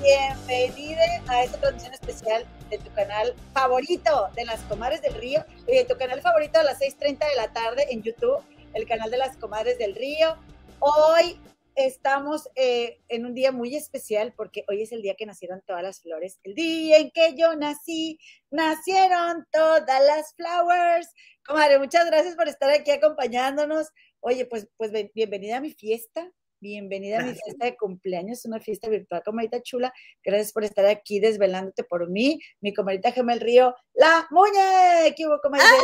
Bienvenida a esta transmisión especial de tu canal favorito de las comadres del río y de tu canal favorito a las 6.30 de la tarde en YouTube, el canal de las comadres del río. Hoy estamos eh, en un día muy especial porque hoy es el día que nacieron todas las flores. El día en que yo nací, nacieron todas las flowers. Comadre, muchas gracias por estar aquí acompañándonos. Oye, pues, pues bienvenida a mi fiesta. Bienvenida a mi fiesta de cumpleaños, una fiesta virtual, comadita chula. Gracias por estar aquí desvelándote por mí, mi comadita Gemel Río, la muñe. ¿Qué hubo, comadre? ¡Ah!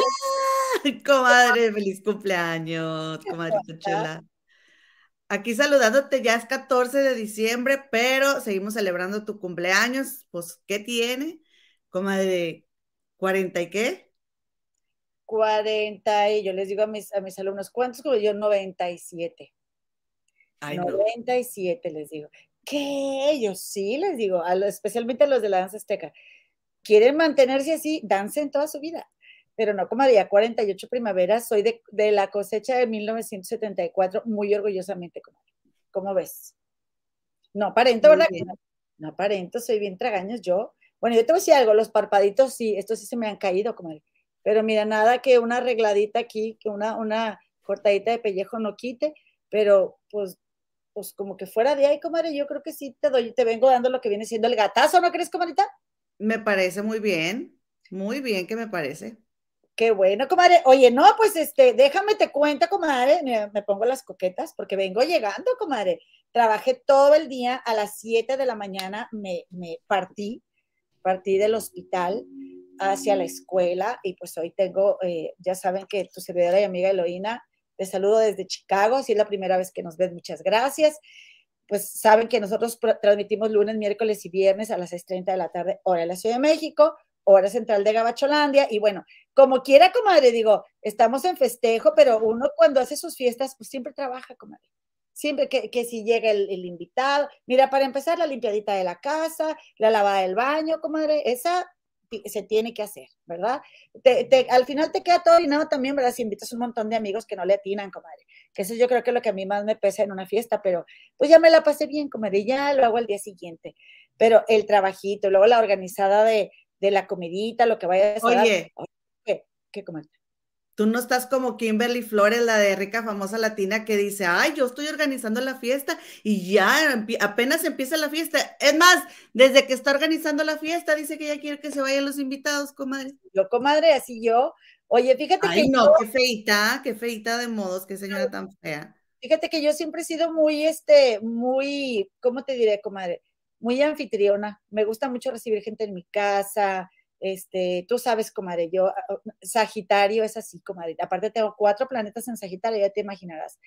Comadre, feliz cumpleaños, comadrita chula. Aquí saludándote, ya es 14 de diciembre, pero seguimos celebrando tu cumpleaños. Pues, ¿qué tiene? Como de 40 y qué? 40 y yo les digo a mis, a mis alumnos, ¿cuántos? Como yo 97. Ay, 97 les digo. ¿Qué? Ellos sí les digo, especialmente a los de la danza azteca. Quieren mantenerse así, dancen toda su vida pero no como día 48 primaveras, soy de, la cosecha de 1974, muy orgullosamente, ¿cómo ves? No aparento, ¿verdad? No, no, aparento, soy bien tragaños yo. Bueno, yo te voy a decir algo, los parpaditos sí, estos sí se me han caído, comadre. Pero mira, nada que una arregladita aquí, que una, una cortadita de pellejo no quite, pero pues, pues como que fuera de ahí, comadre, yo creo que sí te doy, te vengo dando lo que viene siendo el gatazo, ¿no crees, comadita? Me parece muy bien, muy bien que me parece. Qué bueno, comadre. Oye, no, pues este, déjame te cuenta, comadre. Me, pongo las coquetas porque vengo llegando, comadre. Trabajé todo el día a las 7 de la mañana, me, partí, partí del hospital hacia la escuela y pues hoy tengo, eh, ya saben que tu servidora y amiga Eloína, te saludo desde Chicago, si es la primera vez que nos ves, muchas gracias. Pues saben que nosotros transmitimos lunes, miércoles y viernes a las 6.30 de la tarde, hora de la Ciudad de México, hora central de Gabacholandia, y bueno, como quiera, comadre, digo, estamos en festejo, pero uno cuando hace sus fiestas, pues siempre trabaja, comadre. Siempre que, que si llega el, invitado, mira, para empezar, la limpiadita de la casa, la lavada del baño, comadre, esa se tiene que hacer, ¿verdad? al final te queda todo nada también, ¿verdad? Si invitas un montón de amigos que no le atinan, comadre. Que eso yo creo que es lo que a mí más me pesa en una fiesta, pero pues ya me la pasé bien, comadre, ya lo hago al día siguiente. Pero el trabajito, luego la organizada de, de la comidita, lo que vaya a hacer. Oye, ¿qué, qué Tú no estás como Kimberly Flores, la de rica famosa latina, que dice, ay, yo estoy organizando la fiesta y ya apenas empieza la fiesta. Es más, desde que está organizando la fiesta, dice que ya quiere que se vayan los invitados, comadre. Yo, comadre, así yo. Oye, fíjate ay, no, qué feita, qué feita de modos, qué señora tan fea. Fíjate que yo siempre he sido muy, este, muy, ¿cómo te diré, comadre? muy anfitriona, me gusta mucho recibir gente en mi casa, este, tú sabes, comadre, yo, Sagitario es así, comadre, aparte tengo cuatro planetas en Sagitario, ya te imaginarás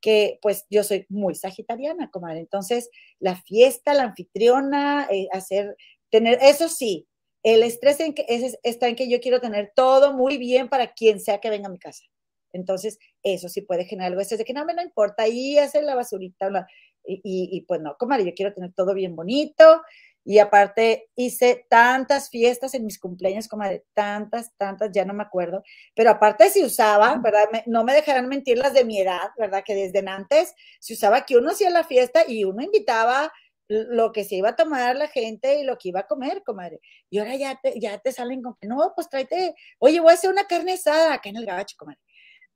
que pues yo soy muy sagitariana, comadre, entonces la fiesta, la anfitriona, eh, hacer, tener, eso sí, el estrés en que, es, está en que yo quiero tener todo muy bien para quien sea que venga a mi casa. Entonces, eso sí puede generar algo. Eso de que no me importa, ahí hacer la basurita, y, pues no, comadre, yo quiero tener todo bien bonito. Y aparte hice tantas fiestas en mis cumpleaños, comadre, tantas, tantas, ya no me acuerdo. Pero aparte si usaba, ¿verdad? no me dejarán mentir las de mi edad, ¿verdad? Que desde antes se usaba que uno hacía la fiesta y uno invitaba lo que se iba a tomar la gente y lo que iba a comer, comadre. Y ahora ya te, ya te salen con no, pues tráete, oye, voy a hacer una carne asada acá en el gabacho, comadre.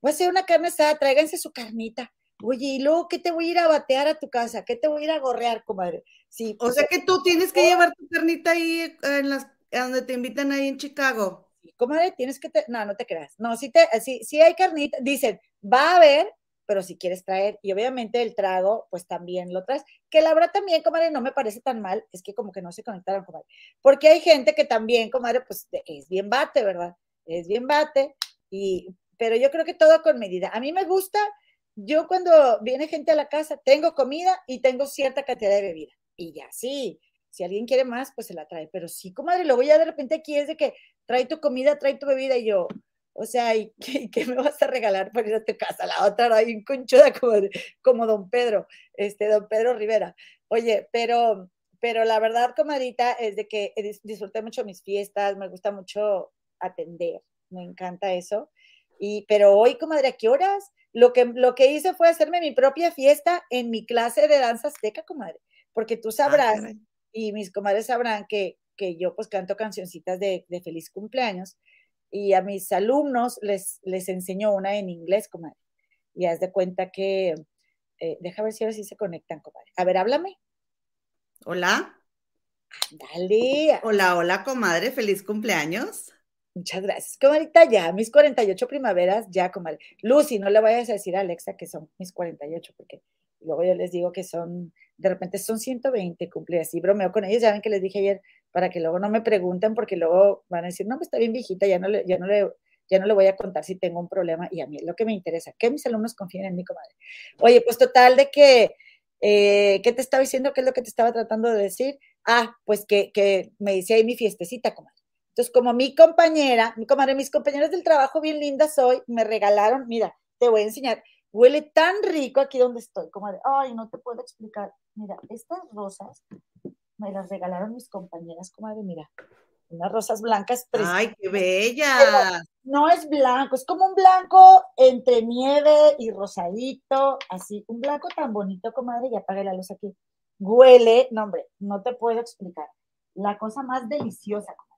Voy a hacer una carne asada, tráiganse su carnita. Oye, ¿y luego qué te voy a ir a batear a tu casa? ¿Qué te voy a ir a gorrear, comadre? Sí, o sea que tú tienes que llevar tu carnita ahí en las donde te invitan ahí en Chicago. Sí, comadre, tienes que no, no te creas. No, sí te sí, hay carnita, dicen, va a haber, pero si quieres traer y obviamente el trago, pues también lo traes. Que la verdad también, comadre, no me parece tan mal, es que como que no se conectaron, comadre. Porque hay gente que también, comadre, pues es bien bate, ¿verdad? Es bien bate y pero yo creo que todo con medida. A mí me gusta yo cuando viene gente a la casa, tengo comida y tengo cierta cantidad de bebida. Y ya, sí, si alguien quiere más, pues se la trae. Pero sí, comadre, luego ya de repente aquí es de que trae tu comida, trae tu bebida y yo, o sea, ¿y qué, me vas a regalar por ir a tu casa? La otra, hay un conchuda como, como don Pedro, este, don Pedro Rivera. Oye, pero, pero la verdad, comadrita, es de que disfruté mucho mis fiestas, me gusta mucho atender, me encanta eso. Y, pero hoy, comadre, ¿a qué horas? Lo que, lo que hice fue hacerme mi propia fiesta en mi clase de danza azteca, comadre, porque tú ah, sabrás, y mis comadres sabrán que, que yo pues canto cancioncitas de, de, feliz cumpleaños, y a mis alumnos les, les enseño una en inglés, comadre, y haz de cuenta que, eh, deja ver si ahora sí se conectan, comadre. A ver, háblame. Hola. Dale. Hola, hola, comadre, feliz cumpleaños. Muchas gracias, comadrita. Ya, mis 48 primaveras, ya, comadre. Lucy, no le vayas a decir a Alexa que son mis 48, porque luego yo les digo que son, de repente son 120 cumplidas. Y bromeo con ellos, ya ven que les dije ayer, para que luego no me pregunten, porque luego van a decir, no, me está bien viejita, ya no le, ya no le, ya no le voy a contar si tengo un problema. Y a mí es lo que me interesa, que mis alumnos confíen en mi comadre. Oye, pues total de que, eh, ¿qué te estaba diciendo? ¿Qué es lo que te estaba tratando de decir? Ah, pues que, que me hice ahí mi fiestecita, comadre. Entonces, como mi compañera, mi comadre, mis compañeras del trabajo bien lindas hoy me regalaron, mira, te voy a enseñar, huele tan rico aquí donde estoy, comadre, ay, no te puedo explicar. Mira, estas rosas me las regalaron mis compañeras, comadre, mira, unas rosas blancas. Ay, qué bella. No es blanco, es como un blanco entre nieve y rosadito, así, un blanco tan bonito, comadre, ya apagué la luz aquí. Huele, no, hombre, no te puedo explicar. La cosa más deliciosa, comadre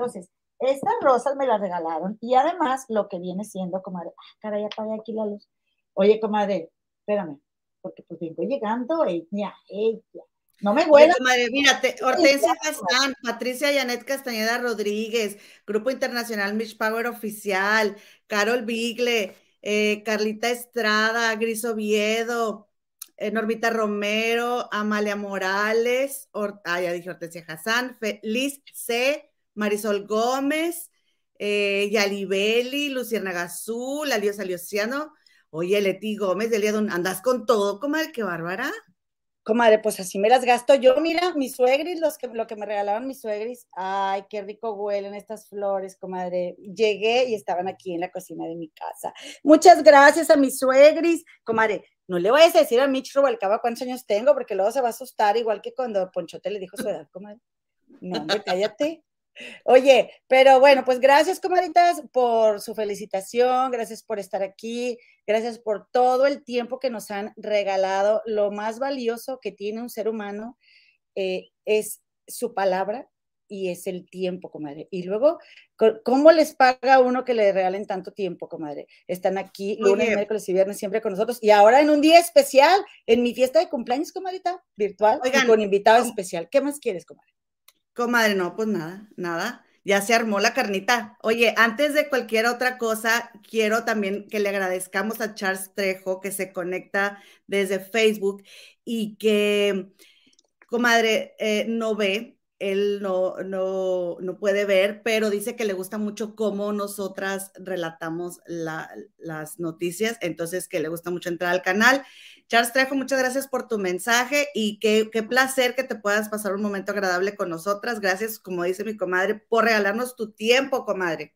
entonces, estas rosas me las regalaron y además lo que viene siendo, comadre, ah, caray, apagué aquí la luz. Oye, comadre, espérame, porque pues vengo llegando, ella, ella. No me vuela. Madre, mírate, Hortensia Hassan, Patricia Yanet Castañeda Rodríguez, Grupo Internacional Mitch Power Oficial, Carol Bigle, eh, Carlita Estrada, Gris Oviedo, eh, Normita Romero, Amalia Morales, ah, ya dije Hortensia Hassan, Liz C., Marisol Gómez, eh, Yalibeli, Luciana Gazú, la diosa Liociano. Oye, Leti Gómez, Delia, ¿andas con todo, comadre? ¡Qué bárbara! Comadre, pues así me las gasto yo. Mira, mis suegris, los que, lo que me regalaron mis suegris. Ay, qué rico huelen estas flores, comadre. Llegué y estaban aquí en la cocina de mi casa. Muchas gracias a mis suegris. Comadre, no le voy a decir a Mitch Rubalcaba cuántos años tengo, porque luego se va a asustar, igual que cuando Ponchote le dijo su edad, comadre. No, hombre, cállate. Oye, pero bueno, pues gracias, comaditas, por su felicitación, gracias por estar aquí, gracias por todo el tiempo que nos han regalado. Lo más valioso que tiene un ser humano eh, es su palabra y es el tiempo, comadre. Y luego, ¿cómo les paga uno que le regalen tanto tiempo, comadre? Están aquí lunes, miércoles y viernes siempre con nosotros. Y ahora en un día especial, en mi fiesta de cumpleaños, comadrita, virtual, y con invitado especial. ¿Qué más quieres, comadre? Comadre, no, pues nada, nada. Ya se armó la carnita. Oye, antes de cualquier otra cosa, quiero también que le agradezcamos a Charles Trejo que se conecta desde Facebook y que, comadre, eh, no ve, él no, no, no, puede ver, pero dice que le gusta mucho cómo nosotras relatamos las noticias, entonces que le gusta mucho entrar al canal. Charles Trejo, muchas gracias por tu mensaje y qué, qué placer que te puedas pasar un momento agradable con nosotras. Gracias, como dice mi comadre, por regalarnos tu tiempo, comadre.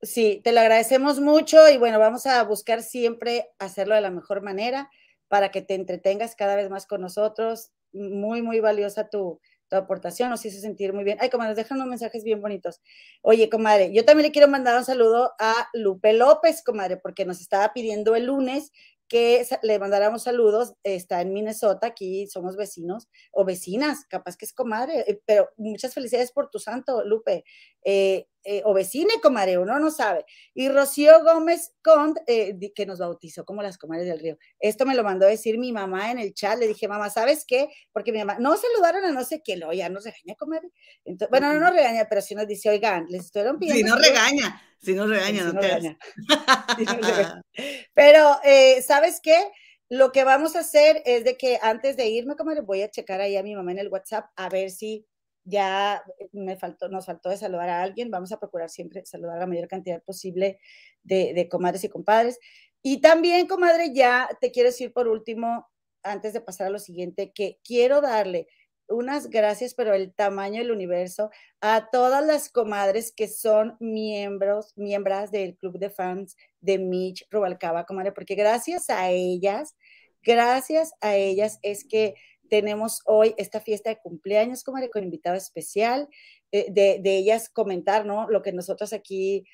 Sí, te lo agradecemos mucho y bueno, vamos a buscar siempre hacerlo de la mejor manera para que te entretengas cada vez más con nosotros. Muy, muy valiosa tu, tu aportación, nos hizo sentir muy bien. Ay, comadre, nos dejan unos mensajes bien bonitos. Oye, comadre, yo también le quiero mandar un saludo a Lupe López, comadre, porque nos estaba pidiendo el lunes que le mandáramos saludos, está en Minnesota, aquí somos vecinos o vecinas, capaz que es comadre, eh, pero muchas felicidades por tu santo, Lupe, eh, eh, o vecine, comadre, uno no sabe. Y Rocío Gómez Cont, que nos bautizó como las comadres del río. Esto me lo mandó a decir mi mamá en el chat, le dije, mamá, ¿sabes qué? Porque mi mamá, no saludaron a no sé qué, lo ya nos regaña, comadre. Entonces, bueno, no nos regaña, pero sí nos dice, oigan, les estoy pidiendo. Si no regaña, si no regaña, no, te Pero, eh, ¿sabes qué? Lo que vamos a hacer es de que antes de irme, les voy a checar ahí a mi mamá en el WhatsApp a ver si ya me faltó, nos faltó de saludar a alguien. Vamos a procurar siempre saludar a la mayor cantidad posible de, de comadres y compadres. Y también, comadre, ya te quiero decir por último, antes de pasar a lo siguiente, que quiero darle unas gracias, pero el tamaño del universo, a todas las comadres que son miembros, miembros del club de fans de Mitch Rubalcaba, comadre, porque gracias a ellas, gracias a ellas es que tenemos hoy esta fiesta de cumpleaños, comadre, con invitado especial, eh, de, ellas comentar, ¿no? Lo que nosotros aquí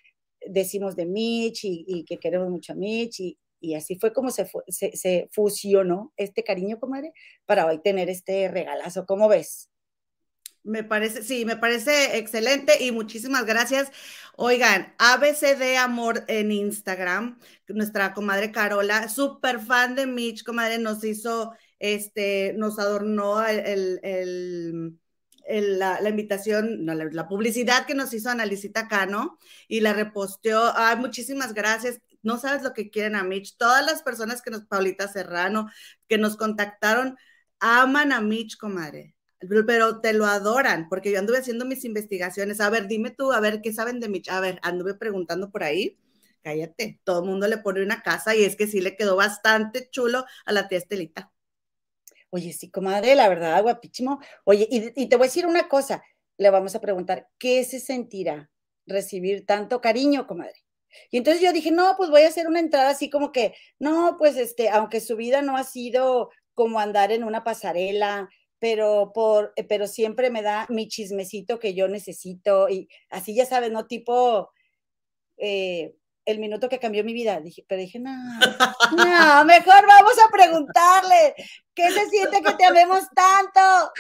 decimos de Mitch y, que queremos mucho a Mitch y, y así fue como se, se, se, fusionó este cariño, comadre, para hoy tener este regalazo. ¿Cómo ves? Me parece, sí, me parece excelente y muchísimas gracias. Oigan, ABCD Amor en Instagram, nuestra comadre Carola, súper fan de Mitch, comadre, nos hizo, este, nos adornó el, la, invitación, no, la, la, publicidad que nos hizo Analicita Cano y la reposteó. Ay, muchísimas gracias. No sabes lo que quieren a Mitch. Todas las personas que nos, Paulita Serrano, que nos contactaron, aman a Mitch, comadre pero te lo adoran, porque yo anduve haciendo mis investigaciones. A ver, dime tú, a ver, ¿qué saben de Mitch? A ver, anduve preguntando por ahí. Cállate, todo el mundo le pone una casa y es que sí le quedó bastante chulo a la tía Estelita. Oye, sí, comadre, la verdad, guapísimo. Oye, y, y te voy a decir una cosa, le vamos a preguntar, ¿qué se sentirá recibir tanto cariño, comadre? Y entonces yo dije, no, pues voy a hacer una entrada así como que, no, pues este, aunque su vida no ha sido como andar en una pasarela, pero, por, eh, pero siempre me da mi chismecito que yo necesito y así ya sabes, ¿no? Tipo, eh, el minuto que cambió mi vida. Dije, pero dije, no, no, mejor vamos a preguntarle, ¿qué se siente que te amemos tanto?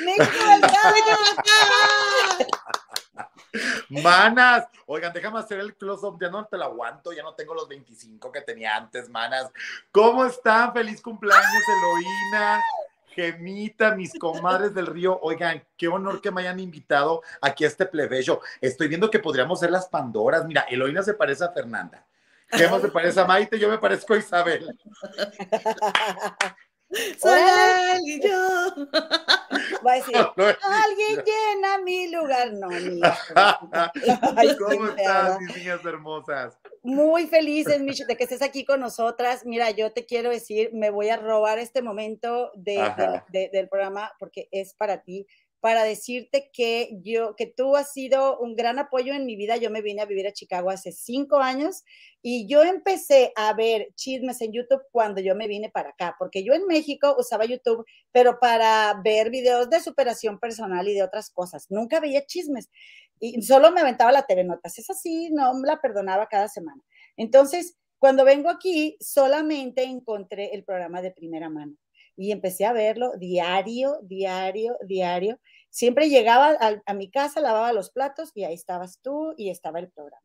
Manas, oigan, déjame hacer el close-up, ya no te lo aguanto, ya no tengo los 25 que tenía antes, manas. ¿Cómo están? Feliz cumpleaños, Eloína. Gemita, mis comadres del río, oigan, qué honor que me hayan invitado aquí a este plebeyo. Estoy viendo que podríamos ser las Pandoras. Mira, Eloína se parece a Fernanda. Gema se parece a Maite, yo me parezco a Isabel. Soy alguien yo. Va a decir, alguien llena mi lugar. No, mi ¿Cómo estás, mis niñas hermosas? Muy felices, Micho, de que estés aquí con nosotras. Mira, yo te quiero decir, me voy a robar este momento de, de, del programa porque es para ti para decirte que yo, que tú has sido un gran apoyo en mi vida. Yo me vine a vivir a Chicago hace cinco años y yo empecé a ver chismes en YouTube cuando yo me vine para acá, porque yo en México usaba YouTube, pero para ver videos de superación personal y de otras cosas. Nunca veía chismes y solo me aventaba la TV Notas. Es así, no la perdonaba cada semana. Entonces, cuando vengo aquí, solamente encontré el programa de primera mano y empecé a verlo diario, diario, diario. Siempre llegaba a, mi casa, lavaba los platos y ahí estabas tú y estaba el programa.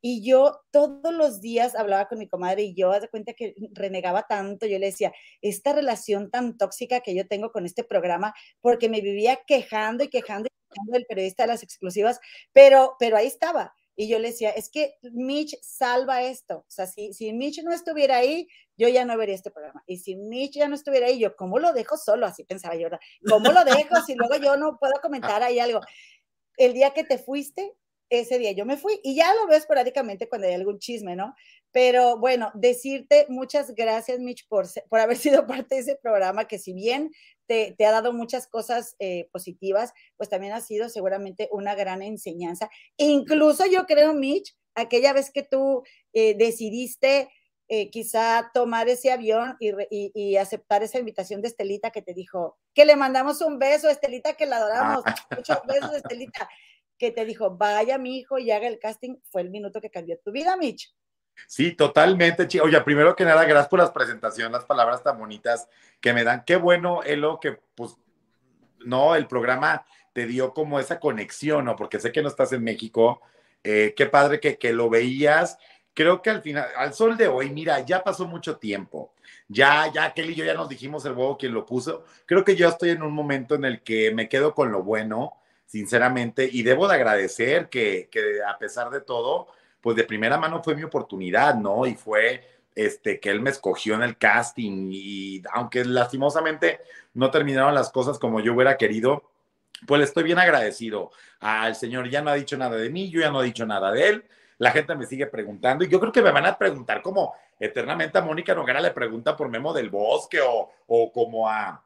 Y yo todos los días hablaba con mi comadre y yo, haz de cuenta que renegaba tanto, yo le decía, esta relación tan tóxica que yo tengo con este programa, porque me vivía quejando y quejando y quejando del periodista de las exclusivas, pero, pero ahí estaba. Y yo le decía, es que Mitch salva esto. O sea, si, si Mitch no estuviera ahí, yo ya no vería este programa. Y si Mitch ya no estuviera ahí, yo, ¿cómo lo dejo solo? Así pensaba yo, ¿cómo lo dejo si luego yo no puedo comentar ahí algo? El día que te fuiste, ese día yo me fui y ya lo veo esporádicamente cuando hay algún chisme, ¿no? Pero bueno, decirte muchas gracias, Mitch, por, por haber sido parte de ese programa, que si bien te, te ha dado muchas cosas eh, positivas, pues también ha sido seguramente una gran enseñanza. incluso yo creo, Mitch, aquella vez que tú eh, decidiste eh, quizá tomar ese avión y, y, y, aceptar esa invitación de Estelita que te dijo que le mandamos un beso, Estelita, que la adoramos. Muchos besos, Estelita que te dijo, vaya mi hijo y haga el casting, fue el minuto que cambió tu vida, Mitch. Sí, totalmente, chico. Oye, primero que nada, gracias por las presentaciones, las palabras tan bonitas que me dan. Qué bueno, Elo, que pues, no, el programa te dio como esa conexión, ¿no? Porque sé que no estás en México. Eh, qué padre que, que lo veías. Creo que al final, al sol de hoy, mira, ya pasó mucho tiempo. Ya, ya, Kelly y yo ya nos dijimos el huevo quien lo puso. Creo que yo estoy en un momento en el que me quedo con lo bueno sinceramente, y debo de agradecer que, que, a pesar de todo, pues de primera mano fue mi oportunidad, ¿no? Y fue este, que él me escogió en el casting y aunque lastimosamente no terminaron las cosas como yo hubiera querido, pues le estoy bien agradecido al señor, ya no ha dicho nada de mí, yo ya no he dicho nada de él, la gente me sigue preguntando y yo creo que me van a preguntar como eternamente a Mónica Noguera le pregunta por Memo del Bosque o, o como a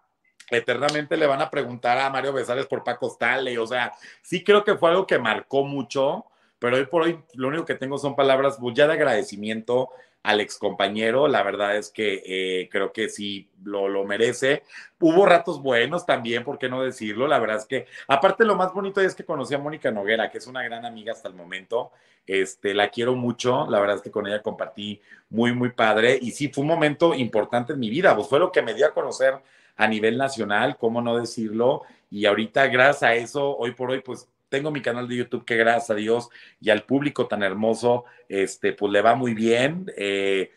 eternamente le van a preguntar a Mario Besares por Paco Stale, o sea, sí creo que fue algo que marcó mucho, pero hoy por hoy lo único que tengo son palabras ya de agradecimiento al ex compañero, la verdad es que eh, creo que sí lo, lo, merece. Hubo ratos buenos también, ¿por qué no decirlo? La verdad es que, aparte lo más bonito es que conocí a Mónica Noguera, que es una gran amiga hasta el momento, este, la quiero mucho, la verdad es que con ella compartí muy, muy padre, y sí, fue un momento importante en mi vida, pues fue lo que me dio a conocer a nivel nacional, cómo no decirlo, y ahorita gracias a eso, hoy por hoy, pues tengo mi canal de YouTube que gracias a Dios y al público tan hermoso, este, pues le va muy bien. Eh,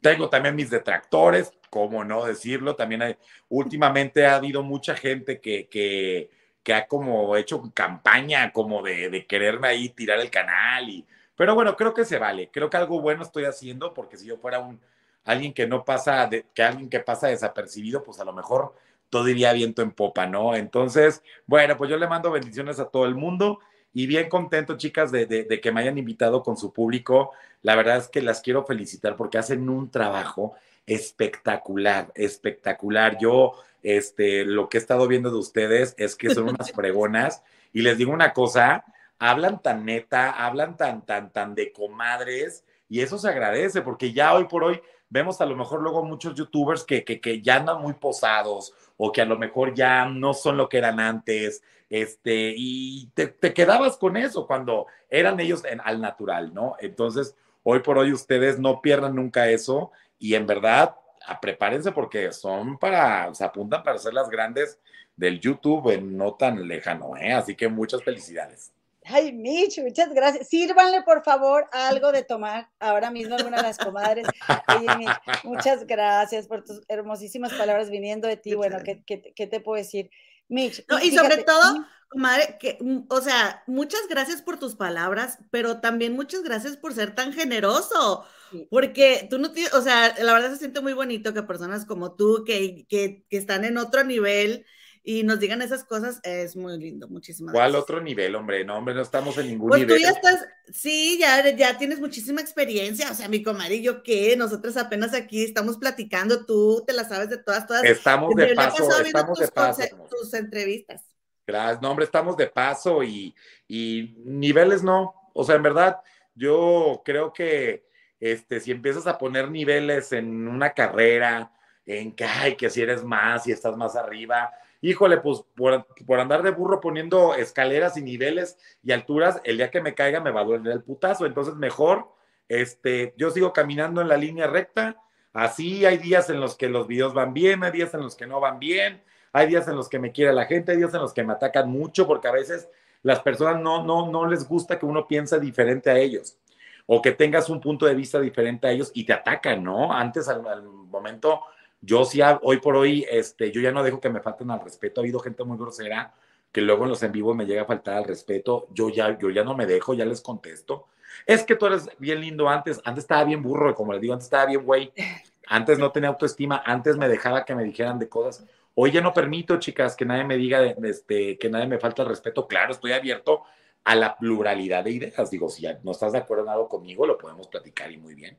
tengo también mis detractores, cómo no decirlo. También hay, últimamente ha habido mucha gente que, que, que ha como hecho campaña como de, quererme ahí tirar el canal. Y, pero bueno, creo que se vale. Creo que algo bueno estoy haciendo porque si yo fuera un alguien que no pasa, que alguien que pasa desapercibido, pues a lo mejor todo iría viento en popa, ¿no? Entonces, bueno, pues yo le mando bendiciones a todo el mundo y bien contento, chicas, de, de, que me hayan invitado con su público. La verdad es que las quiero felicitar porque hacen un trabajo espectacular, espectacular. Yo, este, lo que he estado viendo de ustedes es que son unas fregonas y les digo una cosa, hablan tan neta, hablan tan, tan, tan de comadres y eso se agradece porque ya hoy por hoy vemos a lo mejor luego muchos youtubers que, que, que, ya andan muy posados o que a lo mejor ya no son lo que eran antes, este, y te, te quedabas con eso cuando eran ellos en, al natural, ¿no? Entonces, hoy por hoy ustedes no pierdan nunca eso y en verdad, a, prepárense porque son para, se apuntan para ser las grandes del YouTube en no tan lejano, ¿eh? Así que muchas felicidades. Ay, Mitch, muchas gracias. Sírvanle, por favor, algo de tomar ahora mismo alguna de las comadres. Oye, Mitch, muchas gracias por tus hermosísimas palabras viniendo de ti. Bueno, ¿qué, qué, qué te puedo decir? Mitch. No, y sobre todo, comadre, que, mm, o sea, muchas gracias por tus palabras, pero también muchas gracias por ser tan generoso. Porque tú no tienes, o sea, la verdad se siente muy bonito que personas como tú, que, que, que están en otro nivel, y nos digan esas cosas, es muy lindo. Muchísimas ¿Cuál otro nivel, hombre? No, hombre, no estamos en ningún nivel. Pues tú ya estás, sí, ya, ya tienes muchísima experiencia. O sea, mi comadre y yo, ¿qué? Nosotros apenas aquí estamos platicando, tú te la sabes de todas, todas. Estamos de paso, estamos de paso. Tus entrevistas. Gracias, no, hombre, estamos de paso y, y niveles no. O sea, en verdad, yo creo que este, si empiezas a poner niveles en una carrera, en que, ay, que si eres más y estás más arriba, híjole, pues por, andar de burro poniendo escaleras y niveles y alturas, el día que me caiga me va a doler el putazo. Entonces, mejor, este, yo sigo caminando en la línea recta. Así hay días en los que los videos van bien, hay días en los que no van bien, hay días en los que me quiere la gente, hay días en los que me atacan mucho, porque a veces las personas no, no, no les gusta que uno piense diferente a ellos o que tengas un punto de vista diferente a ellos y te atacan, ¿no? Antes, al, al momento, yo sí, hoy por hoy, este, yo ya no dejo que me falten al respeto. Ha habido gente muy grosera que luego en los en vivo me llega a faltar al respeto. Yo ya, yo ya no me dejo, ya les contesto. Es que tú eres bien lindo antes. Antes estaba bien burro, como les digo, antes estaba bien güey. Antes no tenía autoestima. Antes me dejaba que me dijeran de cosas. Hoy ya no permito, chicas, que nadie me diga, este, que nadie me falta el respeto. Claro, estoy abierto a la pluralidad de ideas. Digo, si ya no estás de acuerdo en algo conmigo, lo podemos platicar y muy bien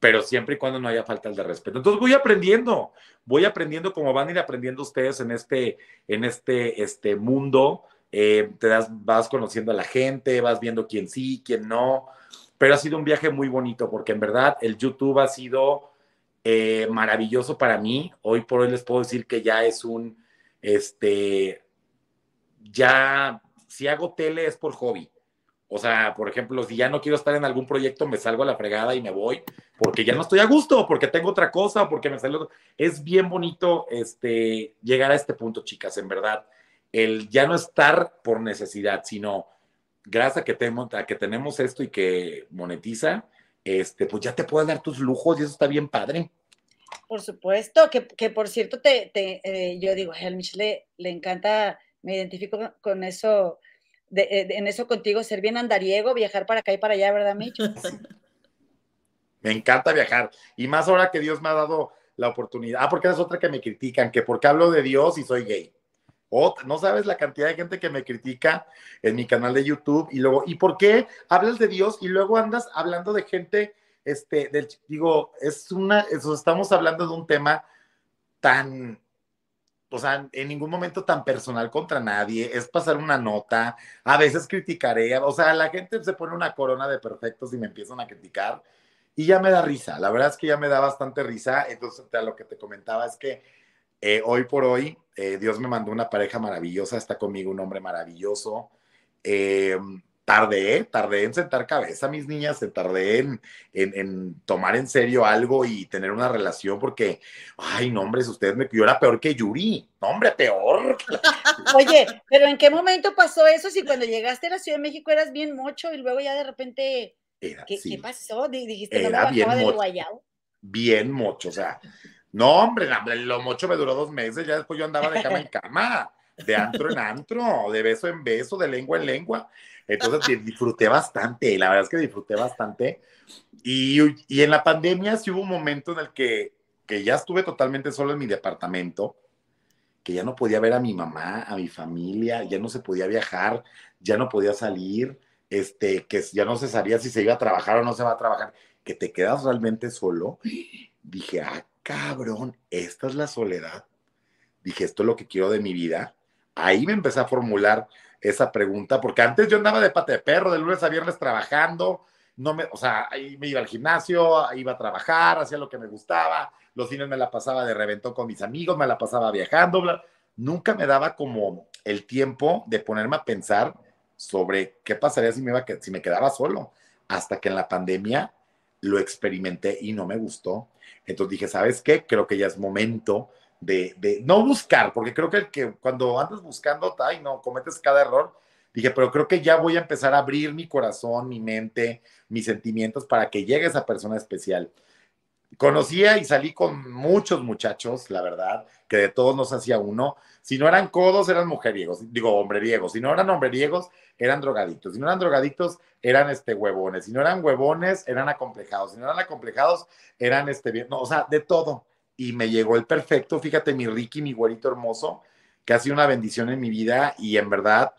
pero siempre y cuando no haya falta de respeto. Entonces voy aprendiendo, voy aprendiendo como van a ir aprendiendo ustedes en este, en este, este mundo. Eh, te das, vas conociendo a la gente, vas viendo quién sí, quién no, pero ha sido un viaje muy bonito porque en verdad el YouTube ha sido eh, maravilloso para mí. Hoy por hoy les puedo decir que ya es un, este, ya, si hago tele es por hobby o sea, por ejemplo, si ya no quiero estar en algún proyecto, me salgo a la fregada y me voy, porque ya no estoy a gusto, porque tengo otra cosa, porque me salió. Es bien bonito este, llegar a este punto, chicas, en verdad. El ya no estar por necesidad, sino gracias a que, tenemos, esto y que monetiza, este, pues ya te puedes dar tus lujos y eso está bien padre. Por supuesto, que, que por cierto, te, eh, yo digo, a Helmich le, le encanta, me identifico con eso eh, en eso contigo, ser bien andariego, viajar para acá y para allá, ¿verdad, Micho? me encanta viajar. Y más ahora que Dios me ha dado la oportunidad. Ah, porque es otra que me critican, que porque hablo de Dios y soy gay. O, no sabes la cantidad de gente que me critica en mi canal de YouTube y luego, ¿y por qué hablas de Dios y luego andas hablando de gente, este, del, digo, es una, estamos hablando de un tema tan o sea, en ningún momento tan personal contra nadie, es pasar una nota, a veces criticaré, o sea, la gente se pone una corona de perfectos y me empiezan a criticar. y ya me da risa. La verdad es que ya me da bastante risa. Entonces, lo que te comentaba es que eh, hoy por hoy, eh, Dios me mandó una pareja maravillosa, está conmigo un hombre maravilloso. Eh, tardé, tardé en sentar cabeza, mis niñas, se tardé en, en, tomar en serio algo y tener una relación, porque, ay, no, hombre, ustedes me yo era peor que Yuri, no, hombre, peor. Oye, pero ¿en qué momento pasó eso? Si cuando llegaste a la Ciudad de México eras bien mocho y luego ya de repente, ¿qué, pasó? Dijiste, era no me bien mocho, Bien mocho, o sea, no, hombre, lo mocho me duró dos meses, ya después yo andaba de cama en cama de antro en antro, de beso en beso, de lengua en lengua. Entonces disfruté bastante, la verdad es que disfruté bastante. Y, y, en la pandemia sí hubo un momento en el que, que ya estuve totalmente solo en mi departamento, que ya no podía ver a mi mamá, a mi familia, ya no se podía viajar, ya no podía salir, este, que ya no se sabía si se iba a trabajar o no se va a trabajar, que te quedas realmente solo. Dije, ah, cabrón, esta es la soledad. Dije, esto es lo que quiero de mi vida ahí me empecé a formular esa pregunta, porque antes yo andaba de pata de perro, de lunes a viernes trabajando, no me, o sea, ahí me iba al gimnasio, iba a trabajar, hacía lo que me gustaba, los fines me la pasaba de reventón con mis amigos, me la pasaba viajando, nunca me daba como el tiempo de ponerme a pensar sobre qué pasaría si me, iba, si me quedaba solo, hasta que en la pandemia lo experimenté y no me gustó. Entonces dije, ¿sabes qué? Creo que ya es momento de, no buscar, porque creo que, que cuando andas buscando, ay, no, cometes cada error. Dije, pero creo que ya voy a empezar a abrir mi corazón, mi mente, mis sentimientos para que llegue esa persona especial. Conocía y salí con muchos muchachos, la verdad, que de todos nos hacía uno. Si no eran codos, eran mujeriegos, digo, hombreriegos. Si no eran hombreriegos, eran drogadictos. Si no eran drogadictos, eran este, huevones. Si no eran huevones, eran acomplejados. Si no eran acomplejados, eran este, no, o sea, de todo y me llegó el perfecto. Fíjate, mi Ricky, mi güerito hermoso, que ha sido una bendición en mi vida y en verdad,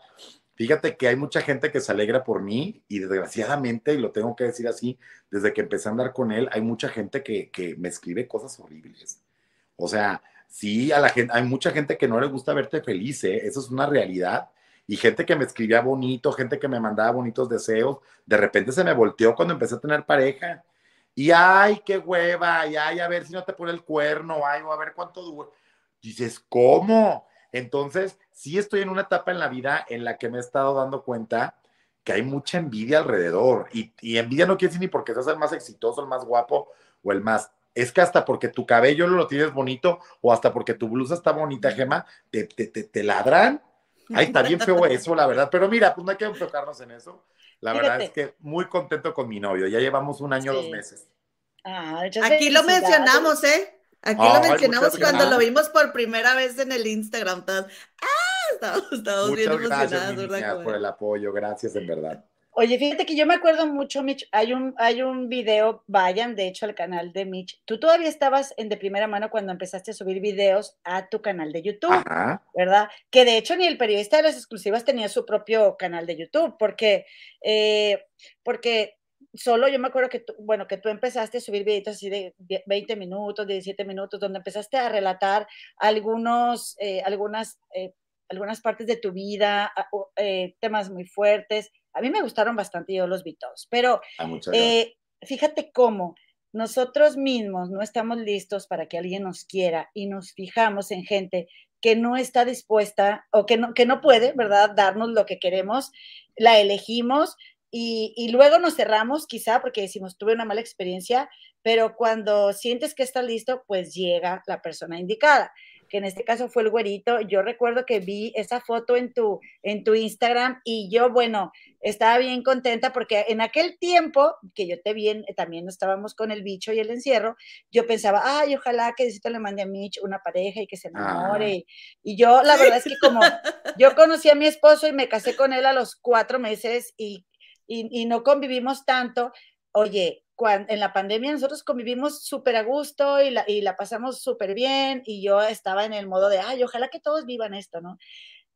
fíjate que hay mucha gente que se alegra por mí y desgraciadamente, y lo tengo que decir así, desde que empecé a andar con él, hay mucha gente que, que me escribe cosas horribles. O sea, sí, a la gente, hay mucha gente que no le gusta verte feliz, ¿eh? eso es una realidad. Y gente que me escribía bonito, gente que me mandaba bonitos deseos, de repente se me volteó cuando empecé a tener pareja y ay, qué hueva, y ay, a ver si no te pone el cuerno, ay, a ver cuánto dura. Dices, ¿cómo? Entonces, sí estoy en una etapa en la vida en la que me he estado dando cuenta que hay mucha envidia alrededor. Y, envidia no quiere decir ni porque seas el más exitoso, el más guapo o el más. Es que hasta porque tu cabello lo tienes bonito o hasta porque tu blusa está bonita, Gema, te, te, te, ladran. Ay, está bien feo eso, la verdad. Pero mira, pues no hay que enfocarnos en eso. La verdad es que muy contento con mi novio. Ya llevamos un año, dos meses. Ah, Aquí lo mencionamos, ¿eh? Aquí lo mencionamos cuando lo vimos por primera vez en el Instagram. Todos, ¡ah! Estamos, bien emocionados, ¿verdad? por el apoyo, gracias en verdad. Oye, fíjate que yo me acuerdo mucho, Mitch, hay un, hay un video, vayan de hecho al canal de Mitch. Tú todavía estabas en de primera mano cuando empezaste a subir videos a tu canal de YouTube, ¿verdad? Que de hecho ni el periodista de las exclusivas tenía su propio canal de YouTube, porque, eh, porque solo yo me acuerdo que tú, bueno, que tú empezaste a subir videitos así de 20 minutos, 17 minutos, donde empezaste a relatar algunos, eh, algunas, eh, algunas partes de tu vida, temas muy fuertes a mí me gustaron bastante, yo los vi todos, pero ah, eh, fíjate cómo nosotros mismos no estamos listos para que alguien nos quiera y nos fijamos en gente que no está dispuesta o que no, que no puede, ¿verdad?, darnos lo que queremos, la elegimos y, y, luego nos cerramos quizá porque decimos, tuve una mala experiencia, pero cuando sientes que está listo, pues llega la persona indicada que en este caso fue el güerito. Yo recuerdo que vi esa foto en tu, en tu Instagram y yo, bueno, estaba bien contenta porque en aquel tiempo que yo te vi, también estábamos con el bicho y el encierro, yo pensaba, ay, ojalá que Diosito le mande a Mitch una pareja y que se enamore. Ah. Y yo, la verdad es que como yo conocí a mi esposo y me casé con él a los cuatro meses y, y no convivimos tanto, oye, en la pandemia nosotros convivimos súper a gusto y la, y la pasamos súper bien y yo estaba en el modo de, ay, ojalá que todos vivan esto, ¿no?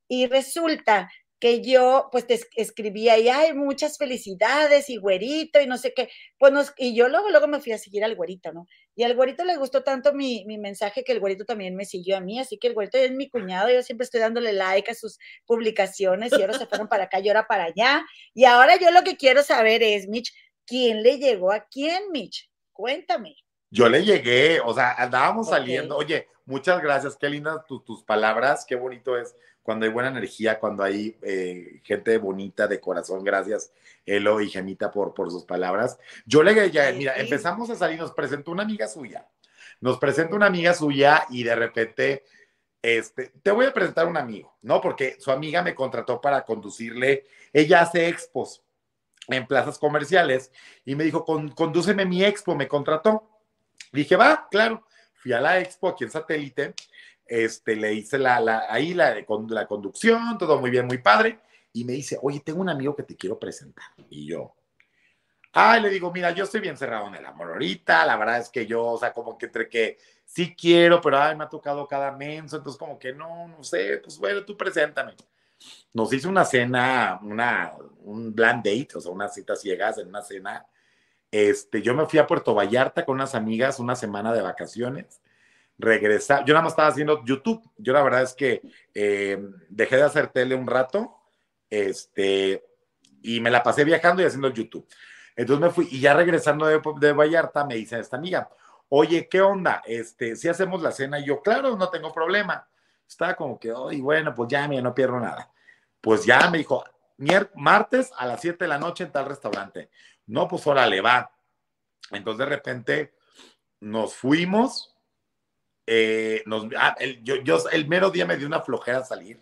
Y resulta que yo pues te escribía y hay muchas felicidades y güerito y no sé qué, pues y yo luego, luego me fui a seguir al güerito, ¿no? Y al güerito le gustó tanto mi, mi mensaje que el güerito también me siguió a mí, así que el güerito es mi cuñado, yo siempre estoy dándole like a sus publicaciones y ahora se fueron para acá y ahora para allá. Y ahora yo lo que quiero saber es, Mitch, ¿Quién le llegó a quién, Mitch? Cuéntame. Yo le llegué, o sea, andábamos saliendo. Oye, muchas gracias, qué lindas tus palabras, qué bonito es cuando hay buena energía, cuando hay eh, gente bonita de corazón. Gracias, Elo y Gemita, por, por sus palabras. Yo le llegué, mira, empezamos a salir, nos presentó una amiga suya. Nos presenta una amiga suya y de repente, este, te voy a presentar un amigo, ¿no? Porque su amiga me contrató para conducirle, ella hace expos en plazas comerciales y me dijo, condúceme mi expo, me contrató. Dije, va, claro. Fui a la expo aquí en satélite, este, le hice la, la, ahí la, la conducción, todo muy bien, muy padre. Y me dice, oye, tengo un amigo que te quiero presentar. Y yo, ay, le digo, mira, yo estoy bien cerrado en el amor ahorita. La verdad es que yo, o sea, como que entre que sí quiero, pero ay, me ha tocado cada menso. Entonces, como que no, no sé, pues bueno, tú preséntame. Nos hizo una cena, una, un blind date, o sea, unas citas ciegas en una cena este, yo me fui a Puerto Vallarta con unas amigas una semana de vacaciones. Regresar, yo nada más estaba haciendo YouTube. Yo la verdad es que eh, dejé de hacer tele un rato, este, y me la pasé viajando y haciendo YouTube. Entonces me fui y ya regresando de, de Vallarta me dice esta amiga, oye, ¿qué onda? Este, si hacemos la cena, y yo, claro, no tengo problema. Estaba como que, oye, bueno, pues ya, mira, no pierdo nada. Pues ya me dijo, martes a las 7 de la noche en tal restaurante. No, pues le va. Entonces de repente nos fuimos. Eh, nos, ah, el, yo, yo, el mero día me dio una flojera salir.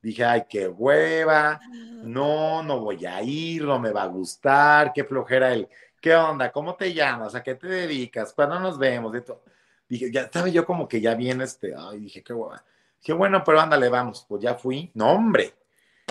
Dije, ay, qué hueva, no, no voy a ir, no me va a gustar, qué flojera el, ¿qué onda? ¿Cómo te llamas? ¿A qué te dedicas? ¿Cuándo nos vemos? Dije, ya estaba yo como que ya viene este, ay, dije, qué hueva. Qué bueno, pero ándale, vamos, pues ya fui. No, hombre,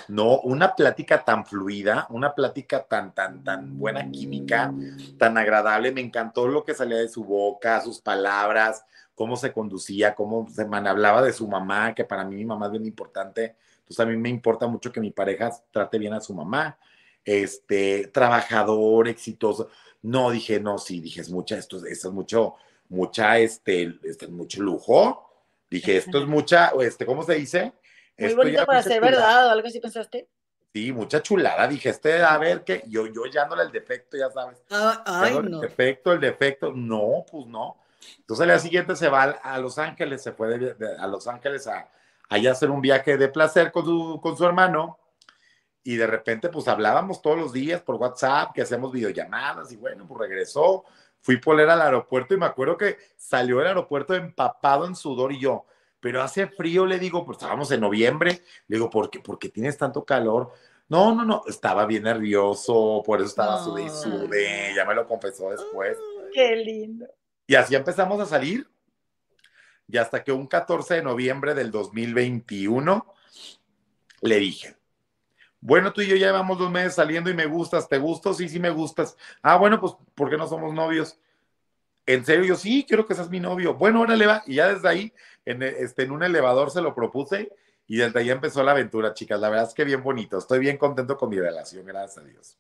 no, una plática tan fluida, una plática tan, tan, tan buena química, tan agradable. Me encantó lo que salía de su boca, sus palabras, cómo se conducía, cómo se man, hablaba de su mamá, que para mí mi mamá es bien importante. Entonces a mí me importa mucho que mi pareja trate bien a su mamá. Este, trabajador, exitoso. No, dije, no, sí, dije, es mucha, esto, esto es mucho, mucha, este, este, mucho lujo. Dije, esto es mucha, este, ¿cómo se dice? Muy bonito para ser verdad o algo así pensaste. Sí, mucha chulada. Dije, este, a ver, que yo, yo dándole el defecto, ya sabes. Ah, ay, no. El defecto, el defecto. No, pues no. Entonces, al día siguiente se va a Los Ángeles, se fue a Los Ángeles a, allá hacer un viaje de placer con su, con su hermano. Y de repente, pues hablábamos todos los días por WhatsApp, que hacemos videollamadas. Y bueno, pues regresó. Fui por él al aeropuerto y me acuerdo que salió del aeropuerto empapado en sudor y yo pero hace frío, le digo, pues estábamos en noviembre, le digo, ¿por qué, ¿por qué tienes tanto calor? No, no, no, estaba bien nervioso, por eso estaba sudé y sudé, ya me lo confesó después. qué lindo. Y así empezamos a salir, y hasta que un 14 de noviembre del 2021 le dije, bueno, tú y yo ya llevamos dos meses saliendo y me gustas, ¿te gusto? Sí, sí me gustas. Ah, bueno, pues, ¿por qué no somos novios? En serio, yo sí, quiero que seas mi novio. Bueno, órale va. Y ya desde ahí, en, este, en un elevador se lo propuse y desde ahí empezó la aventura, chicas. La verdad es que bien bonito. Estoy bien contento con mi relación, gracias a Dios.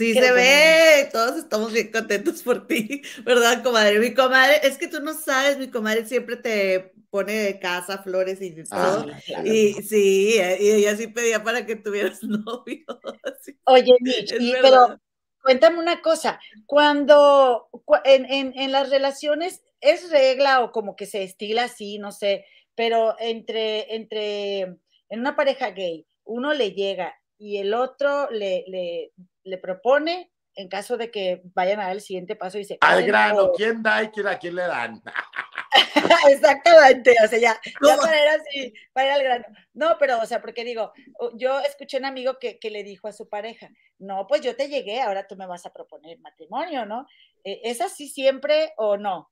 Sí, se ve, todos estamos bien contentos por ti, ¿verdad, comadre? Mi comadre, es que tú no sabes, mi comadre siempre te pone de casa flores y todo. Ah, y sí, y ella sí pedía para que tuvieras novio. Oye, Mitch, pero Cuéntame una cosa, cuando en, las relaciones es regla o como que se estila así, no sé, pero entre, entre, en una pareja gay, uno le llega y el otro le, le, le propone en caso de que vayan a dar el siguiente paso y se Al grano, ¿quién da y quién, a quién le dan? Exactamente, o sea, ya, ya para ir así, para ir al grano. No, pero, o sea, porque digo, yo escuché un amigo que, que, le dijo a su pareja, no, pues yo te llegué, ahora tú me vas a proponer matrimonio, ¿no? Eh, ¿Es así siempre o no?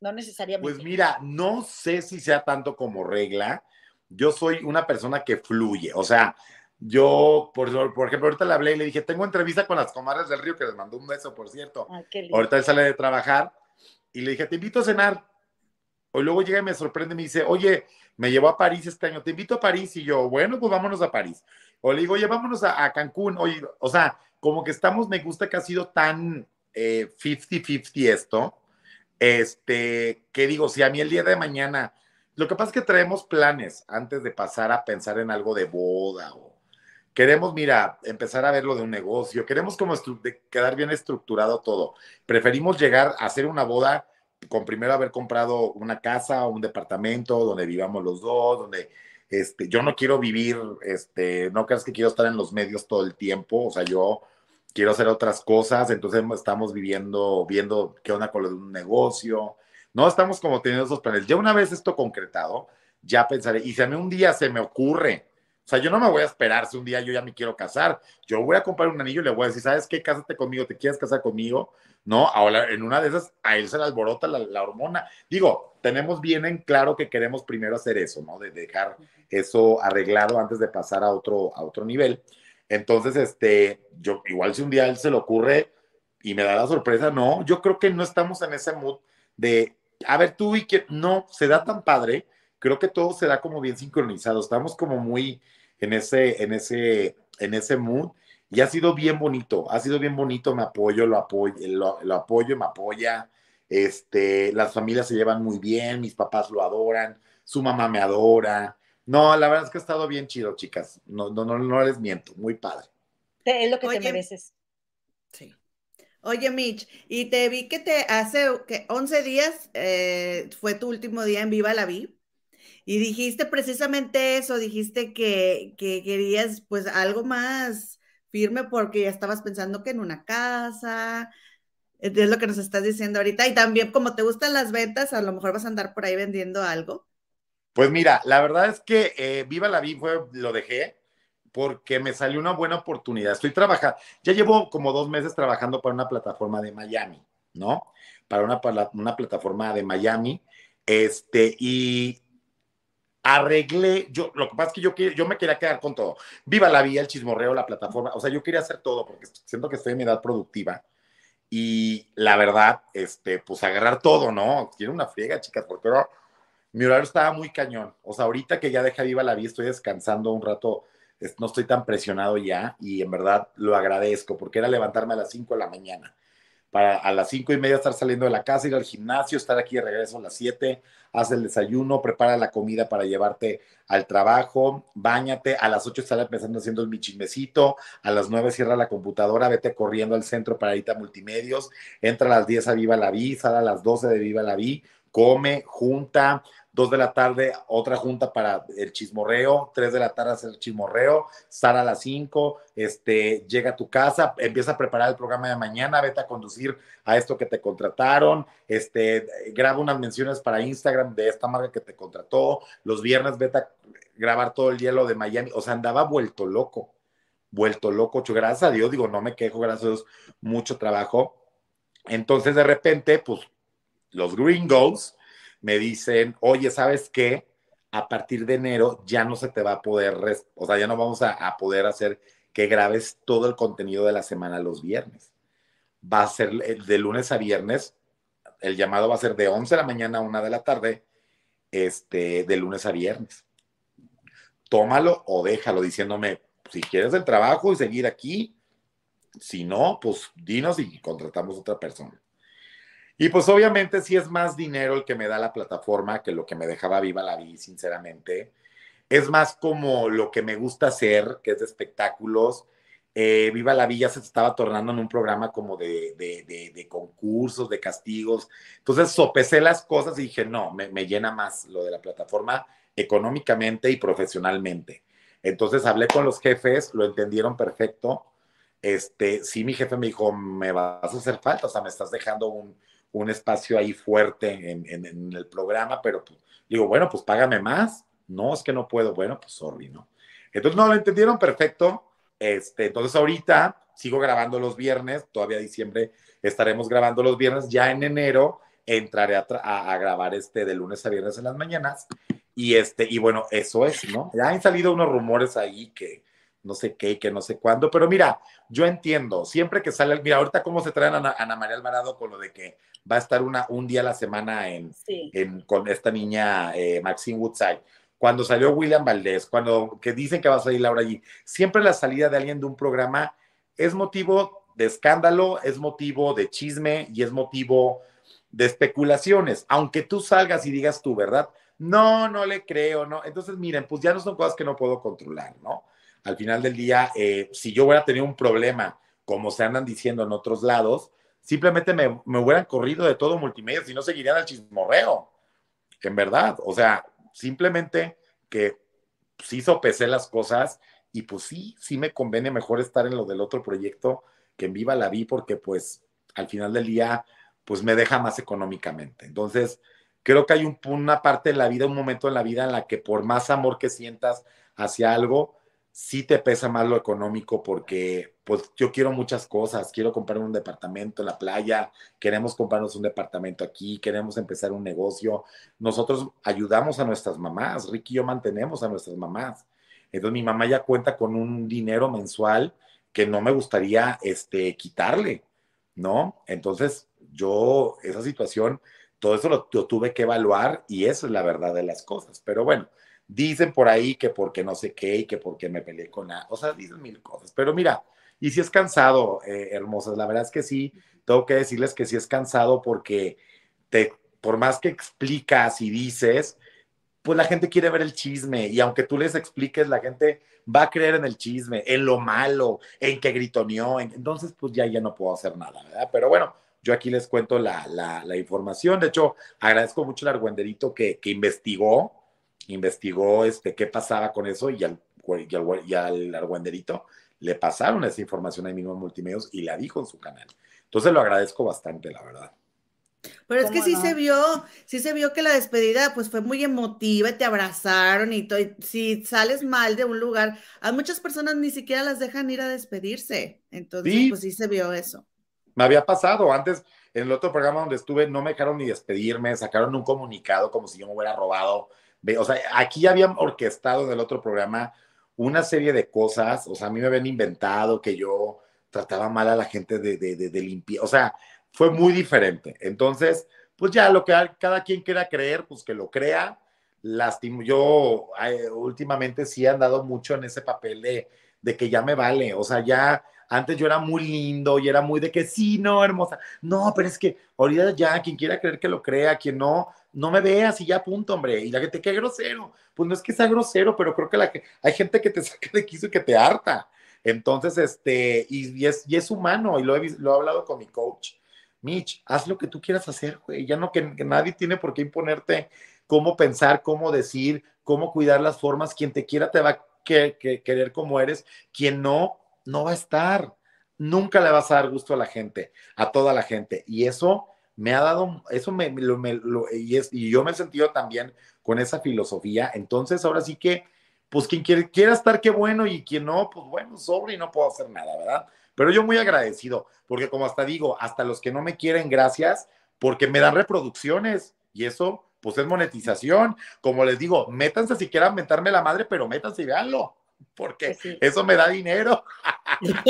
No necesariamente. Pues mira, no sé si sea tanto como regla. Yo soy una persona que fluye, o sea, yo, por, por ejemplo, ahorita le hablé y le dije, tengo entrevista con las comadres del río, que les mandó un beso, por cierto. ahorita él sale de trabajar y le dije, te invito a cenar. Hoy luego llega y me sorprende y me dice, oye, me llevó a París este año, te invito a París. Y yo, bueno, pues vámonos a París. O le digo, oye, vámonos a, Cancún. Oye, o sea, como que estamos, me gusta que ha sido tan 50-50 eh, esto. Este, que digo, si a mí el día de mañana, lo que pasa es que traemos planes antes de pasar a pensar en algo de boda o Queremos, mira, empezar a verlo de un negocio, queremos como quedar bien estructurado todo. Preferimos llegar a hacer una boda con primero haber comprado una casa o un departamento donde vivamos los dos, donde este, yo no quiero vivir, este, no creas que quiero estar en los medios todo el tiempo, o sea, yo quiero hacer otras cosas, entonces estamos viviendo, viendo qué onda con lo de un negocio, no estamos como teniendo esos planes. Ya una vez esto concretado, ya pensaré, y si a mí un día se me ocurre, o sea, yo no me voy a esperar si un día yo ya me quiero casar, yo voy a comprar un anillo y le voy a decir, ¿sabes qué? Cásate conmigo, ¿te quieres casar conmigo? No, ahora en una de esas a él se le alborota la, hormona. Digo, tenemos bien en claro que queremos primero hacer eso, ¿no? De dejar eso arreglado antes de pasar a otro, a otro nivel. Entonces, este, yo igual si un día a él se le ocurre y me da la sorpresa, no, yo creo que no estamos en ese mood de, a ver, tú y que no, se da tan padre, creo que todo se da como bien sincronizado, estamos como muy en ese, en ese, en ese mood y ha sido bien bonito, ha sido bien bonito, me apoyo, lo apoyo, lo, lo apoyo, me apoya, este, las familias se llevan muy bien, mis papás lo adoran, su mamá me adora. No, la verdad es que ha estado bien chido, chicas. No, no, no, no les miento, muy padre. Es lo que te mereces. Sí. Oye, Mitch, y te vi que te hace que 11 días eh, fue tu último día en Viva la Vi. Y dijiste precisamente eso, dijiste que, que querías pues algo más firme porque ya estabas pensando que en una casa, es lo que nos estás diciendo ahorita. Y también como te gustan las ventas, a lo mejor vas a andar por ahí vendiendo algo. Pues mira, la verdad es que eh, Viva la Vi fue, lo dejé porque me salió una buena oportunidad. Estoy trabajando, ya llevo como dos meses trabajando para una plataforma de Miami, ¿no? Para una, para una plataforma de Miami. Este, y arreglé, yo, lo que pasa es que yo, yo me quería quedar con todo. Viva la vida, el chismorreo, la plataforma, o sea, yo quería hacer todo porque siento que estoy en mi edad productiva. Y la verdad, este, pues agarrar todo, ¿no? Tiene una friega, chicas, porque mi horario estaba muy cañón. O sea, ahorita que ya deja viva la vida, estoy descansando un rato, no estoy tan presionado ya y en verdad lo agradezco porque era levantarme a las 5 de la mañana para a las cinco y media estar saliendo de la casa, ir al gimnasio, estar aquí de regreso a las 7, haz el desayuno, prepara la comida para llevarte al trabajo, bañate, a las 8 estar empezando haciendo el michismecito, a las 9 cierra la computadora, vete corriendo al centro para irte a multimedios, entra a las 10 a Viva la Vi, sale a las 12 de Viva la Vi, come, junta, dos de la tarde otra junta para el chismorreo, tres de la tarde hacer el chismorreo, sale a las cinco, este, llega a tu casa, empieza a preparar el programa de mañana, vete a conducir a esto que te contrataron, este, graba unas menciones para Instagram de esta marca que te contrató, los viernes vete a grabar todo el hielo de Miami, o sea, andaba vuelto loco, vuelto loco, gracias a Dios, digo, no me quejo, gracias a Dios, mucho trabajo. Entonces, de repente, pues, los gringos, me dicen, oye, ¿sabes qué? A partir de enero ya no se te va a poder, o sea, ya no vamos a, poder hacer que grabes todo el contenido de la semana los viernes. Va a ser de lunes a viernes, el llamado va a ser de 11 de la mañana a 1 de la tarde, este, de lunes a viernes. Tómalo o déjalo diciéndome, si quieres el trabajo y seguir aquí, si no, pues dinos y contratamos otra persona. Y pues obviamente sí es más dinero el que me da la plataforma que lo que me dejaba viva la vida, sinceramente. Es más como lo que me gusta hacer, que es de espectáculos. Eh, viva la Villa se estaba tornando en un programa como de, de, concursos, de castigos. Entonces sopesé las cosas y dije, no, me, me, llena más lo de la plataforma económicamente y profesionalmente. Entonces hablé con los jefes, lo entendieron perfecto. Este, sí, mi jefe me dijo, me vas a hacer falta, o sea, me estás dejando un, un espacio ahí fuerte en, el programa, pero pues, digo, bueno, pues págame más. No, es que no puedo. Bueno, pues sorry, ¿no? Entonces, no, lo entendieron perfecto. Este, entonces, ahorita sigo grabando los viernes, todavía diciembre estaremos grabando los viernes. Ya en enero entraré a, a, grabar este de lunes a viernes en las mañanas. Y este, y bueno, eso es, ¿no? Ya han salido unos rumores ahí que, no sé qué, que no sé cuándo, pero mira, yo entiendo, siempre que sale, mira, ahorita cómo se traen a Ana, María Alvarado con lo de que va a estar una, un día a la semana en, con esta niña eh, Maxine Woodside, cuando salió William Valdés, cuando que dicen que va a salir Laura allí, siempre la salida de alguien de un programa es motivo de escándalo, es motivo de chisme y es motivo de especulaciones, aunque tú salgas y digas tú, ¿verdad? No, no le creo, no. Entonces, miren, pues ya no son cosas que no puedo controlar, ¿no? Al final del día, eh, si yo hubiera tenido un problema, como se andan diciendo en otros lados, simplemente me, hubieran corrido de todo multimedia, si no seguirían al chismorreo. En verdad, o sea, simplemente que sí sopesé las cosas y pues sí, sí me conviene mejor estar en lo del otro proyecto que en Viva la Vi porque pues al final del día pues me deja más económicamente. Entonces, creo que hay un, una parte de la vida, un momento en la vida en la que por más amor que sientas hacia algo, sí te pesa más lo económico porque pues yo quiero muchas cosas, quiero comprar un departamento en la playa, queremos comprarnos un departamento aquí, queremos empezar un negocio. Nosotros ayudamos a nuestras mamás, Ricky y yo mantenemos a nuestras mamás. Entonces mi mamá ya cuenta con un dinero mensual que no me gustaría este, quitarle, ¿no? Entonces yo, esa situación, todo eso lo, lo tuve que evaluar y eso es la verdad de las cosas. Pero bueno, Dicen por ahí que porque no sé qué y que porque me peleé con nada. O sea, dicen mil cosas. Pero mira, y si es cansado, eh, hermosas, la verdad es que sí, tengo que decirles que sí es cansado porque te, por más que explicas y dices, pues la gente quiere ver el chisme y aunque tú les expliques, la gente va a creer en el chisme, en lo malo, en que gritoneó, entonces pues ya, ya no puedo hacer nada, ¿verdad? Pero bueno, yo aquí les cuento la, la, información. De hecho, agradezco mucho al argüenderito que, que investigó, investigó este, qué pasaba con eso y al, y al, argüenderito le pasaron esa información a mismo Multimedios y la dijo en su canal. Entonces lo agradezco bastante, la verdad. Pero es que sí se vio, sí se vio que la despedida pues fue muy emotiva y te abrazaron y todo. si sales mal de un lugar, a muchas personas ni siquiera las dejan ir a despedirse. Entonces, pues sí se vio eso. Me había pasado antes, en el otro programa donde estuve, no me dejaron ni despedirme, sacaron un comunicado como si yo me hubiera robado o sea, aquí ya habían orquestado en el otro programa una serie de cosas, o sea, a mí me habían inventado que yo trataba mal a la gente de, de, de, limpiar, o sea, fue muy diferente. Entonces, pues ya lo que cada quien quiera creer, pues que lo crea. Lastimo, yo últimamente sí he andado mucho en ese papel de, de que ya me vale, o sea, ya antes yo era muy lindo y era muy de que sí, no, hermosa. No, pero es que ahorita ya, quien quiera creer que lo crea, quien no, no me veas y ya punto, hombre. Y la gente, qué grosero. Pues no es que sea grosero, pero creo que la, hay gente que te saca de quiso y que te harta. Entonces, este, y, es, y es humano, y lo he, lo he hablado con mi coach. Mitch, haz lo que tú quieras hacer, güey. Ya no que, nadie tiene por qué imponerte cómo pensar, cómo decir, cómo cuidar las formas. Quien te quiera te va a querer como eres. Quien no, no va a estar. Nunca le vas a dar gusto a la gente, a toda la gente. Y eso me ha dado, eso me, y, es, y yo me he sentido también con esa filosofía. Entonces, ahora sí que, pues quien quiere, quiera estar, qué bueno, y quien no, pues bueno, sobre y no puedo hacer nada, ¿verdad? Pero yo muy agradecido, porque como hasta digo, hasta los que no me quieren, gracias, porque me dan reproducciones y eso, pues es monetización. Como les digo, métanse si quieran mentarme la madre, pero métanse y véanlo porque eso me da dinero.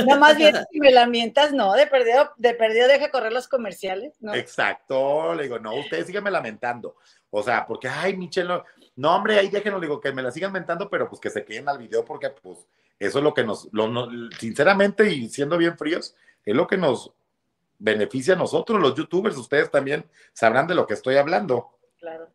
No, más bien si me la mientas, no, de perdido, de perdido deja correr los comerciales, ¿no? Exacto, le digo, no, ustedes síganme lamentando. O sea, porque, ay, Michelle, no, hombre, ahí déjenlo, digo, que me la sigan mentando, pero pues que se queden al video, porque pues eso es lo que nos, lo, sinceramente y siendo bien fríos, es lo que nos beneficia a nosotros, los youtubers, ustedes también sabrán de lo que estoy hablando. Claro.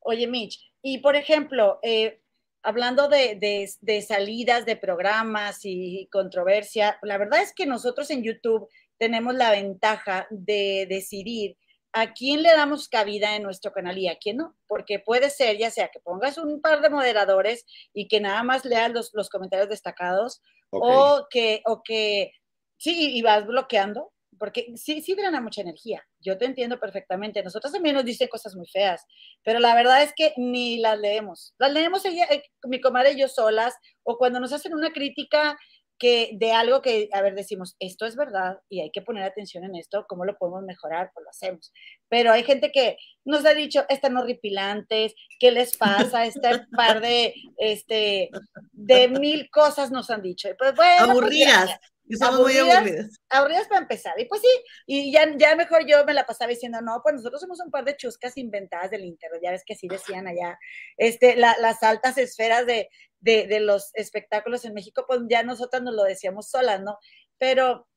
Oye, Mitch, y por ejemplo, eh, hablando de, salidas de programas y controversia, la verdad es que nosotros en YouTube tenemos la ventaja de decidir a quién le damos cabida en nuestro canal y a quién no, porque puede ser ya sea que pongas un par de moderadores y que nada más leas los, los comentarios destacados o que, o que sí, y vas bloqueando, porque sí, sí drena mucha energía. Yo te entiendo perfectamente. Nosotros también nos dicen cosas muy feas, pero la verdad es que ni las leemos. Las leemos ella, eh, mi comadre y yo solas, o cuando nos hacen una crítica que de algo que, a ver, decimos, esto es verdad y hay que poner atención en esto, ¿cómo lo podemos mejorar? Pues lo hacemos. Pero hay gente que nos ha dicho, están horripilantes, ¿qué les pasa? Este par de, este, de mil cosas nos han dicho. Pues, bueno, pues Aburridas. Y somos muy aburridas. Aburridas para empezar. Y pues sí, y ya, ya mejor yo me la pasaba diciendo, no, pues nosotros somos un par de chuscas inventadas del internet. Ya ves que así decían allá, este, las altas esferas de, de, los espectáculos en México, pues ya nosotras nos lo decíamos solas, ¿no? Pero,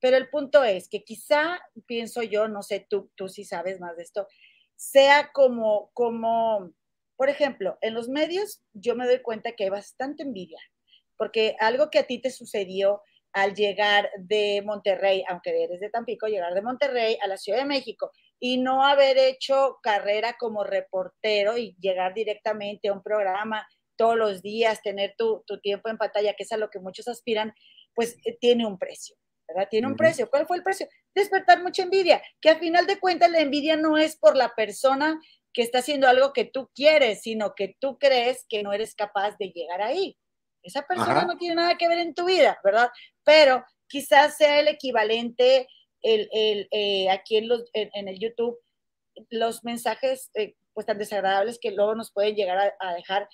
pero el punto es que quizá, pienso yo, no sé, tú, tú sí sabes más de esto, sea como, como, por ejemplo, en los medios yo me doy cuenta que hay bastante envidia porque algo que a ti te sucedió al llegar de Monterrey, aunque eres de Tampico, llegar de Monterrey a la Ciudad de México y no haber hecho carrera como reportero y llegar directamente a un programa todos los días, tener tu, tiempo en pantalla, que es a lo que muchos aspiran, pues eh, tiene un precio, ¿verdad? Tiene un precio. ¿Cuál fue el precio? Despertar mucha envidia, que a final de cuentas la envidia no es por la persona que está haciendo algo que tú quieres, sino que tú crees que no eres capaz de llegar ahí. Esa persona no tiene nada que ver en tu vida, ¿verdad? Pero quizás sea el equivalente eh, aquí en, el YouTube, los mensajes eh, pues tan desagradables que luego nos pueden llegar a, dejar,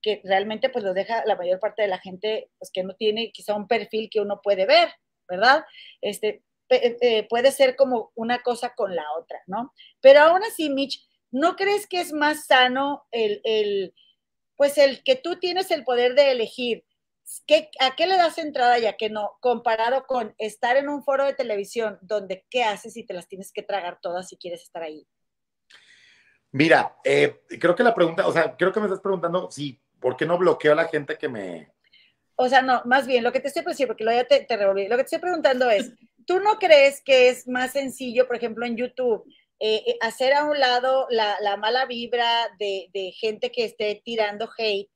que realmente pues los deja la mayor parte de la gente pues que no tiene quizá un perfil que uno puede ver, ¿verdad? Este, eh, puede ser como una cosa con la otra, ¿no? Pero aún así, Mitch, ¿no crees que es más sano el pues el que tú tienes el poder de elegir ¿Qué, ¿A qué le das entrada ya que no? Comparado con estar en un foro de televisión donde qué haces si te las tienes que tragar todas si quieres estar ahí. Mira, eh, creo que la pregunta, o sea, creo que me estás preguntando si, ¿por qué no bloqueo a la gente que me... O sea, no, más bien, lo que te estoy preguntando, porque lo ya te, te revolví, lo que te estoy preguntando es, ¿tú no crees que es más sencillo, por ejemplo, en YouTube, eh, eh, hacer a un lado la, la mala vibra de, de, gente que esté tirando hate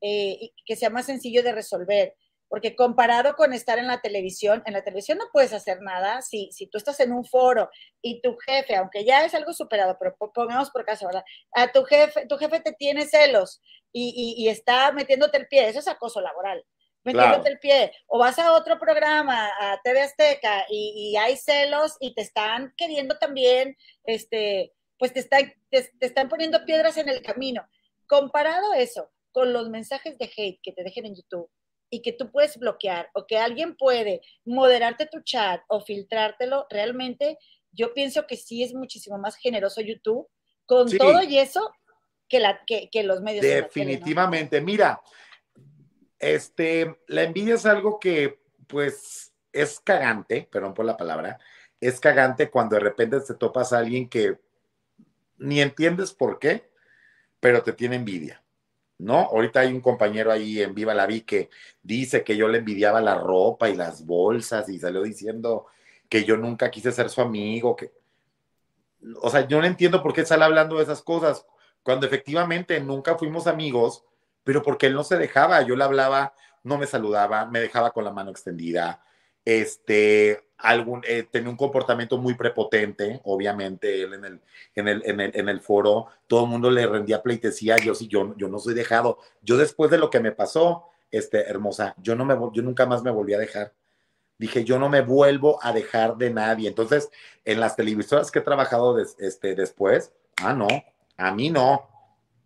eh, que sea más sencillo de resolver. Porque comparado con estar en la televisión, en la televisión no puedes hacer nada si, si tú estás en un foro y tu jefe, aunque ya es algo superado, pero pongamos por caso, ¿verdad? A tu jefe, tu jefe te tiene celos y, y, está metiéndote el pie, eso es acoso laboral metiéndote el pie, o vas a otro programa, a TV Azteca, y, y, hay celos y te están queriendo también, este, pues te, están, te, te, están poniendo piedras en el camino. Comparado eso con los mensajes de hate que te dejen en YouTube y que tú puedes bloquear o que alguien puede moderarte tu chat o filtrártelo, realmente yo pienso que sí es muchísimo más generoso YouTube con todo y eso que, la, que, los medios. Definitivamente, mira, este, la envidia es algo que pues es cagante, perdón por la palabra, es cagante cuando de repente te topas a alguien que ni entiendes por qué, pero te tiene envidia. ¿No? Ahorita hay un compañero ahí en Viva la Vi que dice que yo le envidiaba la ropa y las bolsas y salió diciendo que yo nunca quise ser su amigo, que... O sea, yo no entiendo por qué sale hablando de esas cosas, cuando efectivamente nunca fuimos amigos, pero porque él no se dejaba, yo le hablaba, no me saludaba, me dejaba con la mano extendida, este, algún, eh, tenía un comportamiento muy prepotente, obviamente, él en el, en el, en el, en el foro, todo el mundo le rendía pleitesía, yo sí, yo, yo no soy dejado. Yo después de lo que me pasó, este, hermosa, yo, no me, yo nunca más me volví a dejar. Dije, yo no me vuelvo a dejar de nadie. Entonces, en las televisoras que he trabajado este, después, ah, no, a mí no.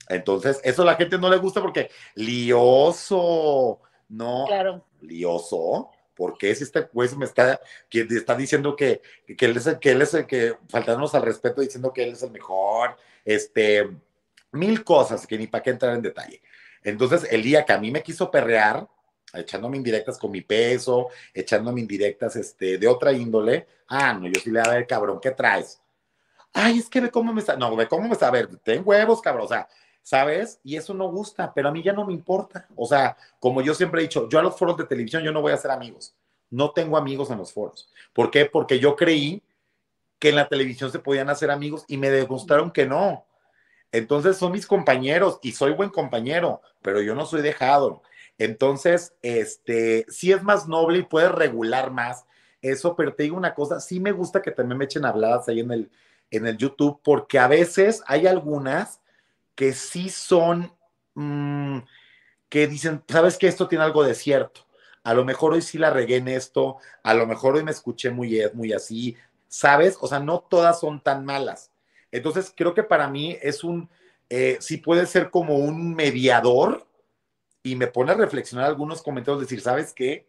Entonces, eso a la gente no le gusta porque lioso, no, claro. lioso ¿por qué si este juez me está, que está diciendo que, que, él es el, que él es el que, faltándonos al respeto, diciendo que él es el mejor, este, mil cosas que ni para qué entrar en detalle. Entonces, el día que a mí me quiso perrear, echándome indirectas con mi peso, echándome indirectas este, de otra índole, ah, no, yo sí le voy a ver, cabrón, ¿qué traes? Ay, es que ve cómo me está, no, ve cómo me está, a ver, ten huevos, cabrón, o sea, ¿sabes? Y eso no gusta, pero a mí ya no me importa. O sea, como yo siempre he dicho, yo a los foros de televisión yo no voy a ser amigos. No tengo amigos en los foros. ¿Por qué? Porque yo creí que en la televisión se podían hacer amigos y me demostraron que no. Entonces son mis compañeros y soy buen compañero, pero yo no soy dejado. Entonces, este, sí es más noble y puede regular más eso, pero te digo una cosa, sí me gusta que también me echen habladas ahí en el, en el YouTube, porque a veces hay algunas que sí son, mm, que dicen, sabes que esto tiene algo de cierto. A lo mejor hoy sí la regué en esto, a lo mejor hoy me escuché muy, muy así, ¿sabes? O sea, no todas son tan malas. Entonces, creo que para mí es un, eh, sí puede ser como un mediador y me pone a reflexionar algunos comentarios, decir, ¿sabes qué?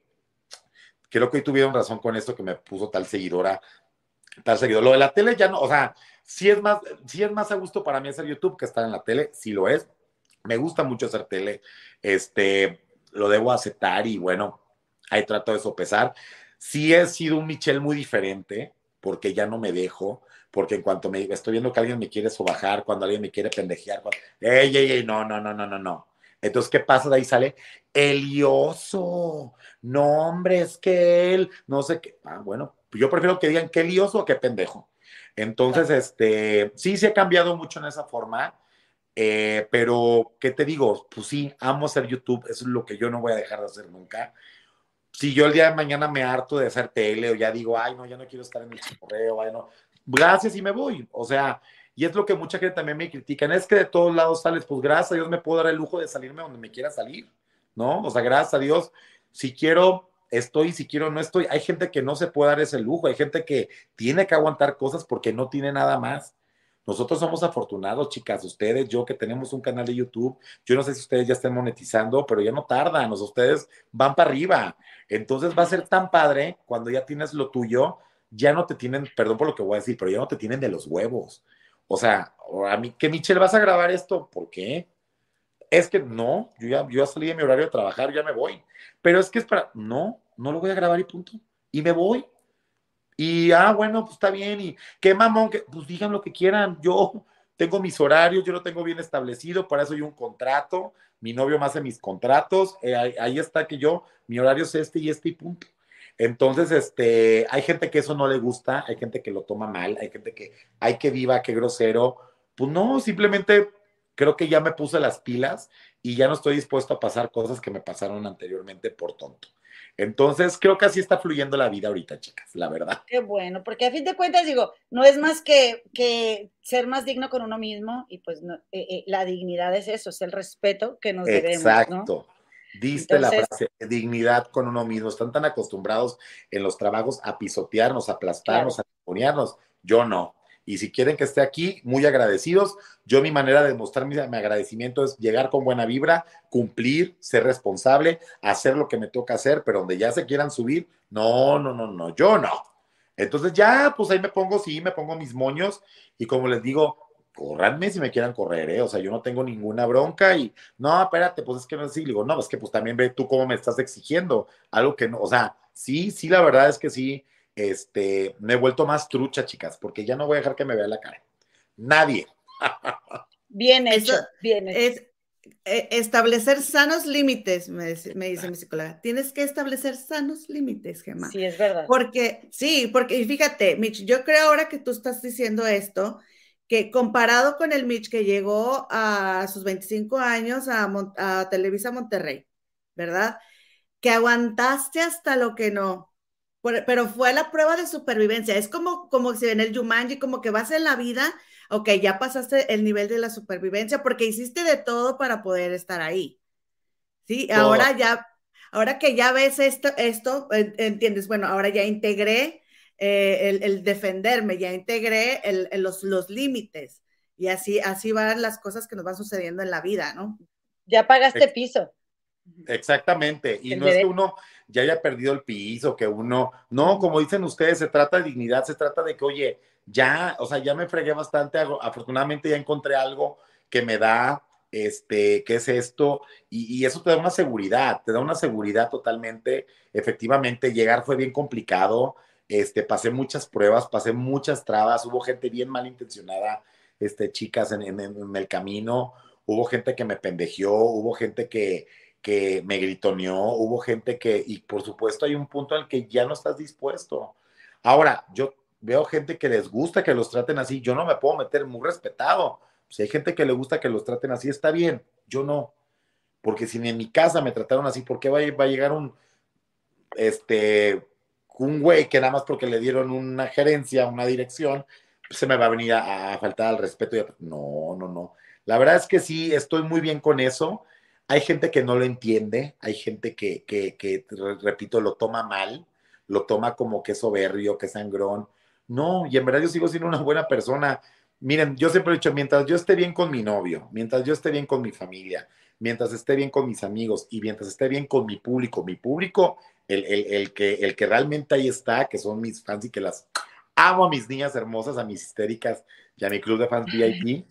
Creo que hoy tuvieron razón con esto que me puso tal seguidora, tal seguidor. Lo de la tele ya no, o sea, si es más, si es más a gusto para mí hacer YouTube que estar en la tele, sí lo es. Me gusta mucho hacer tele, este, lo debo aceptar y bueno, ahí trato de sopesar. Sí he sido un Michelle muy diferente, porque ya no me dejo, porque en cuanto me estoy viendo que alguien me quiere sobajar, cuando alguien me quiere pendejear, ey, ey, ey, no, no, no, no, no, no. Entonces, ¿qué pasa? De ahí sale Elioso. No, hombre, es que él, no sé qué. Ah, bueno, yo prefiero que digan qué lioso o qué pendejo. Entonces, este, sí, se ha cambiado mucho en esa forma. Eh, pero, ¿qué te digo? Pues sí, amo hacer YouTube, eso es lo que yo no voy a dejar de hacer nunca. Si yo el día de mañana me harto de hacer tele o ya digo, ay, no, ya no quiero estar en el correo, ay, no, gracias y me voy. O sea, y es lo que mucha gente también me critican, es que de todos lados sales, pues gracias a Dios me puedo dar el lujo de salirme donde me quiera salir, ¿no? O sea, gracias a Dios, si quiero, estoy, si quiero, no estoy. Hay gente que no se puede dar ese lujo, hay gente que tiene que aguantar cosas porque no tiene nada más. Nosotros somos afortunados, chicas, ustedes, yo que tenemos un canal de YouTube, yo no sé si ustedes ya estén monetizando, pero ya no tardan, o sea, ustedes van para arriba. Entonces va a ser tan padre cuando ya tienes lo tuyo, ya no te tienen, perdón por lo que voy a decir, pero ya no te tienen de los huevos. O sea, a mí, que Michelle, ¿vas a grabar esto? ¿Por qué? Es que no, yo ya, yo ya salí de mi horario de trabajar, ya me voy. Pero es que es para, no, no lo voy a grabar y punto. Y me voy. Y, ah, bueno, pues está bien. Y qué mamón, que, pues digan lo que quieran. Yo tengo mis horarios, yo lo tengo bien establecido, para eso hay un contrato. Mi novio me hace mis contratos. Eh, ahí, está que yo, mi horario es este y este y punto. Entonces, este, hay gente que eso no le gusta, hay gente que lo toma mal, hay gente que, hay que viva, qué grosero. Pues no, simplemente creo que ya me puse las pilas y ya no estoy dispuesto a pasar cosas que me pasaron anteriormente por tonto. Entonces, creo que así está fluyendo la vida ahorita, chicas, la verdad. Qué bueno, porque a fin de cuentas, digo, no es más que, que ser más digno con uno mismo y pues eh, eh, la dignidad es eso, es el respeto que nos debemos. Exacto. Diste la frase, dignidad con uno mismo. Están tan acostumbrados en los trabajos a pisotearnos, a aplastarnos, a ponernos. Yo no. Y si quieren que esté aquí, muy agradecidos. Yo mi manera de mostrar mi, agradecimiento es llegar con buena vibra, cumplir, ser responsable, hacer lo que me toca hacer, pero donde ya se quieran subir, no, no, no, no, yo no. Entonces ya, pues ahí me pongo, sí, me pongo mis moños y como les digo, corranme si me quieran correr, ¿eh? O sea, yo no tengo ninguna bronca y, no, espérate, pues es que no es así. digo, no, es que pues también ve tú cómo me estás exigiendo, algo que no, o sea, sí, sí, la verdad es que sí, este, me he vuelto más trucha, chicas, porque ya no voy a dejar que me vea la cara. Nadie. Bien hecho, bien hecho. Es, eh, establecer sanos límites, me, dice, mi psicóloga. Tienes que establecer sanos límites, Gemma. Sí, es verdad. Porque, sí, porque, y fíjate, Mitch, yo creo ahora que tú estás diciendo esto, que comparado con el Mitch que llegó a sus 25 años a, a Televisa Monterrey, ¿verdad? Que aguantaste hasta lo que no, pero fue la prueba de supervivencia. Es como, como si en el Jumanji, como que vas en la vida, ok, ya pasaste el nivel de la supervivencia porque hiciste de todo para poder estar ahí. Sí, ahora ya, ahora que ya ves esto, esto, entiendes, bueno, ahora ya integré eh, el, defenderme, ya integré los, los límites y así, así van las cosas que nos van sucediendo en la vida, ¿no? Ya pagaste piso. Exactamente, y no es que uno ya haya perdido el piso, que uno, no, como dicen ustedes, se trata de dignidad, se trata de que, oye, ya, o sea, ya me fregué bastante, afortunadamente ya encontré algo que me da, este, ¿qué es esto? Y, eso te da una seguridad, te da una seguridad totalmente, efectivamente, llegar fue bien complicado, este, pasé muchas pruebas, pasé muchas trabas, hubo gente bien malintencionada, este, chicas en, en, en el camino, hubo gente que me pendejeó, hubo gente que, que me gritoneó, hubo gente que, y por supuesto hay un punto al que ya no estás dispuesto. Ahora, yo veo gente que les gusta que los traten así, yo no me puedo meter muy respetado. Si hay gente que le gusta que los traten así, está bien, yo no. Porque si en mi casa me trataron así, ¿por qué va, a llegar un, este, un güey que nada más porque le dieron una gerencia, una dirección, se me va a venir a, faltar al respeto? No, no, no. La verdad es que sí, estoy muy bien con eso hay gente que no lo entiende, hay gente que, que, repito, lo toma mal, lo toma como que soberbio, que sangrón. No, y en verdad yo sigo siendo una buena persona. Miren, yo siempre he dicho, mientras yo esté bien con mi novio, mientras yo esté bien con mi familia, mientras esté bien con mis amigos y mientras esté bien con mi público, mi público, el, el, que, el que realmente ahí está, que son mis fans y que las amo a mis niñas hermosas, a mis histéricas y a mi club de fans VIP,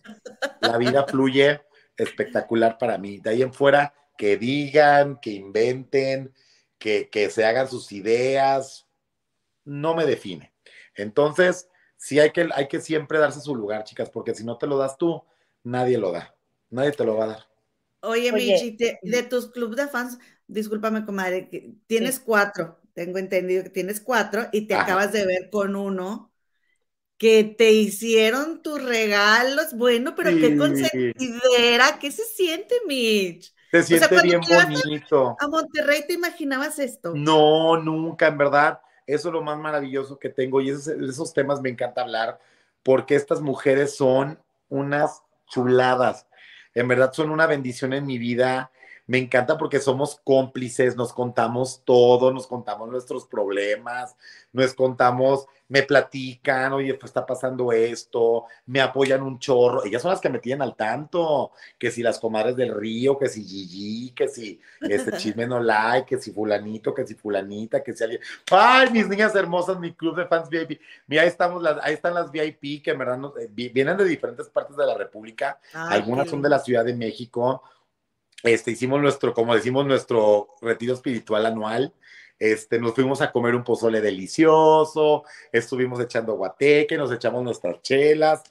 la vida fluye espectacular para mí. De ahí en fuera, que digan, que inventen, que, se hagan sus ideas, no me define. Entonces, sí hay que, hay que siempre darse su lugar, chicas, porque si no te lo das tú, nadie lo da. Nadie te lo va a dar. Oye, Michi, de, tus clubes de fans, discúlpame, comadre, tienes cuatro, tengo entendido que tienes cuatro y te acabas de ver con uno que te hicieron tus regalos. Bueno, pero qué consentidera, ¿qué se siente, Mitch? Se siente bien bonito. A Monterrey te imaginabas esto? No, nunca, en verdad. Eso es lo más maravilloso que tengo y esos, esos temas me encanta hablar porque estas mujeres son unas chuladas. En verdad son una bendición en mi vida me encanta porque somos cómplices, nos contamos todo, nos contamos nuestros problemas, nos contamos, me platican, oye, pues está pasando esto, me apoyan un chorro. Ellas son las que me tienen al tanto, que si las comadres del río, que si Gigi, que si este chisme no like, que si fulanito, que si fulanita, que si alguien. Ay, mis niñas hermosas, mi club de fans VIP. Mira, ahí estamos, las, ahí están las VIP que en verdad eh, vienen de diferentes partes de la República. Algunas son de la Ciudad de México este, hicimos nuestro, como decimos, nuestro retiro espiritual anual. Este, nos fuimos a comer un pozole delicioso, estuvimos echando guateque, nos echamos nuestras chelas.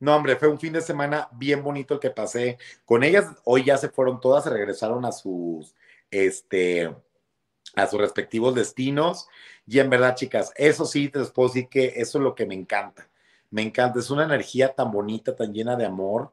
No, hombre, fue un fin de semana bien bonito el que pasé con ellas. Hoy ya se fueron todas, se regresaron a sus, este, a sus respectivos destinos. Y en verdad, chicas, eso sí, te que eso es lo que me encanta. Me encanta, es una energía tan bonita, tan llena de amor,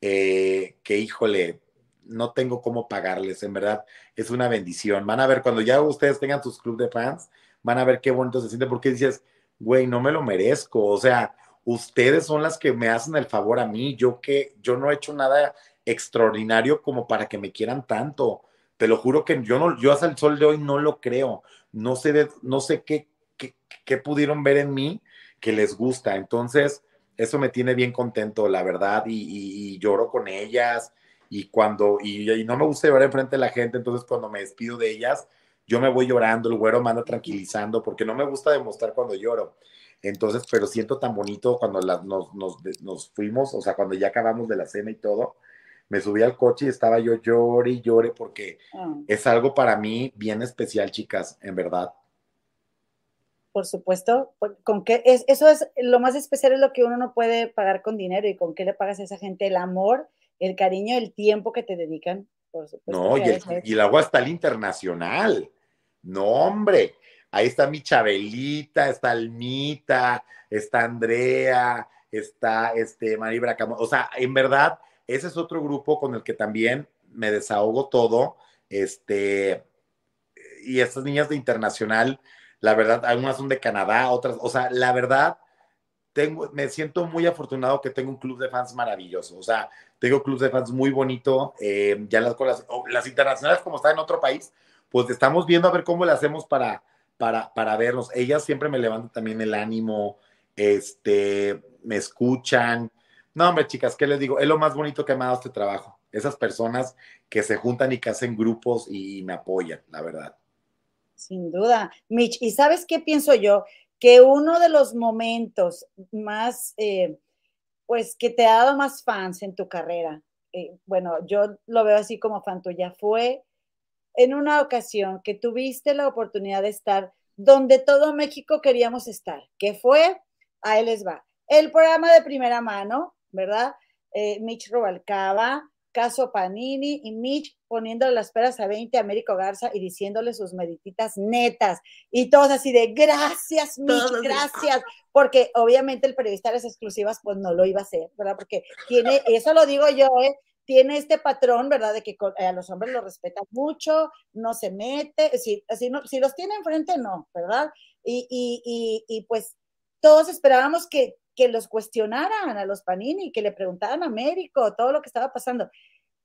eh, que híjole, no tengo cómo pagarles, en verdad, es una bendición. Van a ver, cuando ya ustedes tengan sus club de fans, van a ver qué bonito se siente, porque dices, güey, no me lo merezco, o sea, ustedes son las que me hacen el favor a mí, yo que, yo no he hecho nada extraordinario como para que me quieran tanto. Te lo juro que yo no, yo hasta el sol de hoy no lo creo. No sé de, no sé qué, qué, pudieron ver en mí que les gusta. Entonces, eso me tiene bien contento, la verdad, y lloro con ellas y cuando, y, no me gusta llorar enfrente de la gente, entonces cuando me despido de ellas, yo me voy llorando, el güero me anda tranquilizando, porque no me gusta demostrar cuando lloro. Entonces, pero siento tan bonito cuando nos, nos, nos, fuimos, o sea, cuando ya acabamos de la cena y todo, me subí al coche y estaba yo llore y llore porque ah. es algo para mí bien especial, chicas, en verdad. Por supuesto, con qué es, eso es lo más especial es lo que uno no puede pagar con dinero y con qué le pagas a esa gente el amor el cariño, el tiempo que te dedican, por supuesto. No, y el, y el, agua está el internacional. No, hombre, ahí está mi Chabelita, está Almita, está Andrea, está este Mari Bracamo. O sea, en verdad, ese es otro grupo con el que también me desahogo todo. Este, y estas niñas de internacional, la verdad, algunas son de Canadá, otras, o sea, la verdad, tengo, me siento muy afortunado que tengo un club de fans maravilloso. O sea, tengo clubes de fans muy bonito. Eh, ya las, las internacionales, como están en otro país, pues estamos viendo a ver cómo le hacemos para, para, para vernos. Ellas siempre me levantan también el ánimo, este, me escuchan. No, hombre, chicas, ¿qué les digo? Es lo más bonito que me ha dado este trabajo. Esas personas que se juntan y que hacen grupos y me apoyan, la verdad. Sin duda, Mitch. ¿Y sabes qué pienso yo? Que uno de los momentos más eh, pues que te ha dado más fans en tu carrera. Eh, bueno, yo lo veo así como fan tuya. Fue en una ocasión que tuviste la oportunidad de estar donde todo México queríamos estar, que fue, ahí les va, el programa de primera mano, ¿verdad? Eh, Mitch Caso Panini y Mitch poniéndole las peras a 20 a Américo Garza y diciéndole sus medititas netas y todos así de gracias, Mitch, gracias, porque obviamente el periodista de las exclusivas pues no lo iba a hacer, ¿verdad? Porque tiene, eso lo digo yo, ¿eh? tiene este patrón, ¿verdad? De que a los hombres los respeta mucho, no se mete, si, si, no, si los tiene enfrente, no, ¿verdad? Y, y, y, y pues todos esperábamos que, que los cuestionaran a los Panini, que le preguntaran a Américo todo lo que estaba pasando.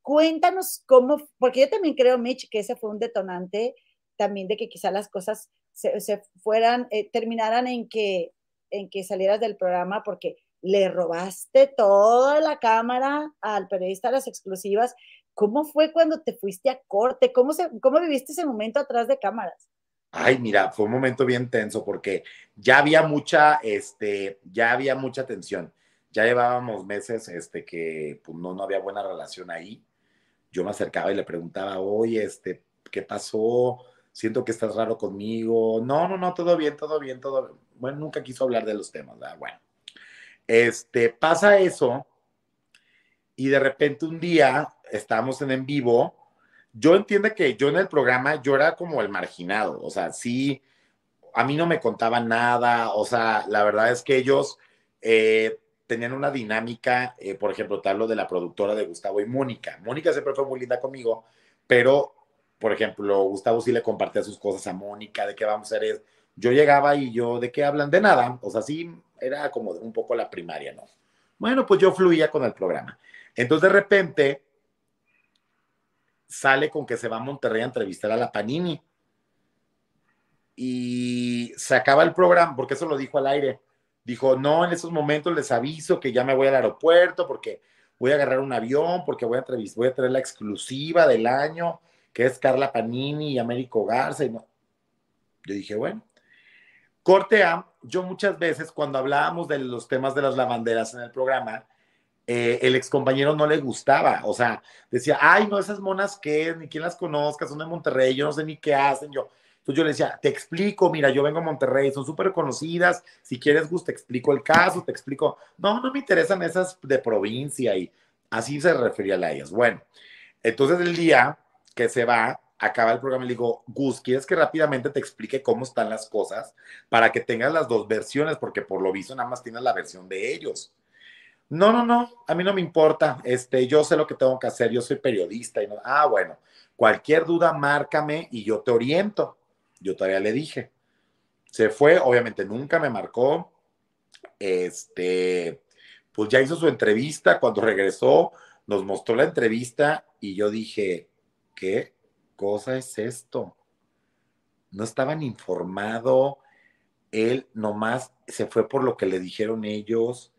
Cuéntanos cómo, porque yo también creo, Mitch, que ese fue un detonante también de que quizá las cosas se, fueran, eh, terminaran en que, en que salieras del programa porque le robaste toda la cámara al periodista las exclusivas. ¿Cómo fue cuando te fuiste a corte? ¿Cómo, se, cómo viviste ese momento atrás de cámaras? Ay, mira, fue un momento bien tenso porque ya había mucha, este, ya había mucha tensión. Ya llevábamos meses, este, que pues, no, no había buena relación ahí. Yo me acercaba y le preguntaba, oye, este, ¿qué pasó? Siento que estás raro conmigo. No, no, no, todo bien, todo bien, todo bien. Bueno, nunca quiso hablar de los temas, ¿verdad? Bueno, este, pasa eso y de repente un día estábamos en en vivo, yo entiendo que yo en el programa yo era como el marginado, o sea, sí, a mí no me contaban nada, o sea, la verdad es que ellos eh, tenían una dinámica, eh, por ejemplo, tal lo de la productora de Gustavo y Mónica. Mónica siempre fue muy linda conmigo, pero, por ejemplo, Gustavo sí le compartía sus cosas a Mónica, de qué vamos a hacer. Yo llegaba y yo, ¿de qué hablan? De nada, o sea, sí, era como un poco la primaria, ¿no? Bueno, pues yo fluía con el programa. Entonces, de repente, sale con que se va a Monterrey a entrevistar a la Panini. Y se acaba el programa, porque eso lo dijo al aire. Dijo, no, en esos momentos les aviso que ya me voy al aeropuerto porque voy a agarrar un avión, porque voy a, voy a traer la exclusiva del año, que es Carla Panini y Américo Garza. Y no. Yo dije, bueno. Corte A, yo muchas veces cuando hablábamos de los temas de las lavanderas en el programa, eh, el ex compañero no le gustaba, o sea, decía, ay, no, esas monas que ni quién las conozca, son de Monterrey, yo no sé ni qué hacen, yo. Entonces yo le decía, te explico, mira, yo vengo a Monterrey, son súper conocidas, si quieres, Gus, te explico el caso, te explico, no, no me interesan esas de provincia y así se refería a ellas. Bueno, entonces el día que se va, acaba el programa y le digo, Gus, ¿quieres que rápidamente te explique cómo están las cosas para que tengas las dos versiones? Porque por lo visto nada más tienes la versión de ellos. No, no, no, a mí no me importa. Este, yo sé lo que tengo que hacer, yo soy periodista y no. Ah, bueno, cualquier duda, márcame y yo te oriento. Yo todavía le dije. Se fue, obviamente nunca me marcó. Este, pues ya hizo su entrevista. Cuando regresó, nos mostró la entrevista y yo dije, ¿qué cosa es esto? No estaban informado. Él nomás se fue por lo que le dijeron ellos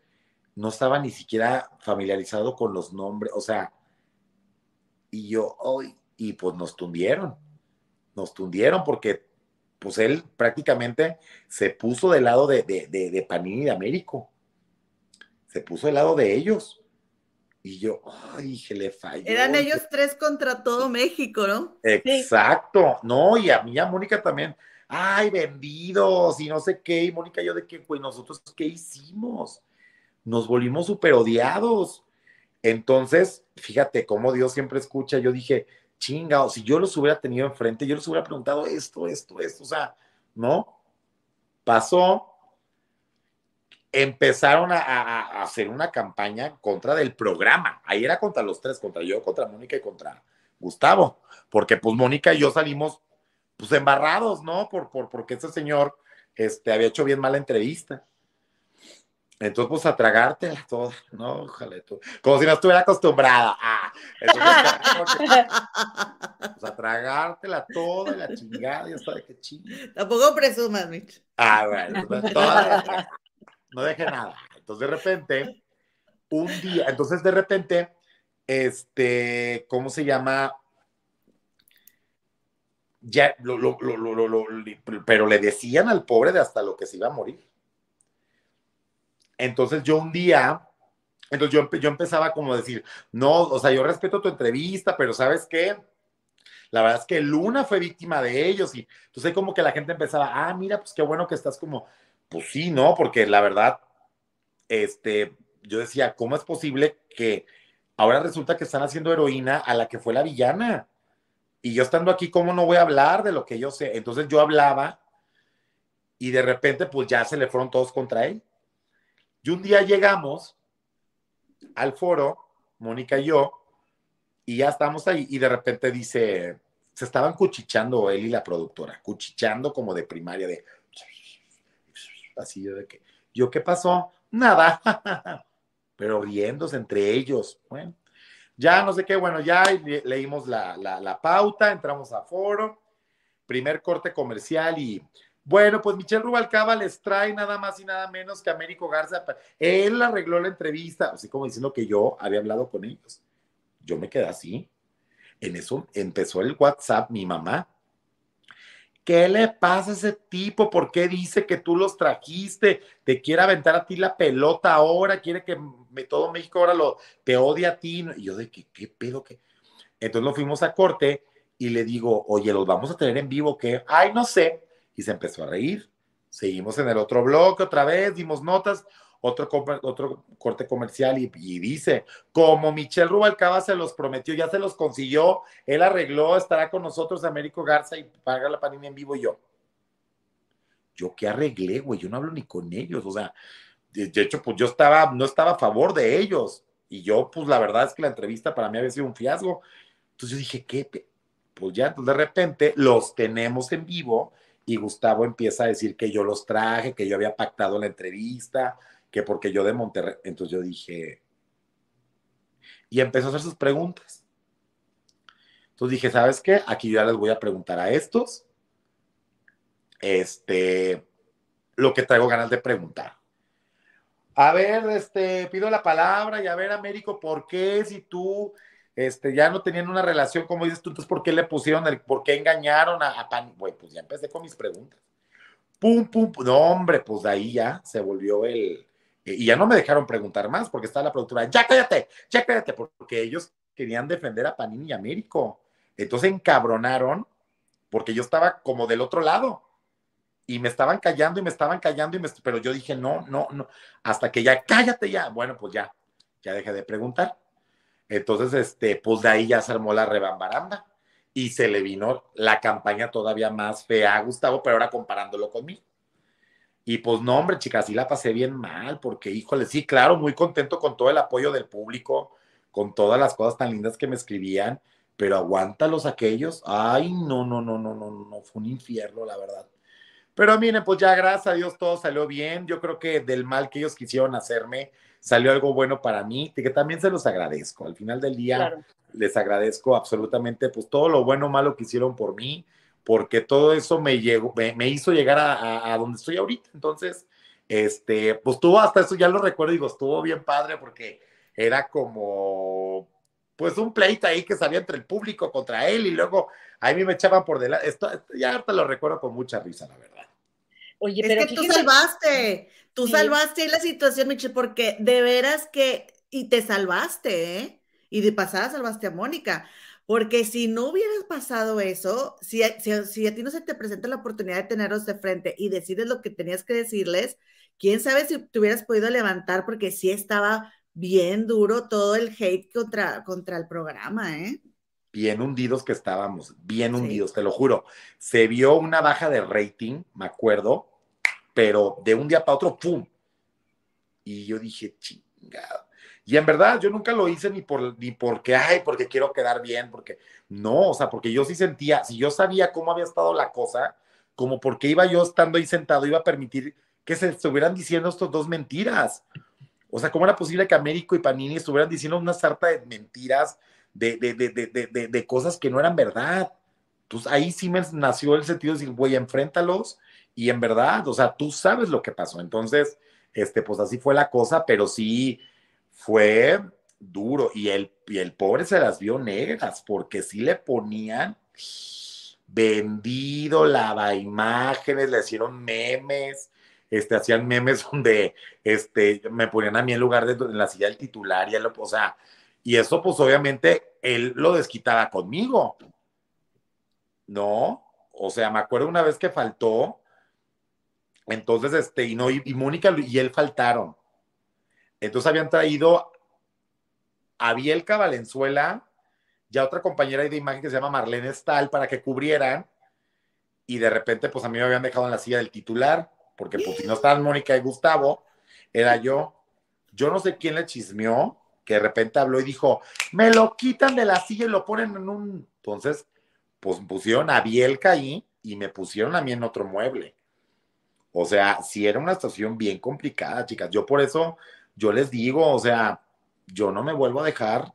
no estaba ni siquiera familiarizado con los nombres, o sea, y yo, hoy, y pues nos tundieron, nos tundieron porque pues él prácticamente se puso del lado de, de, de, Panini de Américo, se puso del lado de ellos. Y yo, ay, que le falló. Eran ellos tres contra todo México, ¿no? Exacto, no, y a mí, a Mónica también, ay, vendidos, y no sé qué, y Mónica, yo de qué, pues nosotros, ¿qué hicimos? Nos volvimos súper odiados. Entonces, fíjate cómo Dios siempre escucha. Yo dije, chinga, si yo los hubiera tenido enfrente, yo les hubiera preguntado esto, esto, esto, o sea, ¿no? Pasó, empezaron a, hacer una campaña contra del programa. Ahí era contra los tres, contra yo, contra Mónica y contra Gustavo, porque pues Mónica y yo salimos pues embarrados, ¿no? Por, por, porque ese señor este, había hecho bien mala entrevista. Entonces, pues a tragártela toda, ¿no? Ojalá tú. Como si no estuviera acostumbrada. Ah, pues a tragártela toda, la chingada, ya sabe qué chingada. Tampoco presumas, Mitch. Ah, bueno, pues, toda, no deje nada. Entonces, de repente, un día, entonces de repente, este, ¿cómo se llama? Ya, lo, lo, lo, pero le decían al pobre de hasta lo que se iba a morir. Entonces yo un día, entonces yo, yo empezaba como a decir, no, o sea, yo respeto tu entrevista, pero ¿sabes qué? La verdad es que Luna fue víctima de ellos y entonces como que la gente empezaba, ah, mira, pues qué bueno que estás como, pues sí, ¿no? Porque la verdad, este, yo decía, ¿cómo es posible que ahora resulta que están haciendo heroína a la que fue la villana? Y yo estando aquí, ¿cómo no voy a hablar de lo que yo sé? Entonces yo hablaba y de repente pues ya se le fueron todos contra él. Y un día llegamos al foro, Mónica y yo, y ya estamos ahí, y de repente dice, se estaban cuchichando él y la productora, cuchichando como de primaria, de así de que, ¿yo qué pasó? Nada, pero riéndose entre ellos. Bueno, ya no sé qué, bueno, ya leímos la, la pauta, entramos a foro, primer corte comercial y bueno, pues Michelle Rubalcaba les trae nada más y nada menos que Américo Garza. Él arregló la entrevista, así como diciendo que yo había hablado con ellos. Yo me quedé así. En eso empezó el WhatsApp mi mamá. ¿Qué le pasa a ese tipo? ¿Por qué dice que tú los trajiste? Te quiere aventar a ti la pelota ahora, quiere que todo México ahora lo te odia a ti. Y yo de que, ¿qué pedo? ¿Qué? Entonces nos fuimos a corte y le digo, oye, ¿los vamos a tener en vivo? ¿Qué? Ay, no sé y se empezó a reír. Seguimos en el otro bloque otra vez, dimos notas. otro, otro corte comercial y, dice, como Michelle Rubalcaba se los prometió, ya se los consiguió, él arregló, estará con nosotros Américo Garza y paga la panini en vivo yo. Yo qué arreglé, güey, yo no hablo ni con ellos, o sea, de, hecho, pues yo estaba, no estaba a favor de ellos. Y yo, pues la verdad es que la entrevista para mí había sido un fiasco. Entonces yo dije, ¿qué? Pues ya, entonces de repente los tenemos en vivo y Gustavo empieza a decir que yo los traje, que yo había pactado la entrevista, que porque yo de Monterrey. Entonces yo dije, y empezó a hacer sus preguntas. Entonces dije, ¿sabes qué? Aquí ya les voy a preguntar a estos, este, lo que traigo ganas de preguntar. A ver, este, pido la palabra y a ver, Américo, ¿por qué si tú este, ya no tenían una relación, como dices tú, entonces ¿por qué le pusieron el, por qué engañaron a, a Pan? Güey, pues ya empecé con mis preguntas. Pum, pum, pum, no, hombre, pues de ahí ya se volvió el, y ya no me dejaron preguntar más porque estaba la productora, ya cállate, ya cállate, porque ellos querían defender a Panini y Américo. Entonces encabronaron porque yo estaba como del otro lado y me estaban callando y me estaban callando, y me, pero yo dije, no, no, no, hasta que ya, cállate ya. Bueno, pues ya, ya dejé de preguntar. Entonces, este, pues de ahí ya se armó la rebambaranda y se le vino la campaña todavía más fea a Gustavo, pero ahora comparándolo conmigo. Y pues no, hombre, chicas, sí la pasé bien mal, porque híjole, sí, claro, muy contento con todo el apoyo del público, con todas las cosas tan lindas que me escribían, pero aguántalos aquellos. Ay, no, no, no, no, no, no, fue un infierno, la verdad. Pero miren, pues ya gracias a Dios todo salió bien. Yo creo que del mal que ellos quisieron hacerme salió algo bueno para mí, que también se los agradezco. Al final del día les agradezco absolutamente pues todo lo bueno o malo que hicieron por mí, porque todo eso me, llegó, me, hizo llegar a, donde estoy ahorita. Entonces, este, pues tuvo hasta eso, ya lo recuerdo, digo, estuvo bien padre porque era como pues un pleito ahí que salía entre el público contra él y luego a mí me echaban por delante. Esto, ya ahorita lo recuerdo con mucha risa, la verdad. Oye, es pero que tú salvaste, tú salvaste la situación, Michelle, porque de veras que, y te salvaste, ¿eh? Y de pasada salvaste a Mónica, porque si no hubieras pasado eso, si, si, a ti no se te presenta la oportunidad de tenerlos de frente y decides lo que tenías que decirles, quién sabe si te hubieras podido levantar, porque sí estaba bien duro todo el hate contra, contra el programa, ¿eh? Bien hundidos que estábamos, bien hundidos, te lo juro. Se vio una baja de rating, me acuerdo, pero de un día para otro, ¡pum! Y yo dije, chingado. Y en verdad, yo nunca lo hice ni por ni porque, ay, porque quiero quedar bien, porque no, o sea, porque yo sí sentía, si yo sabía cómo había estado la cosa, como porque iba yo estando ahí sentado, iba a permitir que se estuvieran diciendo estos dos mentiras. O sea, ¿cómo era posible que Américo y Panini estuvieran diciendo una sarta de mentiras, de, de, de, de cosas que no eran verdad? Entonces ahí sí me nació el sentido de decir, güey, enfréntalos y en verdad, o sea, tú sabes lo que pasó. Entonces, este, pues así fue la cosa, pero sí fue duro y el, y el pobre se las vio negras porque sí le ponían vendido, lava imágenes, le hicieron memes, este, hacían memes donde este, me ponían a mí en lugar de en la silla del titular y él, o sea, y eso pues obviamente él lo desquitaba conmigo. ¿No? O sea, me acuerdo una vez que faltó entonces, este, y no, y, Mónica y él faltaron. Entonces habían traído a Bielka Valenzuela, ya otra compañera de imagen que se llama Marlene Stahl para que cubrieran. Y de repente, pues a mí me habían dejado en la silla del titular, porque pues no estaban Mónica y Gustavo, era yo. Yo no sé quién le chismeó, que de repente habló y dijo, me lo quitan de la silla y lo ponen en un... Entonces, pues pusieron a Bielka ahí y me pusieron a mí en otro mueble. O sea, si era una situación bien complicada, chicas. Yo por eso, yo les digo, o sea, yo no me vuelvo a dejar.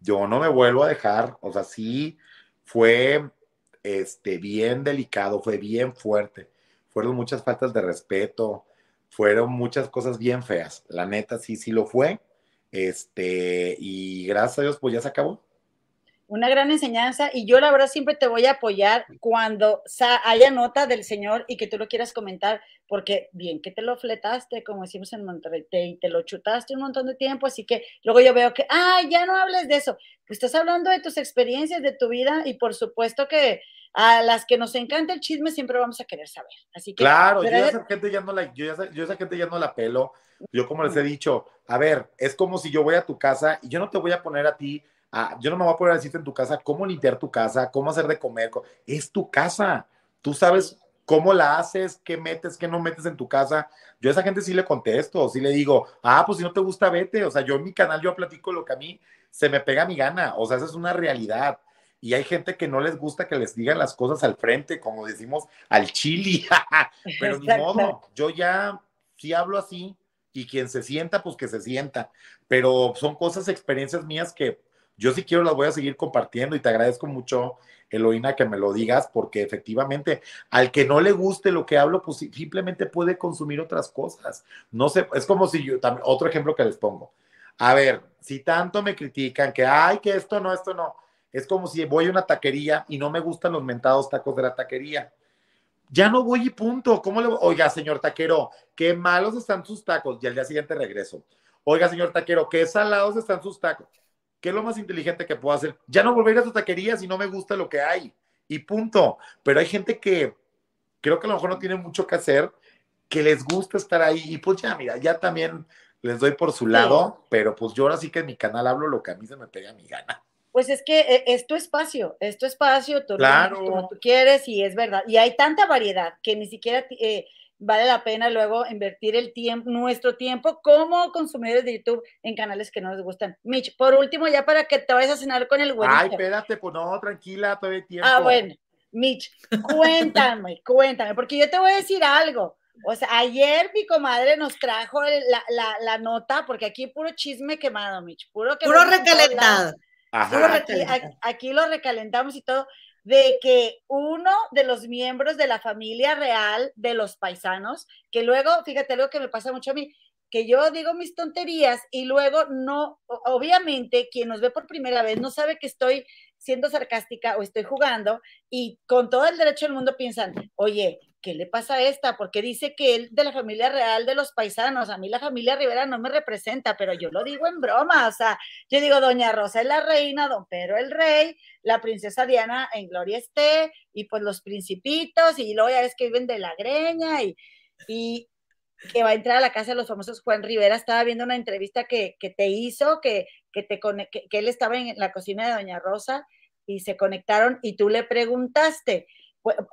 Yo no me vuelvo a dejar. O sea, sí fue este, bien delicado, fue bien fuerte. Fueron muchas faltas de respeto, fueron muchas cosas bien feas. La neta, sí, sí lo fue. Este, y gracias a Dios, pues ya se acabó una gran enseñanza y yo la verdad siempre te voy a apoyar cuando haya nota del Señor y que tú lo quieras comentar, porque bien que te lo fletaste, como decimos en Monterrey, y te lo chutaste un montón de tiempo, así que luego yo veo que, ah, ya no hables de eso, pues estás hablando de tus experiencias, de tu vida y por supuesto que a las que nos encanta el chisme siempre vamos a querer saber. Así que, claro, yo esa gente ya no la, yo, yo esa gente ya no la pelo. Yo como les he dicho, a ver, es como si yo voy a tu casa y yo no te voy a poner a ti, a, yo no me voy a poner a decirte en tu casa cómo limpiar tu casa, cómo hacer de comer. Es tu casa. Tú sabes cómo la haces, qué metes, qué no metes en tu casa. Yo a esa gente sí le contesto, sí le digo, ah, pues si no te gusta, vete. O sea, yo en mi canal yo platico lo que a mí se me pega a mi gana. O sea, esa es una realidad y hay gente que no les gusta que les digan las cosas al frente, como decimos, al chili, pero ni modo, yo ya sí hablo así y quien se sienta, pues que se sienta, pero son cosas, experiencias mías que yo sí quiero las voy a seguir compartiendo y te agradezco mucho, Eloína, que me lo digas, porque efectivamente al que no le guste lo que hablo, pues simplemente puede consumir otras cosas. No sé, es como si yo, también, otro ejemplo que les pongo. A ver, si tanto me critican que, ay, que esto no, esto no, es como si voy a una taquería y no me gustan los mentados tacos de la taquería. Ya no voy y punto. ¿Cómo le Oiga, señor taquero, qué malos están sus tacos. Y al día siguiente regreso. Oiga, señor taquero, qué salados están sus tacos. ¿Qué es lo más inteligente que puedo hacer? Ya no volver a su taquería si no me gusta lo que hay. Y punto. Pero hay gente que creo que a lo mejor no tiene mucho que hacer, que les gusta estar ahí. Y pues ya, mira, ya también les doy por su lado, pero pues yo ahora sí que en mi canal hablo lo que a mí se me pega a mi gana. Pues es que eh, es tu espacio, es tu espacio, tú lo como tú quieres y es verdad. Y hay tanta variedad que ni siquiera eh, vale la pena luego invertir el tiempo, nuestro tiempo como consumidores de YouTube en canales que no les gustan. Mitch, por último, ya para que te vayas a cenar con el güey. Ay, espérate, pues no, tranquila, todavía hay tiempo. Ah, bueno. Mitch, cuéntame, cuéntame, porque yo te voy a decir algo. O sea, ayer mi comadre nos trajo la, la, la nota, porque aquí puro chisme quemado, Mitch, puro, puro recalentado aquí, lo recalentamos y todo, de que uno de los miembros de la familia real de los paisanos, que luego, fíjate, algo que me pasa mucho a mí, que yo digo mis tonterías y luego no, obviamente quien nos ve por primera vez no sabe que estoy siendo sarcástica o estoy jugando y con todo el derecho del mundo piensan, oye, ¿qué le pasa a esta? Porque dice que él de la familia real de los paisanos, a mí la familia Rivera no me representa, pero yo lo digo en broma, o sea, yo digo, doña Rosa es la reina, don Pedro el rey, la princesa Diana en gloria esté, y pues los principitos, y luego ya ves que viven de la greña, y, y que va a entrar a la casa de los famosos Juan Rivera, estaba viendo una entrevista que, te hizo, que, que, te, que, que él estaba en la cocina de doña Rosa, y se conectaron, y tú le preguntaste,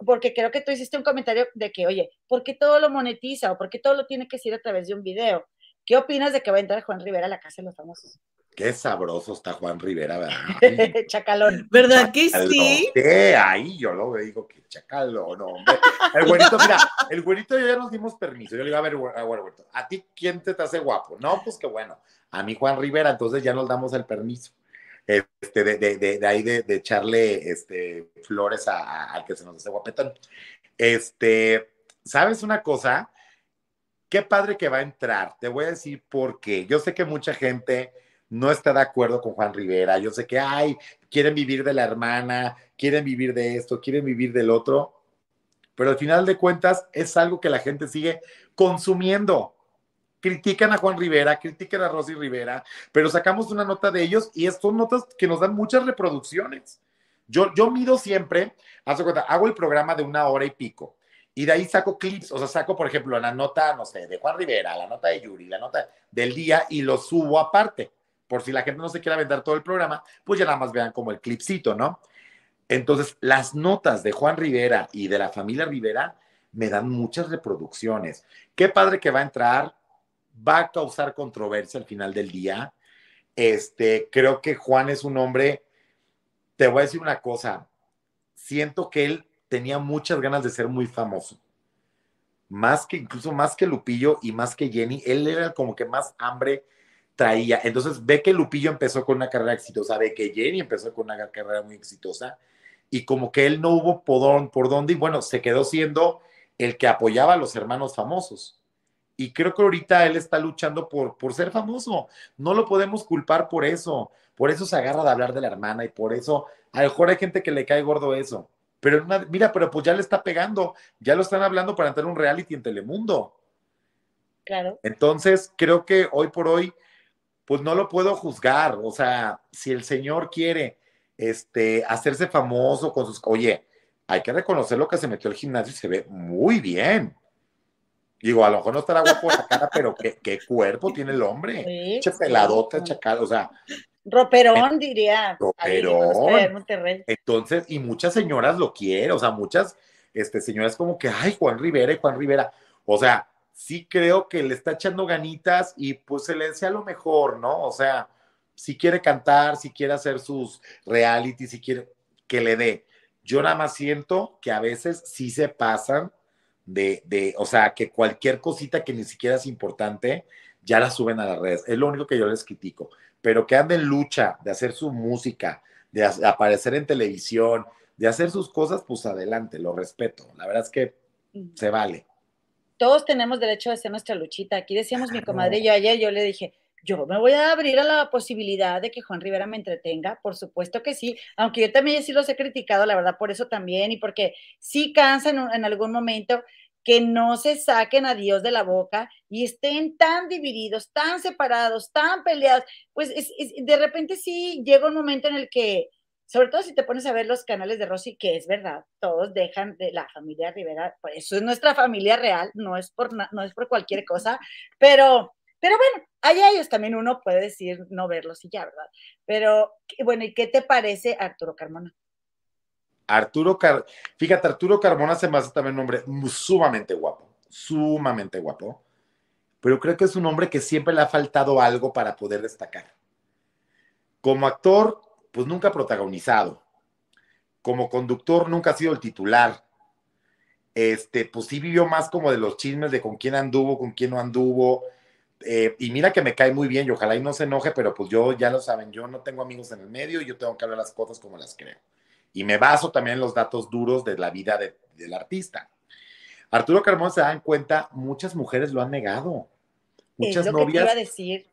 porque creo que tú hiciste un comentario de que, oye, ¿por qué todo lo monetiza o por qué todo lo tiene que decir a través de un video? ¿Qué opinas de que va a entrar Juan Rivera a la casa de los famosos? Qué sabroso está Juan Rivera, ¿verdad? chacalón. ¿Verdad que sí? Ahí yo lo digo que chacalón, hombre. El güerito, mira, el güerito yo ya nos dimos permiso. Yo le digo, a ver, a, ¿a ti quién te, te hace guapo? No, pues que bueno, a mí Juan Rivera, entonces ya nos damos el permiso este, de, de, de, ahí de, echarle este, flores al que se nos hace guapetón. Este, ¿sabes una cosa? Qué padre que va a entrar. Te voy a decir por qué. Yo sé que mucha gente no está de acuerdo con Juan Rivera. Yo sé que, ay, quieren vivir de la hermana, quieren vivir de esto, quieren vivir del otro. Pero al final de cuentas es algo que la gente sigue consumiendo critican a Juan Rivera, critican a Rosy Rivera, pero sacamos una nota de ellos y son notas que nos dan muchas reproducciones. Yo, yo mido siempre, cuenta, hago el programa de una hora y pico y de ahí saco clips, o sea, saco, por ejemplo, la nota, no sé, de Juan Rivera, la nota de Yuri, la nota del día y lo subo aparte. Por si la gente no se quiere vender todo el programa, pues ya nada más vean como el clipcito, ¿no? Entonces, las notas de Juan Rivera y de la familia Rivera me dan muchas reproducciones. Qué padre que va a entrar va a causar controversia al final del día. Este, creo que Juan es un hombre, te voy a decir una cosa, siento que él tenía muchas ganas de ser muy famoso. Más que, incluso más que Lupillo y más que Jenny, él era como que más hambre traía. Entonces ve que Lupillo empezó con una carrera exitosa, ve que Jenny empezó con una carrera muy exitosa y como que él no hubo por, por dónde y bueno, se quedó siendo el que apoyaba a los hermanos famosos. Y creo que ahorita él está luchando por, por ser famoso. No lo podemos culpar por eso. Por eso se agarra de hablar de la hermana y por eso, a lo mejor hay gente que le cae gordo eso. Pero mira, pero pues ya le está pegando. Ya lo están hablando para entrar un reality en Telemundo. Claro. Entonces, creo que hoy por hoy, pues no lo puedo juzgar. O sea, si el señor quiere este, hacerse famoso con sus. Oye, hay que reconocer lo que se metió al gimnasio y se ve muy bien. Digo, a lo mejor no estará guapo la cara, pero qué, qué cuerpo tiene el hombre. Sí, che peladota, chacal, o sea. Roperón, diría. Roperón. Entonces, y muchas señoras lo quieren, o sea, muchas este, señoras como que, ay, Juan Rivera y Juan Rivera. O sea, sí creo que le está echando ganitas y pues se le desea lo mejor, ¿no? O sea, si quiere cantar, si quiere hacer sus reality, si quiere que le dé. Yo nada más siento que a veces sí se pasan de, de, o sea, que cualquier cosita que ni siquiera es importante, ya la suben a las redes. Es lo único que yo les critico. Pero que anden en lucha de hacer su música, de aparecer en televisión, de hacer sus cosas, pues adelante, lo respeto. La verdad es que se vale todos tenemos derecho a hacer nuestra luchita. Aquí decíamos mi comadre yo ayer, yo le dije, yo me voy a abrir a la posibilidad de que Juan Rivera me entretenga, por supuesto que sí, aunque yo también sí los he criticado, la verdad, por eso también, y porque sí cansa en, algún momento que no se saquen a Dios de la boca y estén tan divididos, tan separados, tan peleados, pues de repente sí llega un momento en el que sobre todo si te pones a ver los canales de Rosy, que es verdad, todos dejan de la familia Rivera, pues eso es nuestra familia real, no es por, no es por cualquier cosa, pero, pero bueno, hay ellos también uno puede decir no verlos y ya, ¿verdad? Pero bueno, ¿y qué te parece Arturo Carmona? Arturo Car fíjate, Arturo Carmona se me hace también un hombre sumamente guapo, sumamente guapo, pero creo que es un hombre que siempre le ha faltado algo para poder destacar. Como actor, pues nunca protagonizado. Como conductor nunca ha sido el titular. Este, pues sí vivió más como de los chismes de con quién anduvo, con quién no anduvo. Eh, y mira que me cae muy bien y ojalá y no se enoje, pero pues yo, ya lo saben, yo no tengo amigos en el medio y yo tengo que hablar las cosas como las creo. Y me baso también en los datos duros de la vida del artista. Arturo Carmón se da en cuenta, muchas mujeres lo han negado. Muchas novias. decir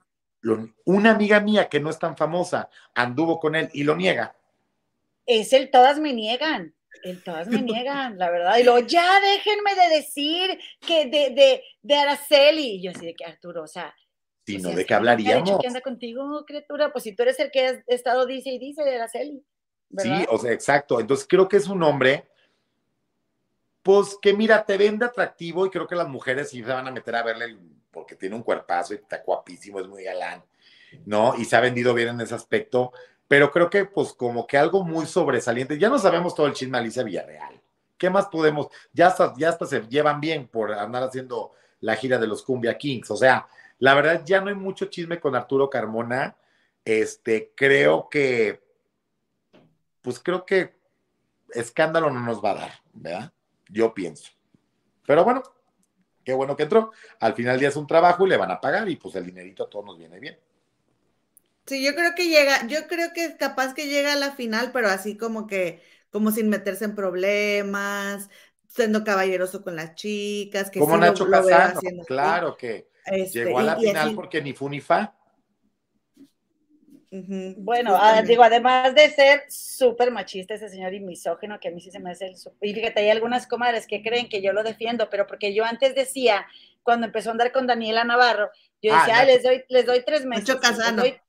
una amiga mía que no es tan famosa anduvo con él y lo niega. Es el todas me niegan. El todas me niegan, la verdad. Y luego, ya déjenme de decir que de, de, de Araceli. Y yo así de que Arturo, o sea. Si no, ¿de qué hablaríamos? ¿Qué anda contigo, criatura? Pues si tú eres el que ha estado dice y dice de Araceli. Sí, o sea, exacto. Entonces creo que es un hombre, pues que mira, te vende atractivo y creo que las mujeres sí se van a meter a verle porque tiene un cuerpazo y está guapísimo, es muy galán, ¿no? Y se ha vendido bien en ese aspecto, pero creo que pues como que algo muy sobresaliente, ya no sabemos todo el chisme Alicia Villarreal. ¿Qué más podemos? Ya hasta, ya hasta se llevan bien por andar haciendo la gira de los Cumbia Kings. O sea, la verdad ya no hay mucho chisme con Arturo Carmona. Este, creo que, pues creo que escándalo no nos va a dar, ¿verdad? Yo pienso. Pero bueno, qué bueno que entró. Al final día es un trabajo y le van a pagar y pues el dinerito a todos nos viene bien. Sí, yo creo que llega, yo creo que capaz que llega a la final, pero así como que, como sin meterse en problemas, siendo caballeroso con las chicas, que como Nacho Casano, claro que este, llegó a la final porque ni fu ni fa. Bueno, ah, digo, además de ser súper machista ese señor y misógeno, que a mí sí se me hace el... Y fíjate, hay algunas comadres que creen que yo lo defiendo, pero porque yo antes decía, cuando empezó a andar con Daniela Navarro, yo ah, decía, les, doy, les doy tres meses. Mucho casano. Les doy,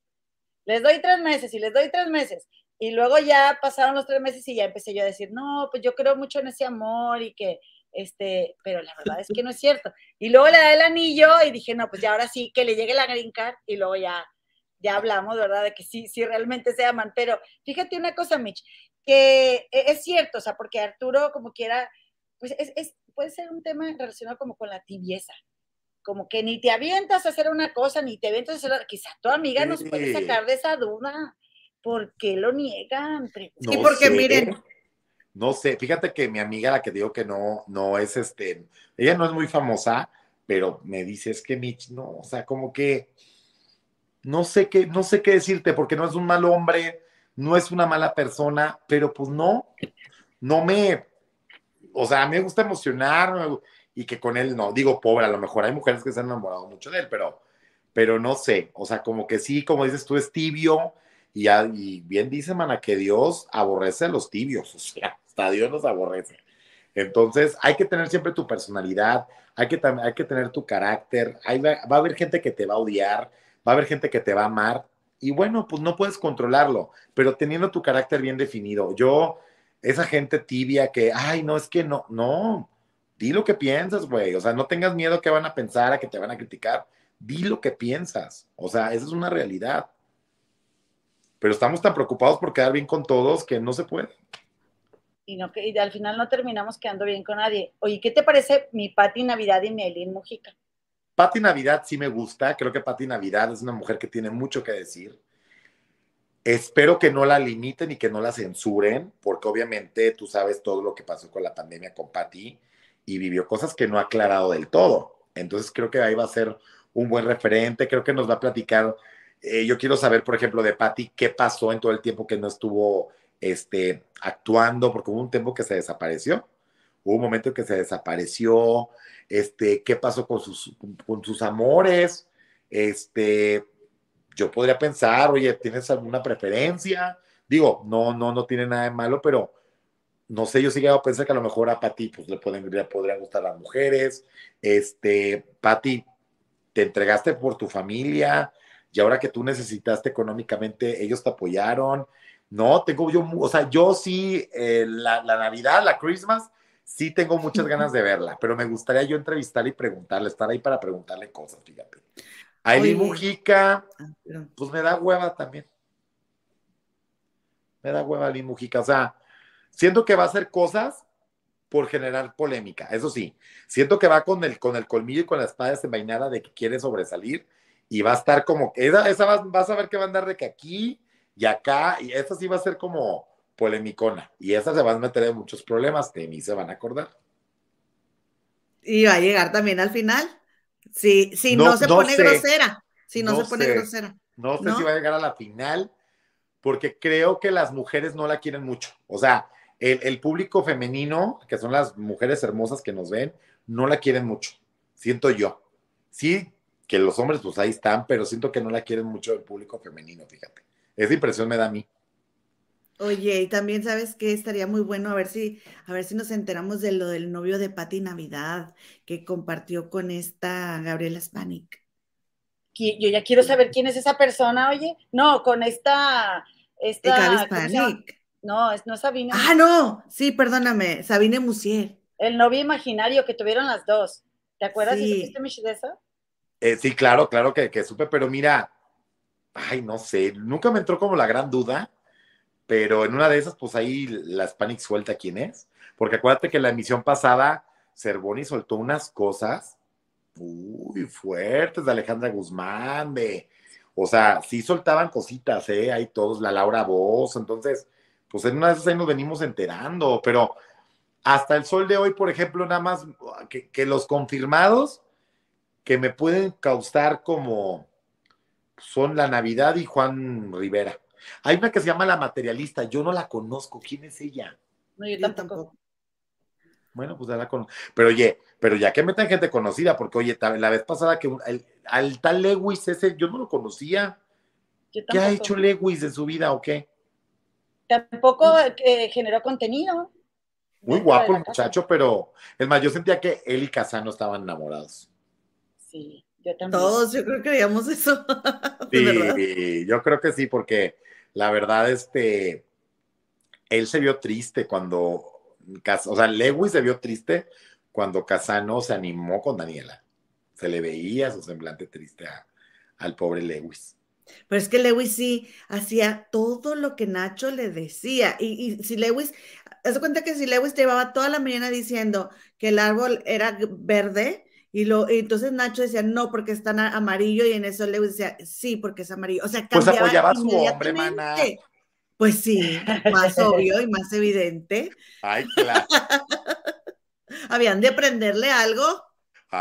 tres meses y les doy tres meses. Y luego ya pasaron los tres meses y ya empecé yo a decir, no, pues yo creo mucho en ese amor y que, este, pero la verdad es que no es cierto. Y luego le da el anillo y dije, no, pues ya ahora sí, que le llegue la green card y luego ya ya hablamos, ¿verdad? De que sí, sí realmente se aman, pero fíjate una cosa, Mitch, que e, es cierto, o sea, porque Arturo como quiera, pues es, puede ser un tema relacionado como con la tibieza, como que ni te avientas a hacer una cosa, ni te avientas a hacer otra, quizá tu amiga nos puede sacar de esa duda, ¿por qué lo niegan? y porque miren... No sé, fíjate que mi amiga, la que digo que no, no es este, ella no es muy famosa, pero me dice es que Mitch, no, o sea, como que no sé qué, no sé qué decirte, porque no es un mal hombre, no es una mala persona, pero pues no, no me, o sea, a mí me gusta emocionar y que con él no, digo pobre, a lo mejor hay mujeres que se han enamorado mucho de él, pero, pero no sé, o sea, como que sí, como dices tú, es tibio y, y bien dice, mana, que Dios aborrece a los tibios, o sea, hasta Dios los aborrece. Entonces, hay que tener siempre tu personalidad, hay que, hay que tener tu carácter, hay, va a haber gente que te va a odiar, va a haber gente que te va a amar y bueno, pues no puedes controlarlo, pero teniendo tu carácter bien definido. Yo esa gente tibia que, ay, no, es que no, no, di lo que piensas, güey. O sea, no tengas miedo que van a pensar, a que te van a criticar. Di lo que piensas. O sea, esa es una realidad. Pero estamos tan preocupados por quedar bien con todos que no se puede. Y, no, que, y al final no terminamos quedando bien con nadie. Oye, ¿qué te parece mi Pati Navidad y Melín Mujica? Pati Navidad sí me gusta. Creo que Pati Navidad es una mujer que tiene mucho que decir. Espero que no la limiten y que no la censuren, porque obviamente tú sabes todo lo que pasó con la pandemia con Pati y vivió cosas que no ha aclarado del todo. Entonces creo que ahí va a ser un buen referente, creo que nos va a platicar. Eh, yo quiero saber, por ejemplo, de Patti, qué pasó en todo el tiempo que no estuvo este, actuando, porque hubo un tiempo que se desapareció. Hubo un momento que se desapareció, este, qué pasó con sus, con sus amores, este, yo podría pensar, oye, ¿tienes alguna preferencia? Digo, no, no, no tiene nada de malo, pero no sé, yo sí a pensar que a lo mejor a Pati pues le, pueden, le podrían gustar las mujeres. Este, Pati, te entregaste por tu familia y ahora que tú necesitaste económicamente, ellos te apoyaron. No, tengo yo, o sea, yo sí, eh, la, Navidad, la Christmas, sí tengo muchas ganas de verla, pero me gustaría yo entrevistar y preguntarle, estar ahí para preguntarle cosas, fíjate. Aileen Mujica, ah, pues me da hueva también. Me da hueva Aileen Mujica, o sea, Siento que va a hacer cosas por generar polémica, eso sí. Siento que va con el, con el colmillo y con la espada desenvainada de que quiere sobresalir y va a estar como, esa, esa vas, a ver que va a andar de que aquí y acá, y esa sí va a ser como polemicona, y esa se va a meter en muchos problemas, de mí se van a acordar. Y va a llegar también al final, si, si no, se pone grosera, si no, se pone grosera. No sé si va a llegar a la final, porque creo que las mujeres no la quieren mucho. O sea, el, público femenino, que son las mujeres hermosas que nos ven, no la quieren mucho, siento yo. Sí, que los hombres pues ahí están, pero siento que no la quieren mucho el público femenino, fíjate. Esa impresión me da a mí. Oye, y también sabes que estaría muy bueno a ver si, a ver si nos enteramos de lo del novio de Patti Navidad que compartió con esta Gabriela Spanik. Yo ya quiero saber quién es esa persona, oye. No, con esta, esta Spanik. No, es, no Sabine. Ah, no, sí, perdóname, Sabine Musier. El novio imaginario que tuvieron las dos. ¿Te acuerdas sí. de eso? Eh, sí, claro, claro que, que supe, pero mira, ay, no sé, nunca me entró como la gran duda, pero en una de esas, pues ahí la Spanish suelta quién es, porque acuérdate que la emisión pasada, Cervoni soltó unas cosas muy fuertes de Alejandra Guzmán, de, o sea, sí soltaban cositas, ¿eh? Ahí todos, la Laura Voz, entonces, pues en una de esas ahí nos venimos enterando, pero hasta el sol de hoy, por ejemplo, nada más que, los confirmados que me pueden causar como son la Navidad y Juan Rivera. Hay una que se llama La Materialista, yo no la conozco, ¿quién es ella? No, yo tampoco. Bueno, pues ya la conozco. Pero oye, pero ya que meten gente conocida, porque oye, la vez pasada que al tal Lewis ese, yo no lo conocía. ¿Qué ha hecho Lewis en su vida o qué? Tampoco eh, generó contenido. Muy guapo el muchacho, pero es más, yo sentía que él y Casano estaban enamorados. Sí, yo también. Todos, yo creo que creíamos eso. sí, yo creo que sí, porque la verdad, este, él se vio triste cuando, o sea, Lewis se vio triste cuando Casano se animó con Daniela. Se le veía su semblante triste al pobre Lewis. Pero es que Lewis sí hacía todo lo que Nacho le decía. Y, si Lewis, haz cuenta que si Lewis llevaba toda la mañana diciendo que el árbol era verde, y, lo, entonces Nacho decía, no, porque está amarillo, y en eso Lewis decía, sí, porque es amarillo. O sea, pues cambiaba pues apoyaba a su hombre, maná. Pues sí, más obvio y más evidente. Ay, claro. Habían de aprenderle algo.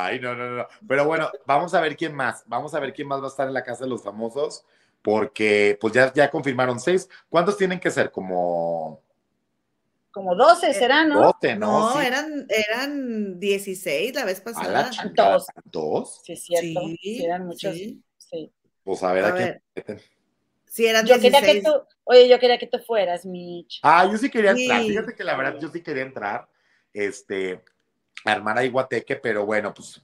Ay, no, no, no. Pero bueno, vamos a ver quién más. Vamos a ver quién más va a estar en la casa de los famosos, porque pues ya, ya confirmaron seis. ¿Cuántos tienen que ser? Como. Como 12 serán, ¿no? 12, ¿no? No, eran, eran 16 la vez pasada. ¿A ¿Dos? ¿Dos? Sí, es cierto. Sí, eran muchos. Sí. Pues a ver, a, quién Sí, eran yo Quería que tú, oye, yo quería que tú fueras, Mitch. Ah, yo sí quería entrar. Fíjate que la verdad yo sí quería entrar. Este, armar ahí guateque, pero bueno, pues,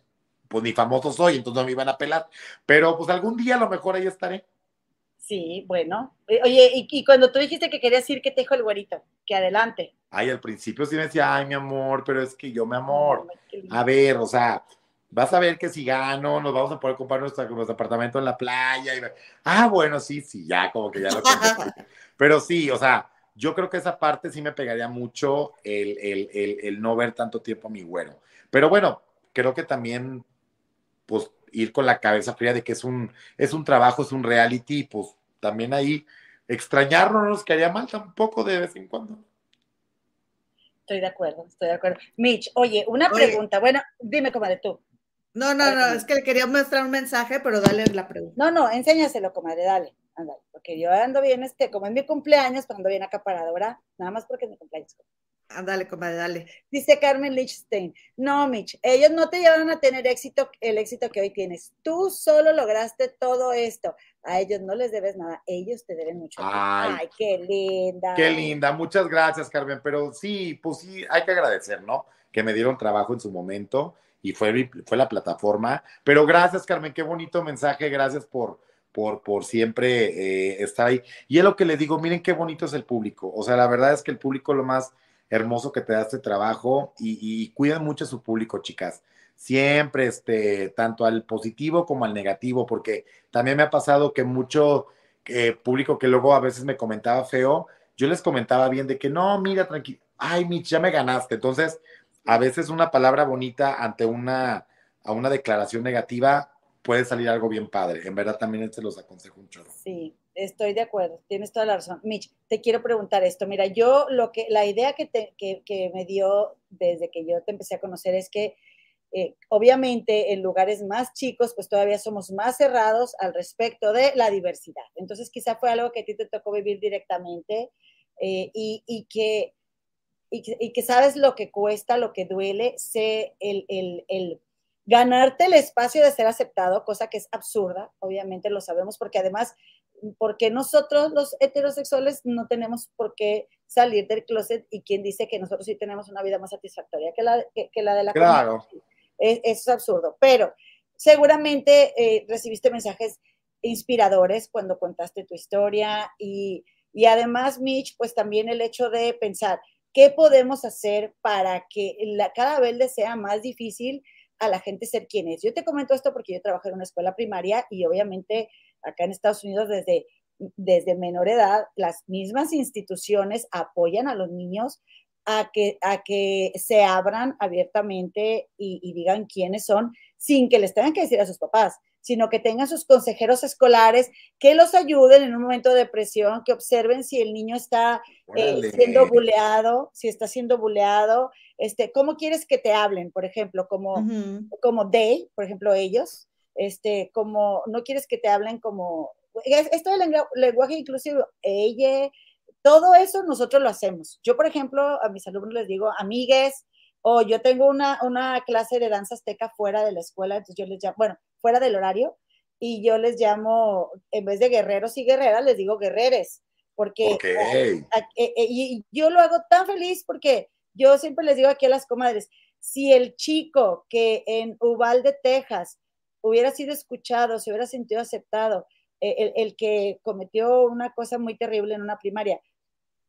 pues ni famoso soy, entonces no me iban a pelar. Pero pues algún día a lo mejor ahí estaré. Sí, bueno. Eh, oye, y, cuando tú dijiste que querías ir, ¿qué te dijo el güerito? Que adelante. Ay, al principio sí me decía, ay, mi amor, pero es que yo, mi amor, a ver, o sea, vas a ver que si gano, nos vamos a poder comprar nuestro, nuestro apartamento en la playa. Y... Ah, bueno, sí, sí, ya, como que ya lo Pero sí, o sea, yo creo que esa parte sí me pegaría mucho el, el, el, el no ver tanto tiempo a mi güero. Pero bueno, creo que también, pues, ir con la cabeza fría de que es un, es un trabajo, es un reality, pues también ahí extrañarnos no nos quedaría mal tampoco de vez en cuando. Estoy de acuerdo, estoy de acuerdo. Mitch, oye, una pregunta. Bueno, dime, comadre, tú. No, no, no, es que le quería mostrar un mensaje, pero dale la pregunta. No, no, enséñaselo, comadre, dale, ándale, porque yo ando bien, este, como es mi cumpleaños, pues ando bien acaparada, ¿verdad? Nada más porque es mi cumpleaños. Ándale, comadre, dale. Dice Carmen Lichstein. No, Mitch, ellos no te llevaron a tener éxito, el éxito que hoy tienes. Tú solo lograste todo esto. A ellos no les debes nada, ellos te deben mucho. Ay, qué linda. Qué linda, muchas gracias, Carmen. Pero sí, pues sí, hay que agradecer, ¿no? Que me dieron trabajo en su momento y fue, fue la plataforma. Pero gracias, Carmen, qué bonito mensaje, gracias por, por, por siempre eh, estar ahí. Y es lo que le digo, miren qué bonito es el público. O sea, la verdad es que el público lo más hermoso que te da este trabajo y, cuidan mucho a su público, chicas. Siempre, este, tanto al positivo como al negativo, porque también me ha pasado que mucho eh, público que luego a veces me comentaba feo, yo les comentaba bien de que no, mira, tranquilo, ay, Mitch, ya me ganaste. Entonces, a veces una palabra bonita ante una, a una declaración negativa puede salir algo bien padre. En verdad también se los aconsejo un chorro. Sí, Estoy de acuerdo, tienes toda la razón. Mitch, te quiero preguntar esto. Mira, yo lo que, la idea que, que, me dio desde que yo te empecé a conocer es que eh, obviamente en lugares más chicos, pues todavía somos más cerrados al respecto de la diversidad. Entonces quizá fue algo que a ti te tocó vivir directamente eh, y, y, que, y, que sabes lo que cuesta, lo que duele, sé el, el, el ganarte el espacio de ser aceptado, cosa que es absurda, obviamente lo sabemos, porque además porque nosotros los heterosexuales no tenemos por qué salir del closet y quien dice que nosotros sí tenemos una vida más satisfactoria que la, que, la de la claro. Es, eso es absurdo, pero seguramente eh, recibiste mensajes inspiradores cuando contaste tu historia y, y además, Mitch, pues también el hecho de pensar qué podemos hacer para que la, cada vez le sea más difícil a la gente ser quien es. Yo te comento esto porque yo trabajé en una escuela primaria y obviamente acá en Estados Unidos desde, desde menor edad, las mismas instituciones apoyan a los niños a que, a que se abran abiertamente y, digan quiénes son sin que les tengan que decir a sus papás, sino que tengan sus consejeros escolares que los ayuden en un momento de depresión, que observen si el niño está eh, siendo buleado, si está siendo buleado, este, ¿cómo quieres que te hablen? Por ejemplo, como, como they, por ejemplo, ellos, este, como no quieres que te hablen como, esto del lenguaje inclusivo, ella, todo eso nosotros lo hacemos. Yo, por ejemplo, a mis alumnos les digo, amigues, o yo tengo una, una clase de danza azteca fuera de la escuela, entonces yo les llamo, bueno, fuera del horario, y yo les llamo, en vez de guerreros y guerreras, les digo guerreres, porque eh, eh, y yo lo hago tan feliz porque yo siempre les digo aquí a las comadres, si el chico que en Uvalde, Texas, hubiera sido escuchado, se hubiera sentido aceptado, eh, el, que cometió una cosa muy terrible en una primaria,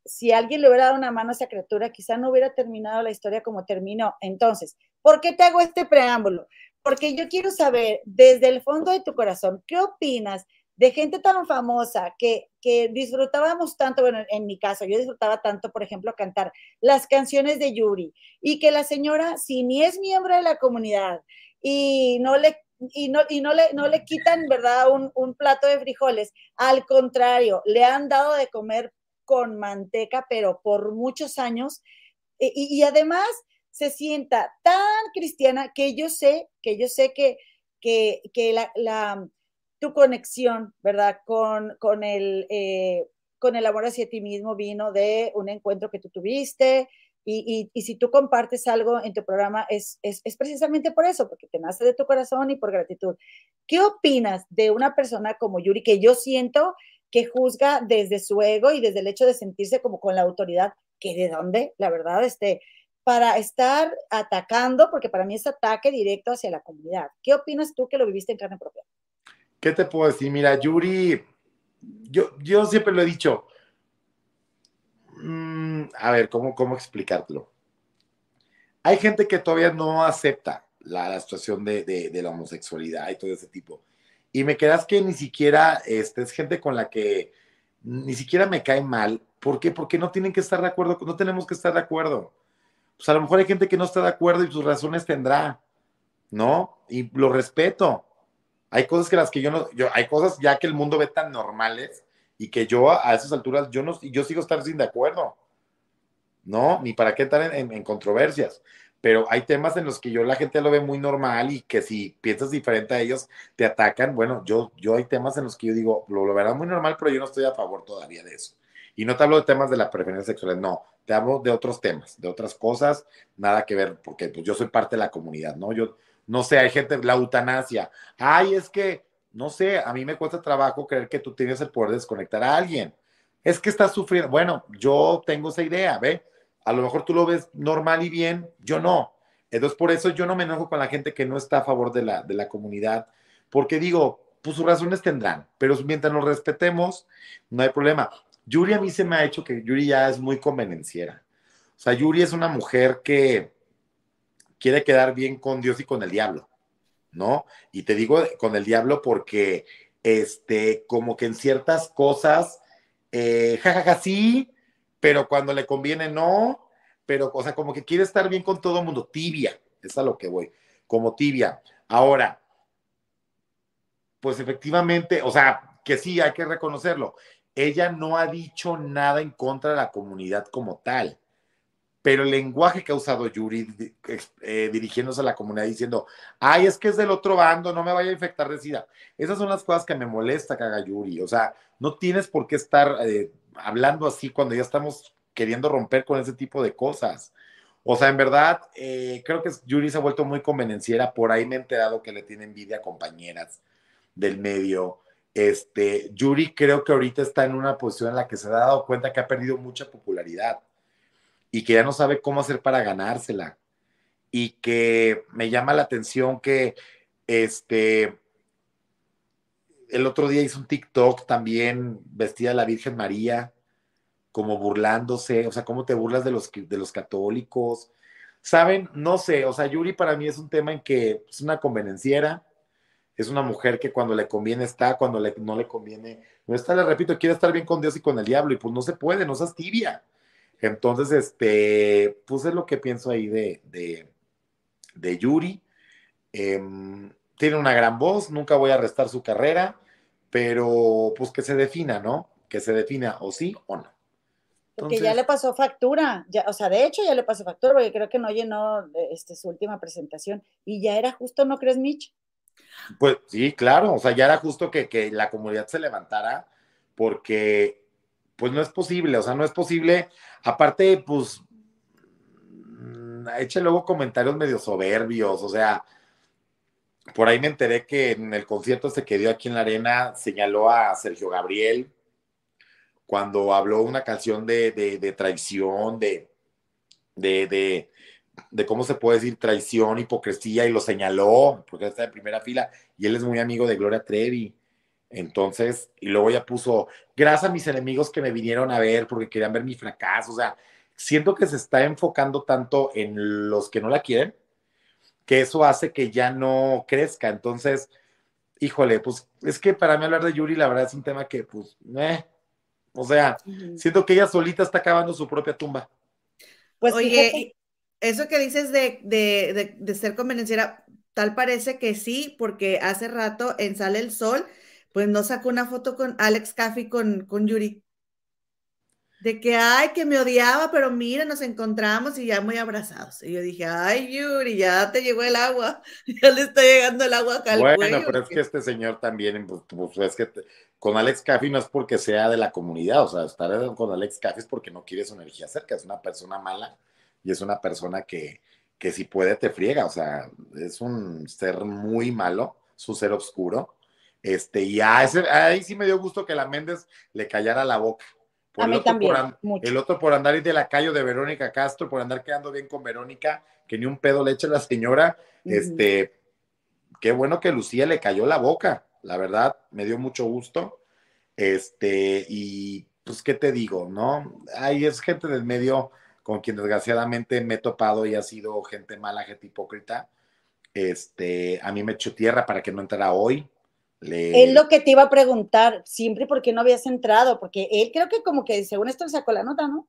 si alguien le hubiera dado una mano a esa criatura, quizá no hubiera terminado la historia como terminó. Entonces, ¿por qué te hago este preámbulo? Porque yo quiero saber desde el fondo de tu corazón, ¿qué opinas de gente tan famosa que, que disfrutábamos tanto, bueno, en mi caso, yo disfrutaba tanto, por ejemplo, cantar las canciones de Yuri y que la señora, si ni es miembro de la comunidad y no le y no, y no, le, no le quitan, ¿verdad?, un, plato de frijoles. Al contrario, le han dado de comer con manteca, pero por muchos años. E, y, además se sienta tan cristiana que yo sé, que yo sé que, que, la, tu conexión, ¿verdad?, con, con, el, eh, con el amor hacia ti mismo vino de un encuentro que tú tuviste, y, si tú compartes algo en tu programa es, es, precisamente por eso, porque te nace de tu corazón y por gratitud. ¿Qué opinas de una persona como Yuri que yo siento que juzga desde su ego y desde el hecho de sentirse como con la autoridad, que de dónde, la verdad, este, para estar atacando, porque para mí es ataque directo hacia la comunidad. ¿Qué opinas tú que lo viviste en carne propia? ¿Qué te puedo decir? Mira, Yuri yo, yo siempre lo he dicho. Mm, a ver, ¿cómo, cómo explicártelo? Hay gente que todavía no acepta la, situación de, la homosexualidad y todo ese tipo. Y me quedas que ni siquiera este, es gente con la que ni siquiera me cae mal. ¿Por qué? Porque no tienen que estar de acuerdo, no tenemos que estar de acuerdo. Pues a lo mejor hay gente que no está de acuerdo y sus razones tendrá, ¿no? Y lo respeto. Hay cosas que las que yo no, yo, hay cosas ya que el mundo ve tan normales y que yo a esas alturas, yo no, yo sigo estar sin de acuerdo. ¿No? Ni para qué estar en controversias pero hay temas en los que yo la gente lo ve muy normal y que si piensas diferente a ellos te atacan. Bueno, yo, yo hay temas en los que yo digo, lo, lo verán muy normal, pero yo no estoy a favor todavía de eso. Y no te hablo de temas de la preferencia sexual, no, te hablo de otros temas, de otras cosas, nada que ver, porque pues, yo soy parte de la comunidad, ¿no? Yo no sé, hay gente, la eutanasia, ay, es que, no sé, a mí me cuesta trabajo creer que tú tienes el poder de desconectar a alguien. Es que estás sufriendo, bueno, yo tengo esa idea, ¿ve? A lo mejor tú lo ves normal y bien, yo no. Entonces, por eso yo no me enojo con la gente que no está a favor de la, de la comunidad, porque digo, pues sus razones tendrán, pero mientras nos respetemos, no hay problema. Yuri a mí se me ha hecho que Yuri ya es muy convenenciera. O sea, Yuri es una mujer que quiere quedar bien con Dios y con el diablo, ¿no? Y te digo con el diablo porque, este, como que en ciertas cosas, eh, jajaja, sí, pero cuando le conviene no, pero, o sea, como que quiere estar bien con todo el mundo, tibia, es a lo que voy, como tibia. Ahora, pues efectivamente, o sea, que sí, hay que reconocerlo, ella no ha dicho nada en contra de la comunidad como tal, pero el lenguaje que ha usado Yuri eh, dirigiéndose a la comunidad diciendo, ay, es que es del otro bando, no me vaya a infectar de SIDA. Esas son las cosas que me molesta que haga Yuri, o sea, no tienes por qué estar... Eh, hablando así cuando ya estamos queriendo romper con ese tipo de cosas. O sea, en verdad, eh, creo que Yuri se ha vuelto muy convenenciera. Por ahí me he enterado que le tiene envidia a compañeras del medio. Este, Yuri creo que ahorita está en una posición en la que se ha dado cuenta que ha perdido mucha popularidad y que ya no sabe cómo hacer para ganársela. Y que me llama la atención que este, el otro día hizo un TikTok también vestida de la Virgen María, como burlándose, o sea, cómo te burlas de los, de los católicos. Saben, no sé, o sea, Yuri para mí es un tema en que es una convenenciera, es una mujer que cuando le conviene está, cuando no le conviene no está, le repito, quiere estar bien con Dios y con el diablo, y pues no se puede, no seas tibia. Entonces, este, pues es lo que pienso ahí de, de, de Yuri. Em, tiene una gran voz, nunca voy a restar su carrera pero pues que se defina, ¿no? Que se defina o sí o no. porque ya le pasó factura, ya, o sea, de hecho ya le pasó factura, porque creo que no llenó este, su última presentación y ya era justo, ¿no crees, Mitch? Pues sí, claro, o sea, ya era justo que, que la comunidad se levantara porque pues no es posible, o sea, no es posible, aparte, pues, mm, eche luego comentarios medio soberbios, o sea, por ahí me enteré que en el concierto este que dio aquí en la arena señaló a Sergio Gabriel cuando habló una canción de, traición, de, de, de, cómo se puede decir traición, hipocresía, y lo señaló, porque está en primera fila, y él es muy amigo de Gloria Trevi. Entonces, y luego ya puso, gracias a mis enemigos que me vinieron a ver porque querían ver mi fracaso. O sea, siento que se está enfocando tanto en los que no la quieren que eso hace que ya no crezca. Entonces, híjole, pues es que para mí hablar de Yuri, la verdad es un tema que, pues, eh, o sea, siento que ella solita está acabando su propia tumba. Pues Oye, eso que dices de, de, de, ser convenenciera, tal parece que sí, porque hace rato en Sale el Sol, pues no sacó una foto con Alex Caffey con, con Yuri de que, ay, que me odiaba, pero mira, nos encontramos y ya muy abrazados. Y yo dije, ay, Yuri, ya te llegó el agua, ya le está llegando el agua acá Bueno, pero es que este señor también, pues, pues es que con Alex Caffey no es porque sea de la comunidad, o sea, estar con Alex Caffey es porque no quiere su energía cerca, es una persona mala y es una persona que, que si puede te friega, o sea, es un ser muy malo, es un ser oscuro. Este, y a ese, ahí sí me dio gusto que la Méndez le callara la boca a mí también, el otro por andar de la calle de Verónica Castro, por andar quedando bien con Verónica, que ni un pedo le echa la señora. Este, qué bueno que Lucía le cayó la boca, la verdad, me dio mucho gusto. Este, y pues, ¿qué te digo? ¿No? Ahí es gente del medio con quien desgraciadamente me he topado y ha sido gente mala, gente hipócrita. Este, a mí me echó tierra para que no entrara hoy. Le... Es lo que te iba a preguntar, siempre por qué no habías entrado, porque él creo que como que según esto sacó la nota, ¿no?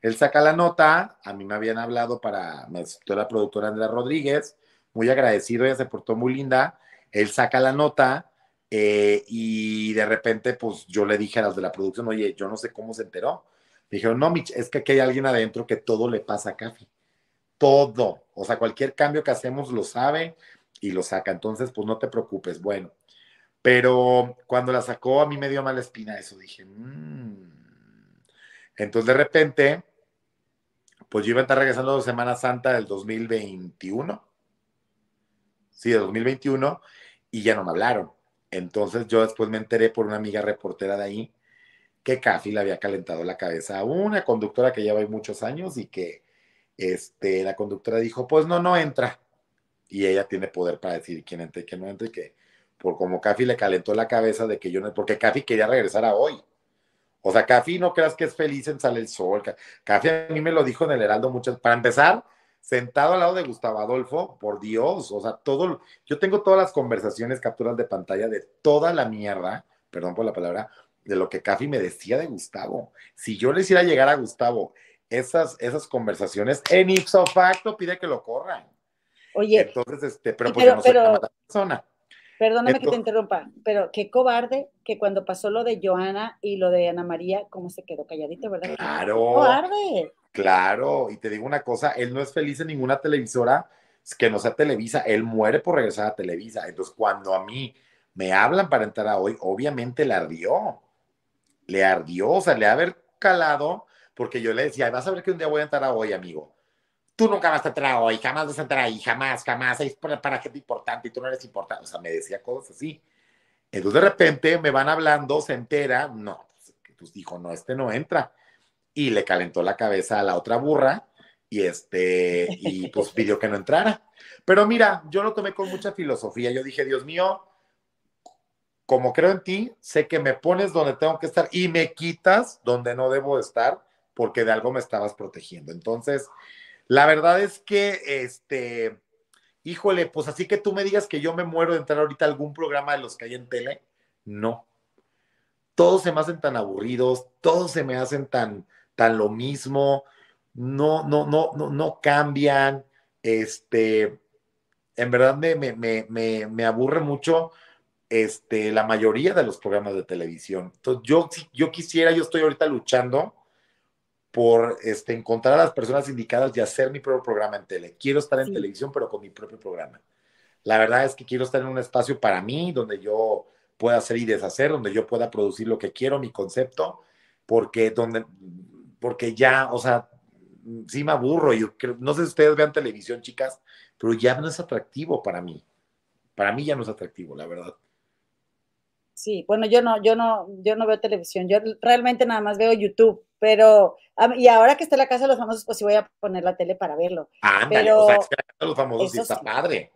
Él saca la nota, a mí me habían hablado para, me aceptó la productora Andrea Rodríguez, muy agradecido, ella se portó muy linda, él saca la nota eh, y de repente pues yo le dije a las de la producción, oye, yo no sé cómo se enteró. dijeron, no, Mitch, es que aquí hay alguien adentro que todo le pasa a Cafi. Todo. O sea, cualquier cambio que hacemos lo sabe y lo saca. Entonces, pues no te preocupes. Bueno, pero cuando la sacó a mí me dio mala espina eso. Dije, mmm. Entonces de repente, pues yo iba a estar regresando de Semana Santa del 2021. Sí, de 2021, y ya no me hablaron. Entonces yo después me enteré por una amiga reportera de ahí que Cafi le había calentado la cabeza a una conductora que lleva muchos años y que este, la conductora dijo, pues no, no entra. Y ella tiene poder para decir quién entra y quién no entra y que por como Cafi le calentó la cabeza de que yo no, porque Cafi quería regresar a hoy. O sea, Cafi no creas que es feliz en Sale el Sol. Cafi a mí me lo dijo en el Heraldo muchas, para empezar, sentado al lado de Gustavo Adolfo, por Dios, o sea, todo, yo tengo todas las conversaciones, capturas de pantalla de toda la mierda, perdón por la palabra, de lo que Cafi me decía de Gustavo. Si yo le hiciera llegar a Gustavo esas, esas conversaciones, en ipso facto pide que lo corran. Oye. Entonces, este, pero pues no pero, la persona. Perdóname que te interrumpa, pero qué cobarde que cuando pasó lo de Joana y lo de Ana María, cómo se quedó calladito, ¿verdad? Claro. Cobarde. Claro, y te digo una cosa, él no es feliz en ninguna televisora que no sea Televisa, él muere por regresar a Televisa. Entonces, cuando a mí me hablan para entrar a hoy, obviamente le ardió, le ardió, o sea, le ha haber calado, porque yo le decía, vas a ver que un día voy a entrar a hoy, amigo. Tú nunca vas a entrar hoy, jamás vas a entrar ahí, jamás, jamás, es para, para gente importante y tú no eres importante. O sea, me decía cosas así. Entonces, de repente me van hablando, se entera, no, pues dijo, no, este no entra y le calentó la cabeza a la otra burra y este y pues pidió que no entrara. Pero mira, yo lo tomé con mucha filosofía. Yo dije, Dios mío, como creo en ti, sé que me pones donde tengo que estar y me quitas donde no debo estar porque de algo me estabas protegiendo. Entonces, la verdad es que este híjole, pues así que tú me digas que yo me muero de entrar ahorita a algún programa de los que hay en tele, no. Todos se me hacen tan aburridos, todos se me hacen tan tan lo mismo, no, no, no, no, no cambian, este, en verdad me, me, me, me, aburre mucho este, la mayoría de los programas de televisión. Entonces, yo, yo quisiera, yo estoy ahorita luchando por este, encontrar a las personas indicadas y hacer mi propio programa en tele. Quiero estar en televisión, pero con mi propio programa. La verdad es que quiero estar en un espacio para mí, donde yo pueda hacer y deshacer, donde yo pueda producir lo que quiero, mi concepto, porque donde porque ya, o sea, sí me aburro. Yo no sé si ustedes vean televisión, chicas, pero ya no es atractivo para mí. Para mí ya no es atractivo, la verdad. Sí, bueno, yo no, yo no, yo no veo televisión, yo realmente nada más veo YouTube, pero, y ahora que está la casa de los famosos, pues sí voy a poner la tele para verlo. Ándale, pero, o sea, es que la casa de los famosos sí está padre,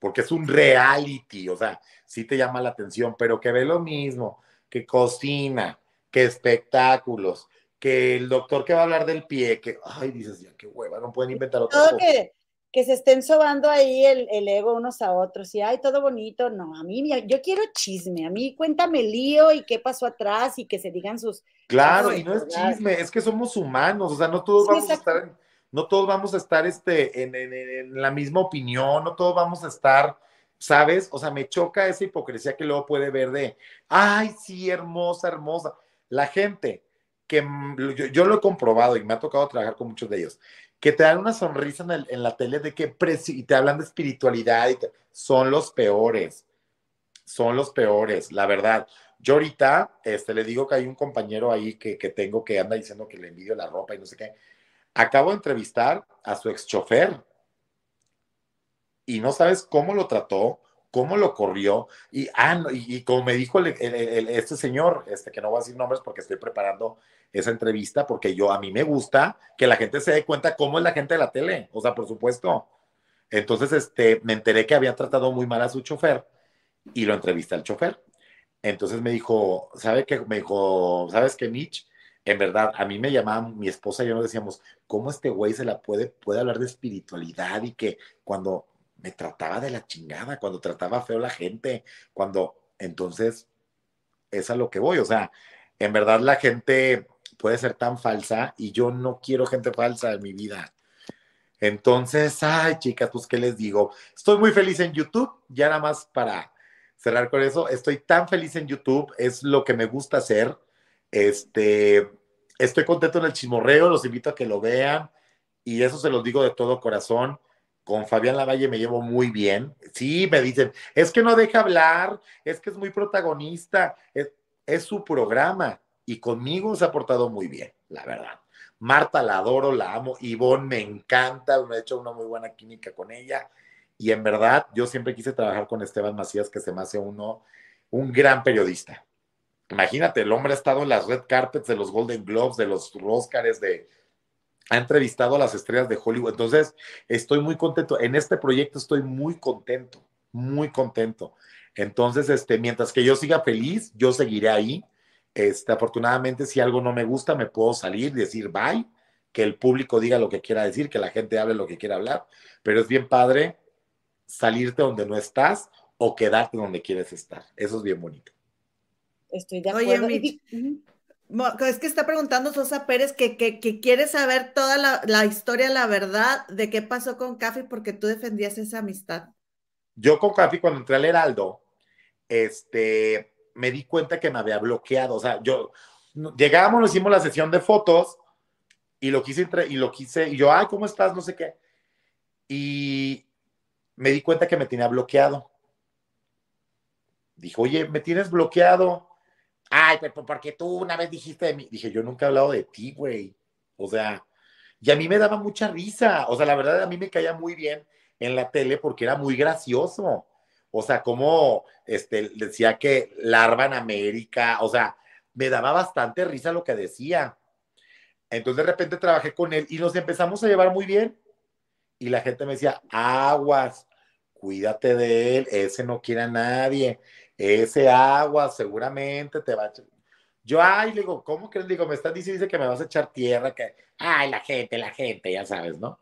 porque es un reality, o sea, sí te llama la atención, pero que ve lo mismo, que cocina, que espectáculos, que el doctor que va a hablar del pie, que, ay, dices, ya qué hueva, no pueden inventar otra Que, que se estén sobando ahí el, el, ego unos a otros, y ay, todo bonito, no, a mí, yo quiero chisme, a mí cuéntame el lío y qué pasó atrás y que se digan sus... Claro, y no es chisme, es que somos humanos, o sea, no todos vamos a estar, no todos vamos a estar este, en, en, en la misma opinión, no todos vamos a estar... ¿Sabes? O sea, me choca esa hipocresía que luego puede ver de, ay, sí, hermosa, hermosa. La gente que yo, lo he comprobado y me ha tocado trabajar con muchos de ellos, que te dan una sonrisa en, la tele de que y te hablan de espiritualidad y son los peores, son los peores, la verdad. Yo ahorita este, le digo que hay un compañero ahí que, que tengo que anda diciendo que le envidio la ropa y no sé qué. Acabo de entrevistar a su ex chofer y no sabes cómo lo trató, cómo lo corrió y, ah, y, como me dijo este señor, este que no voy a decir nombres porque estoy preparando esa entrevista, porque yo a mí me gusta que la gente se dé cuenta cómo es la gente de la tele, o sea, por supuesto. Entonces, este, me enteré que había tratado muy mal a su chofer y lo entrevisté al chofer. Entonces me dijo, ¿sabe qué? Me dijo, ¿sabes qué, Mitch? En verdad, a mí me llamaba mi esposa y yo nos decíamos, ¿cómo este güey se la puede, puede hablar de espiritualidad y que cuando me trataba de la chingada, cuando trataba feo la gente, cuando, entonces, es a lo que voy, o sea, en verdad la gente puede ser tan falsa y yo no quiero gente falsa en mi vida. Entonces, ay, chicas, pues, ¿qué les digo? Estoy muy feliz en YouTube, ya nada más para cerrar con eso, estoy tan feliz en YouTube, es lo que me gusta hacer. Este, estoy contento en el chismorreo, los invito a que lo vean y eso se los digo de todo corazón. Con Fabián Lavalle me llevo muy bien. Sí, me dicen, es que no deja hablar, es que es muy protagonista, es, su programa y conmigo se ha portado muy bien, la verdad. Marta la adoro, la amo. Ivonne me encanta, me he hecho una muy buena química con ella. Y en verdad, yo siempre quise trabajar con Esteban Macías, que se me hace uno, un gran periodista. Imagínate, el hombre ha estado en las red carpets de los Golden Globes, de los Oscars, de, ha entrevistado a las estrellas de Hollywood. Entonces, estoy muy contento. En este proyecto estoy muy contento, muy contento. Entonces, este, mientras que yo siga feliz, yo seguiré ahí. Este, afortunadamente, si algo no me gusta, me puedo salir, decir bye, que el público diga lo que quiera decir, que la gente hable lo que quiera hablar. Pero es bien padre salirte donde no estás o quedarte donde quieres estar. Eso es bien bonito. Estoy de acuerdo. Oye, es que está preguntando Sosa Pérez que, que, quiere saber toda la, historia, la verdad de qué pasó con Cafi porque tú defendías esa amistad. Yo con Cafi cuando entré al Heraldo, este, me di cuenta que me había bloqueado. O sea, yo llegábamos, hicimos la sesión de fotos y lo quise y lo quise, y yo, ay, ¿cómo estás? No sé qué. Y me di cuenta que me tenía bloqueado. Dijo, oye, me tienes bloqueado. Ay, pero porque tú una vez dijiste de mí. Dije, yo nunca he hablado de ti, güey. O sea, y a mí me daba mucha risa. O sea, la verdad, a mí me caía muy bien en la tele porque era muy gracioso. O sea, como este, decía que larva en América. O sea, me daba bastante risa lo que decía. Entonces, de repente trabajé con él y nos empezamos a llevar muy bien. Y la gente me decía, aguas, cuídate de él, ese no quiere a nadie ese agua seguramente te va a... Yo, ay, le digo, ¿cómo le digo? Me estás diciendo que me vas a echar tierra, que, ay, la gente, la gente, ya sabes, ¿no?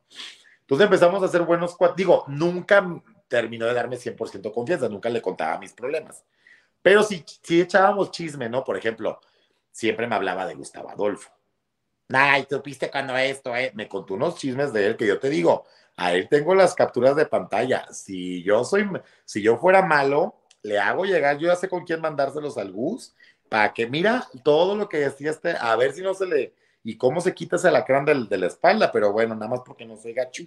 Entonces empezamos a hacer buenos Digo, nunca terminó de darme 100% confianza, nunca le contaba mis problemas. Pero sí, sí echábamos chisme, ¿no? Por ejemplo, siempre me hablaba de Gustavo Adolfo. Ay, tú viste cuando esto, eh? Me contó unos chismes de él que yo te digo, a él tengo las capturas de pantalla. Si yo soy, si yo fuera malo, le hago llegar, yo ya sé con quién mandárselos al bus, para que mira todo lo que decía este, a ver si no se le, y cómo se quita ese lacrán del, de la espalda, pero bueno, nada más porque no soy gacho.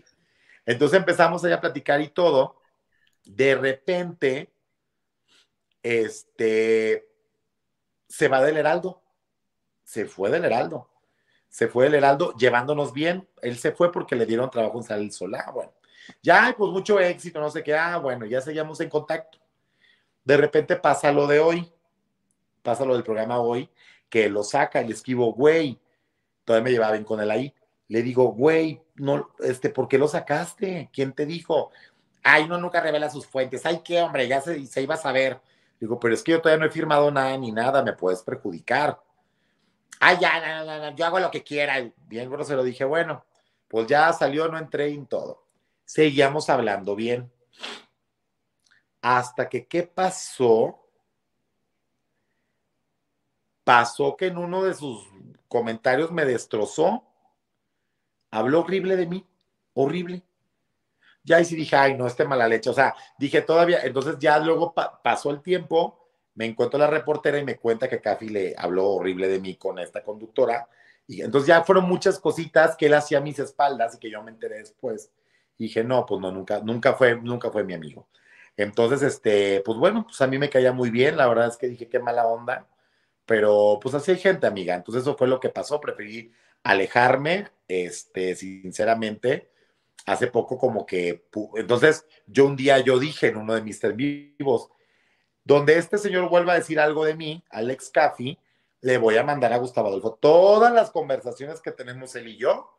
Entonces empezamos allá a platicar y todo. De repente, este, se va del Heraldo. Se fue del Heraldo. Se fue del Heraldo llevándonos bien. Él se fue porque le dieron trabajo en Sal Solá. Bueno, ya, pues mucho éxito, no sé qué. Ah, bueno, ya seguíamos en contacto. De repente pasa lo de hoy, pasa lo del programa hoy, que lo saca le escribo, güey, todavía me llevaba bien con él ahí. Le digo, güey, no, este, ¿por qué lo sacaste? ¿Quién te dijo? Ay, no, nunca revela sus fuentes. Ay, qué hombre, ya se, iba a saber. Digo, pero es que yo todavía no he firmado nada ni nada, me puedes perjudicar. Ay, ya, no, no, no, yo hago lo que quiera. Bien se lo dije, bueno, pues ya salió, no entré en todo. Seguíamos hablando bien hasta que, ¿qué pasó? Pasó que en uno de sus comentarios me destrozó, habló horrible de mí, horrible. Ya ahí sí dije, ay, no, este mala leche. O sea, dije todavía, entonces ya luego pasó el tiempo, me encuentro la reportera y me cuenta que Cafi le habló horrible de mí con esta conductora. Y entonces ya fueron muchas cositas que él hacía a mis espaldas y que yo me enteré después. Y dije, no, pues no, nunca, nunca fue, nunca fue mi amigo. Entonces, este, pues bueno, pues a mí me caía muy bien, la verdad es que dije qué mala onda, pero pues así hay gente, amiga. Entonces eso fue lo que pasó, preferí alejarme, este, sinceramente, hace poco como que, entonces yo un día yo dije en uno de mis vivos, donde este señor vuelva a decir algo de mí, Alex Caffi, le voy a mandar a Gustavo Adolfo todas las conversaciones que tenemos él y yo,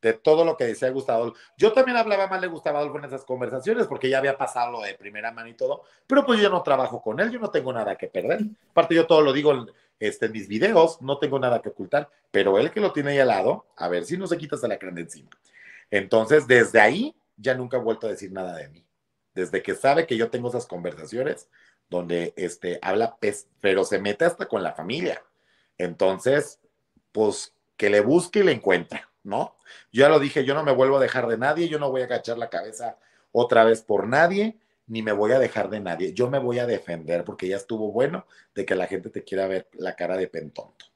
de todo lo que decía Gustavo. Yo también hablaba más de Gustavo Adolfo en esas conversaciones porque ya había pasado lo de primera mano y todo, pero pues yo no trabajo con él, yo no tengo nada que perder. Aparte yo todo lo digo en, este, en mis videos, no tengo nada que ocultar, pero él que lo tiene ahí al lado, a ver si no se quita la de encima. Entonces, desde ahí ya nunca ha vuelto a decir nada de mí. Desde que sabe que yo tengo esas conversaciones donde este, habla, pero se mete hasta con la familia. Entonces, pues que le busque y le encuentra. ¿No? Yo ya lo dije, yo no me vuelvo a dejar de nadie, yo no voy a agachar la cabeza otra vez por nadie, ni me voy a dejar de nadie. Yo me voy a defender porque ya estuvo bueno de que la gente te quiera ver la cara de pentonto.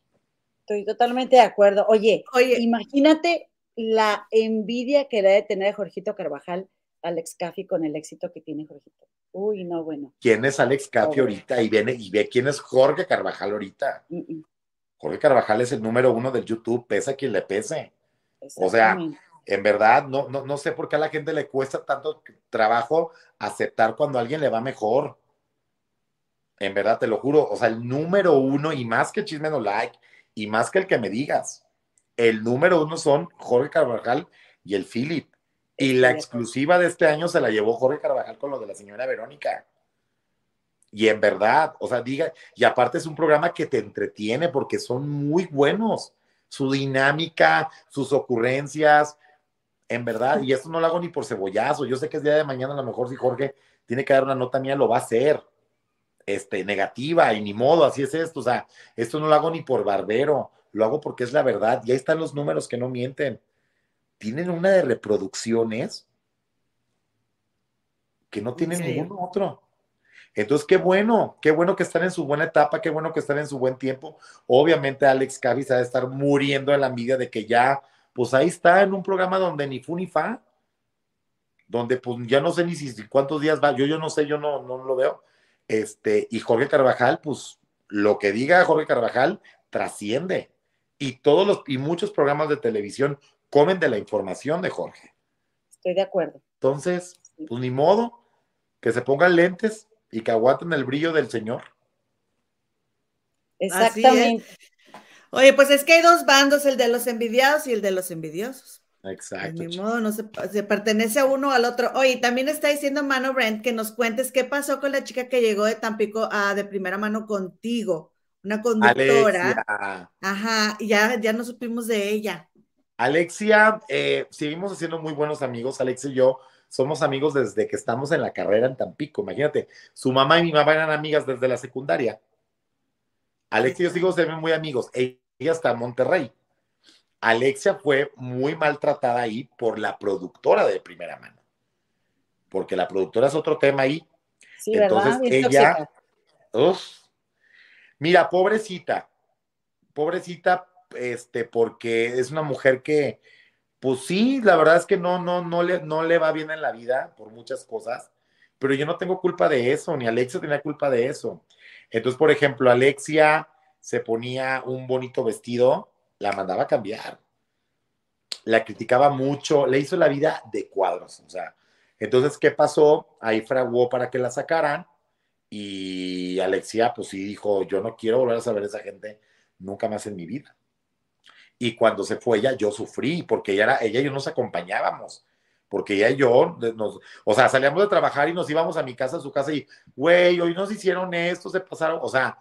Estoy totalmente de acuerdo. Oye, Oye, imagínate la envidia que debe tener Jorgito Carvajal, Alex Caffi, con el éxito que tiene Jorgito. Uy, no, bueno. ¿Quién es Alex Caffi ahorita? Y viene y ve quién es Jorge Carvajal ahorita. Jorge Carvajal es el número uno del YouTube, pesa quien le pese. O sea, en verdad, no, no, no sé por qué a la gente le cuesta tanto trabajo aceptar cuando a alguien le va mejor. En verdad, te lo juro. O sea, el número uno, y más que el chisme no like, y más que el que me digas, el número uno son Jorge Carvajal y el Philip. Y la exclusiva de este año se la llevó Jorge Carvajal con lo de la señora Verónica. Y en verdad, o sea, diga, y aparte es un programa que te entretiene porque son muy buenos su dinámica, sus ocurrencias, en verdad, y esto no lo hago ni por cebollazo, yo sé que es día de mañana a lo mejor si Jorge tiene que dar una nota mía, lo va a hacer, este, negativa, y ni modo, así es esto, o sea, esto no lo hago ni por barbero, lo hago porque es la verdad, y ahí están los números que no mienten, tienen una de reproducciones que no tienen ningún otro. Entonces, qué bueno, qué bueno que están en su buena etapa, qué bueno que están en su buen tiempo. Obviamente, Alex Cavis ha de estar muriendo en la envidia de que ya, pues ahí está en un programa donde ni fu ni fa, donde pues ya no sé ni si cuántos días va, yo, yo no sé, yo no, no lo veo. Este, y Jorge Carvajal, pues lo que diga Jorge Carvajal trasciende. Y todos los, y muchos programas de televisión comen de la información de Jorge. Estoy de acuerdo. Entonces, pues ni modo, que se pongan lentes y que aguanten el brillo del Señor. Exactamente. Oye, pues es que hay dos bandos, el de los envidiados y el de los envidiosos. Exacto. De modo, no se, pertenece a uno al otro. Oye, también está diciendo Mano Brent que nos cuentes qué pasó con la chica que llegó de Tampico a de primera mano contigo, una conductora. Ajá, ya, ya no supimos de ella. Alexia, eh, seguimos siendo muy buenos amigos, Alexia y yo somos amigos desde que estamos en la carrera en Tampico. Imagínate, su mamá y mi mamá eran amigas desde la secundaria. Alexia y yo sigo siendo muy amigos. Ella está en Monterrey. Alexia fue muy maltratada ahí por la productora de primera mano. Porque la productora es otro tema ahí. Sí, Entonces ella. mira, pobrecita. Pobrecita, este, porque es una mujer que pues sí, la verdad es que no, no, no le, no le va bien en la vida por muchas cosas, pero yo no tengo culpa de eso, ni Alexia tenía culpa de eso. Entonces, por ejemplo, Alexia se ponía un bonito vestido, la mandaba a cambiar. La criticaba mucho, le hizo la vida de cuadros, o sea. Entonces, ¿qué pasó? Ahí fraguó para que la sacaran y Alexia, pues sí dijo, yo no quiero volver a saber a esa gente nunca más en mi vida. Y cuando se fue ella, yo sufrí, porque ella, era, ella y yo nos acompañábamos. Porque ella y yo, nos, o sea, salíamos de trabajar y nos íbamos a mi casa, a su casa, y, güey, hoy nos hicieron esto, se pasaron, o sea,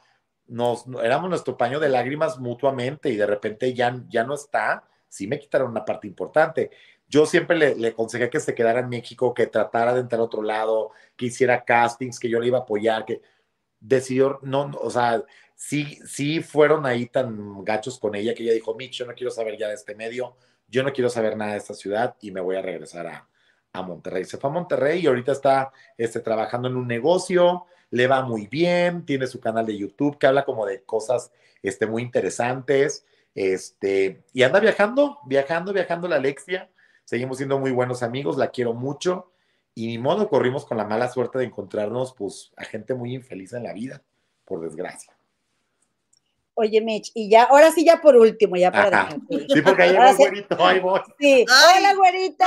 nos, éramos nuestro paño de lágrimas mutuamente y de repente ya, ya no está, sí me quitaron una parte importante. Yo siempre le, le aconsejé que se quedara en México, que tratara de entrar a otro lado, que hiciera castings, que yo le iba a apoyar, que decidió, no, o sea, sí, sí fueron ahí tan gachos con ella que ella dijo, Mitch, yo no quiero saber ya de este medio, yo no quiero saber nada de esta ciudad y me voy a regresar a, a Monterrey. Se fue a Monterrey y ahorita está este, trabajando en un negocio, le va muy bien, tiene su canal de YouTube que habla como de cosas este, muy interesantes, este, y anda viajando, viajando, viajando la Alexia. Seguimos siendo muy buenos amigos, la quiero mucho y ni modo corrimos con la mala suerte de encontrarnos pues a gente muy infeliz en la vida, por desgracia. Oye, Mitch, y ya, ahora sí, ya por último, ya para dejar. Sí, porque ahí va güerito, ahí voy. Sí, hola, güerito.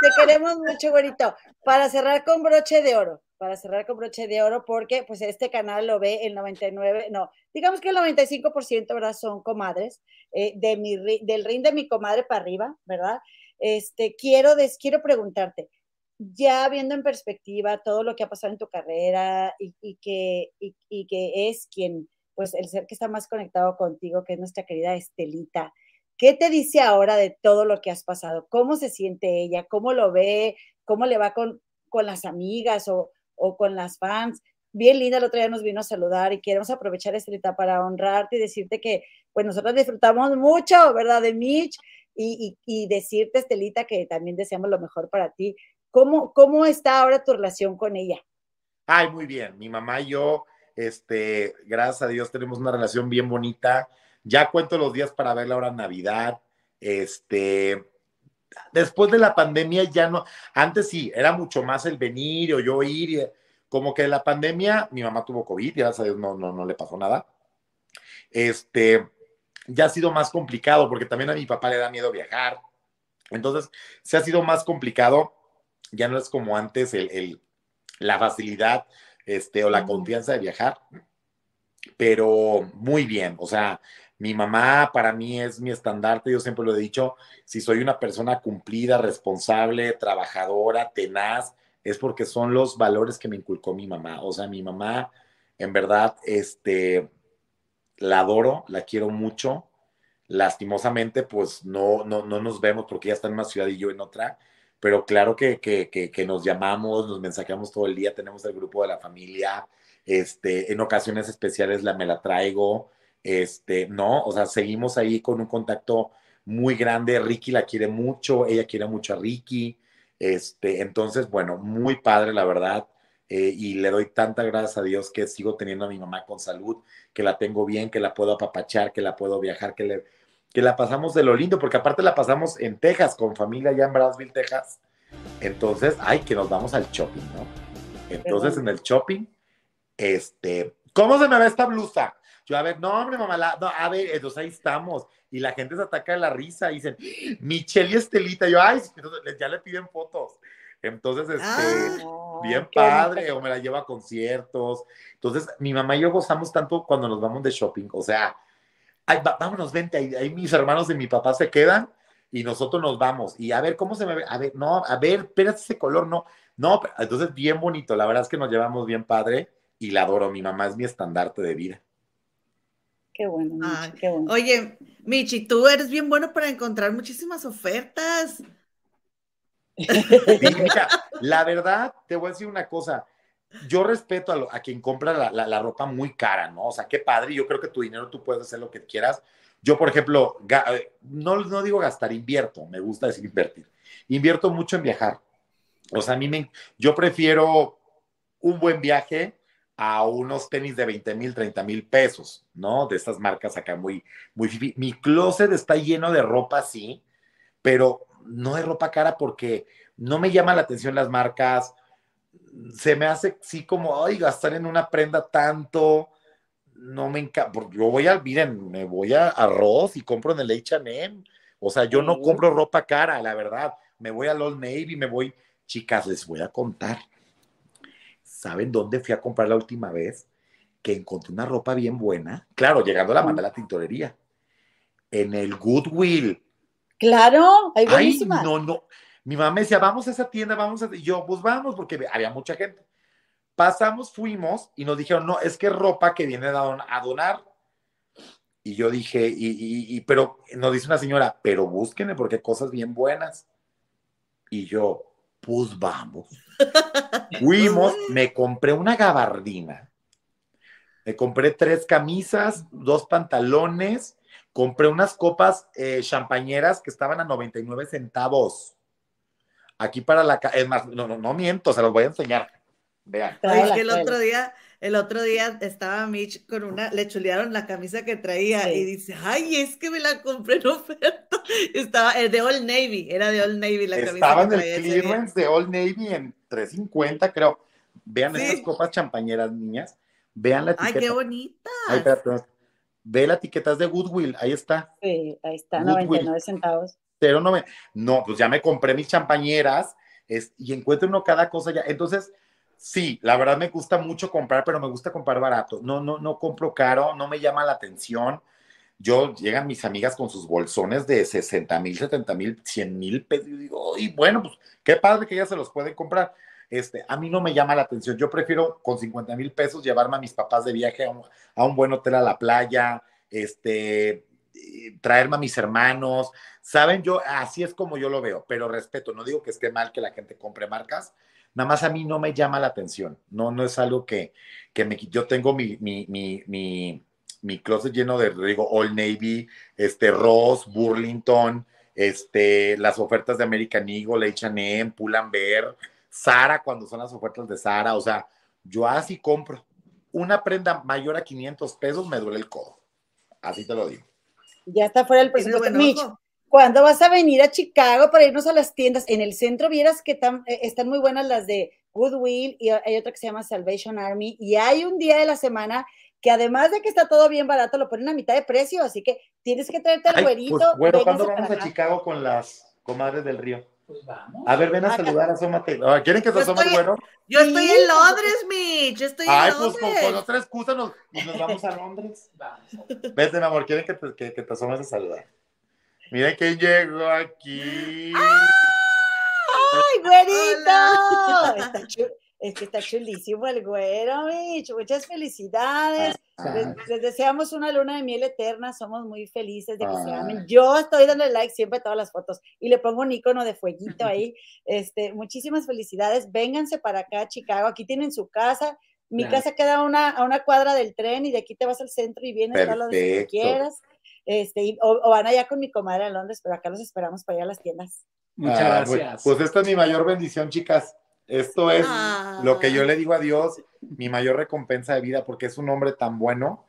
Te queremos mucho, güerito. Para cerrar con broche de oro, para cerrar con broche de oro, porque pues este canal lo ve el 99, no, digamos que el 95%, ¿verdad? Son comadres, eh, de mi, del ring de mi comadre para arriba, ¿verdad? Este, quiero, des, quiero preguntarte, ya viendo en perspectiva todo lo que ha pasado en tu carrera y, y que, y, y, que es quien, pues el ser que está más conectado contigo, que es nuestra querida Estelita, ¿qué te dice ahora de todo lo que has pasado? ¿Cómo se siente ella? ¿Cómo lo ve? ¿Cómo le va con, con las amigas o, o con las fans? Bien linda, el otro día nos vino a saludar y queremos aprovechar, Estelita, para honrarte y decirte que, pues nosotros disfrutamos mucho, ¿verdad? De Mitch y, y, y decirte, Estelita, que también deseamos lo mejor para ti. ¿Cómo, ¿Cómo está ahora tu relación con ella? Ay, muy bien. Mi mamá y yo, este, gracias a Dios, tenemos una relación bien bonita. Ya cuento los días para verla ahora en Navidad. Este, después de la pandemia ya no, antes sí, era mucho más el venir o yo ir. Como que la pandemia, mi mamá tuvo COVID, gracias a Dios no, no, no le pasó nada. Este, ya ha sido más complicado porque también a mi papá le da miedo viajar. Entonces, se ha sido más complicado ya no es como antes el, la facilidad este, o la confianza de viajar, pero muy bien, o sea, mi mamá para mí es mi estandarte, yo siempre lo he dicho, si soy una persona cumplida, responsable, trabajadora, tenaz, es porque son los valores que me inculcó mi mamá, o sea, mi mamá, en verdad, este, la adoro, la quiero mucho, lastimosamente, pues no, no, no nos vemos porque ella está en una ciudad y yo en otra, pero claro que, que, que, nos llamamos, nos mensajeamos todo el día, tenemos el grupo de la familia, este, en ocasiones especiales la me la traigo, este, no, o sea, seguimos ahí con un contacto muy grande, Ricky la quiere mucho, ella quiere mucho a Ricky, este, entonces, bueno, muy padre, la verdad, eh, y le doy tanta gracias a Dios que sigo teniendo a mi mamá con salud, que la tengo bien, que la puedo apapachar, que la puedo viajar, que le que la pasamos de lo lindo, porque aparte la pasamos en Texas, con familia allá en Brownsville, Texas. Entonces, ay, que nos vamos al shopping, ¿no? Entonces, en el shopping, este, ¿cómo se me ve esta blusa? Yo, a ver, no, hombre, mamá, la, no, a ver, entonces ahí estamos. Y la gente se ataca de la risa y dicen, Michelle y Estelita. Yo, ay, ya le piden fotos. Entonces, este, ah, bien padre, o me la lleva a conciertos. Entonces, mi mamá y yo gozamos tanto cuando nos vamos de shopping. O sea, vámonos, vente, ahí, mis hermanos de mi papá se quedan y nosotros nos vamos. Y a ver, ¿cómo se me ve? A ver, no, a ver, espérate ese color, no. No, entonces bien bonito, la verdad es que nos llevamos bien padre y la adoro. Mi mamá es mi estandarte de vida. Qué bueno, qué bueno. Oye, Michi, tú eres bien bueno para encontrar muchísimas ofertas. la verdad, te voy a decir una cosa yo respeto a, a quien compra la, la, la, ropa muy cara, ¿no? O sea, qué padre, yo creo que tu dinero tú puedes hacer lo que quieras. Yo, por ejemplo, eh, no, no digo gastar, invierto, me gusta decir invertir. Invierto mucho en viajar. O sea, a mí me, yo prefiero un buen viaje a unos tenis de 20 mil, 30 mil pesos, ¿no? De estas marcas acá muy, muy, mi closet está lleno de ropa, sí, pero no de ropa cara porque no me llama la atención las marcas, se me hace sí como, ay, gastar en una prenda tanto, no me encanta, porque yo voy a, miren, me voy a arroz y compro en el H&M, o sea, yo no compro ropa cara, la verdad, me voy al Old Navy, me voy, chicas, les voy a contar, ¿saben dónde fui a comprar la última vez? Que encontré una ropa bien buena, claro, llegando a la manda a la tintorería, en el Goodwill. Claro, hay. Ay, no, no, mi mamá me decía, vamos a esa tienda, vamos a... Y yo, pues vamos, porque había mucha gente. Pasamos, fuimos y nos dijeron, no, es que ropa que viene a donar. Y yo dije, y, y, pero nos dice una señora, pero búsquenme porque hay cosas bien buenas. Y yo, pues vamos. Fuimos, me compré una gabardina. Me compré tres camisas, dos pantalones, compré unas copas eh, champañeras que estaban a 99 centavos. Aquí para la es más, no, no, no miento, se los voy a enseñar. Vean. Es que el otro día, el otro día estaba Mitch con una, le chulearon la camisa que traía y dice, ay, es que me la compré en oferta. Estaba el de Old Navy, era de Old Navy la camisa. Estaba en el clearance de Old Navy en 350, creo. Vean estas copas champañeras, niñas. Vean la etiqueta. Ay, qué bonita. Ve la etiqueta, es de Goodwill, ahí está. Sí, ahí está, 99 centavos pero no me, no, pues ya me compré mis champañeras es, y encuentro uno cada cosa ya. Entonces, Sí, la verdad me gusta mucho comprar, pero me gusta comprar barato. No, no, no compro caro, no me llama la atención. Yo llegan mis amigas con sus bolsones de 60 mil, 70 mil, 100 mil pesos. Y y bueno, pues qué padre que ya se los pueden comprar. Este, a mí no me llama la atención. Yo prefiero con 50 mil pesos llevarme a mis papás de viaje a un, a un, buen hotel a la playa, este, traerme a mis hermanos. Saben, yo así es como yo lo veo, pero respeto. No digo que esté mal que la gente compre marcas, nada más a mí no me llama la atención. No, no es algo que, que me... Yo tengo mi, mi, mi, mi, mi closet lleno de, digo, Old Navy, este, Ross, Burlington, este, las ofertas de American Eagle, H&M, Pull&Bear, Sara, cuando son las ofertas de Sara, o sea, yo así compro. Una prenda mayor a 500 pesos me duele el codo. Así te lo digo. Ya está fuera el presupuesto. ¿Cuándo vas a venir a Chicago para irnos a las tiendas? En el centro vieras que eh, están muy buenas las de Goodwill y hay otra que se llama Salvation Army y hay un día de la semana que además de que está todo bien barato, lo ponen a mitad de precio, así que tienes que traerte al güerito. Pues, bueno, ¿cuándo vamos a Chicago con las comadres del río? Pues vamos. A ver, ven a saludar, asómate. Ah, ¿Quieren que te asome el güero? Yo estoy en Londres, Mitch. Yo estoy Ay, en Londres. Ay, pues con, otra excusa nos, nos, vamos a Londres. Vamos. Vete, mi amor, ¿quieren que te, que, que te asomes a saludar? Miren quién llegó aquí. ¡Ay, güerito! Es que está chulísimo el güero. Muchas felicidades. Ah. Les, deseamos una luna de miel eterna. Somos muy felices de que se amen. Yo estoy dando like siempre a todas las fotos y le pongo un icono de fueguito ahí. Este, muchísimas felicidades. Vénganse para acá, Chicago. Aquí tienen su casa. Mi casa queda a una, a una cuadra del tren y de aquí te vas al centro y vienes a lo que quieras. Este, o, van allá con mi comadre en Londres, pero acá los esperamos para ir a las tiendas. Muchas ah, gracias. Pues, esta es mi mayor bendición, chicas. Esto es lo que yo le digo a Dios, mi mayor recompensa de vida, porque es un hombre tan bueno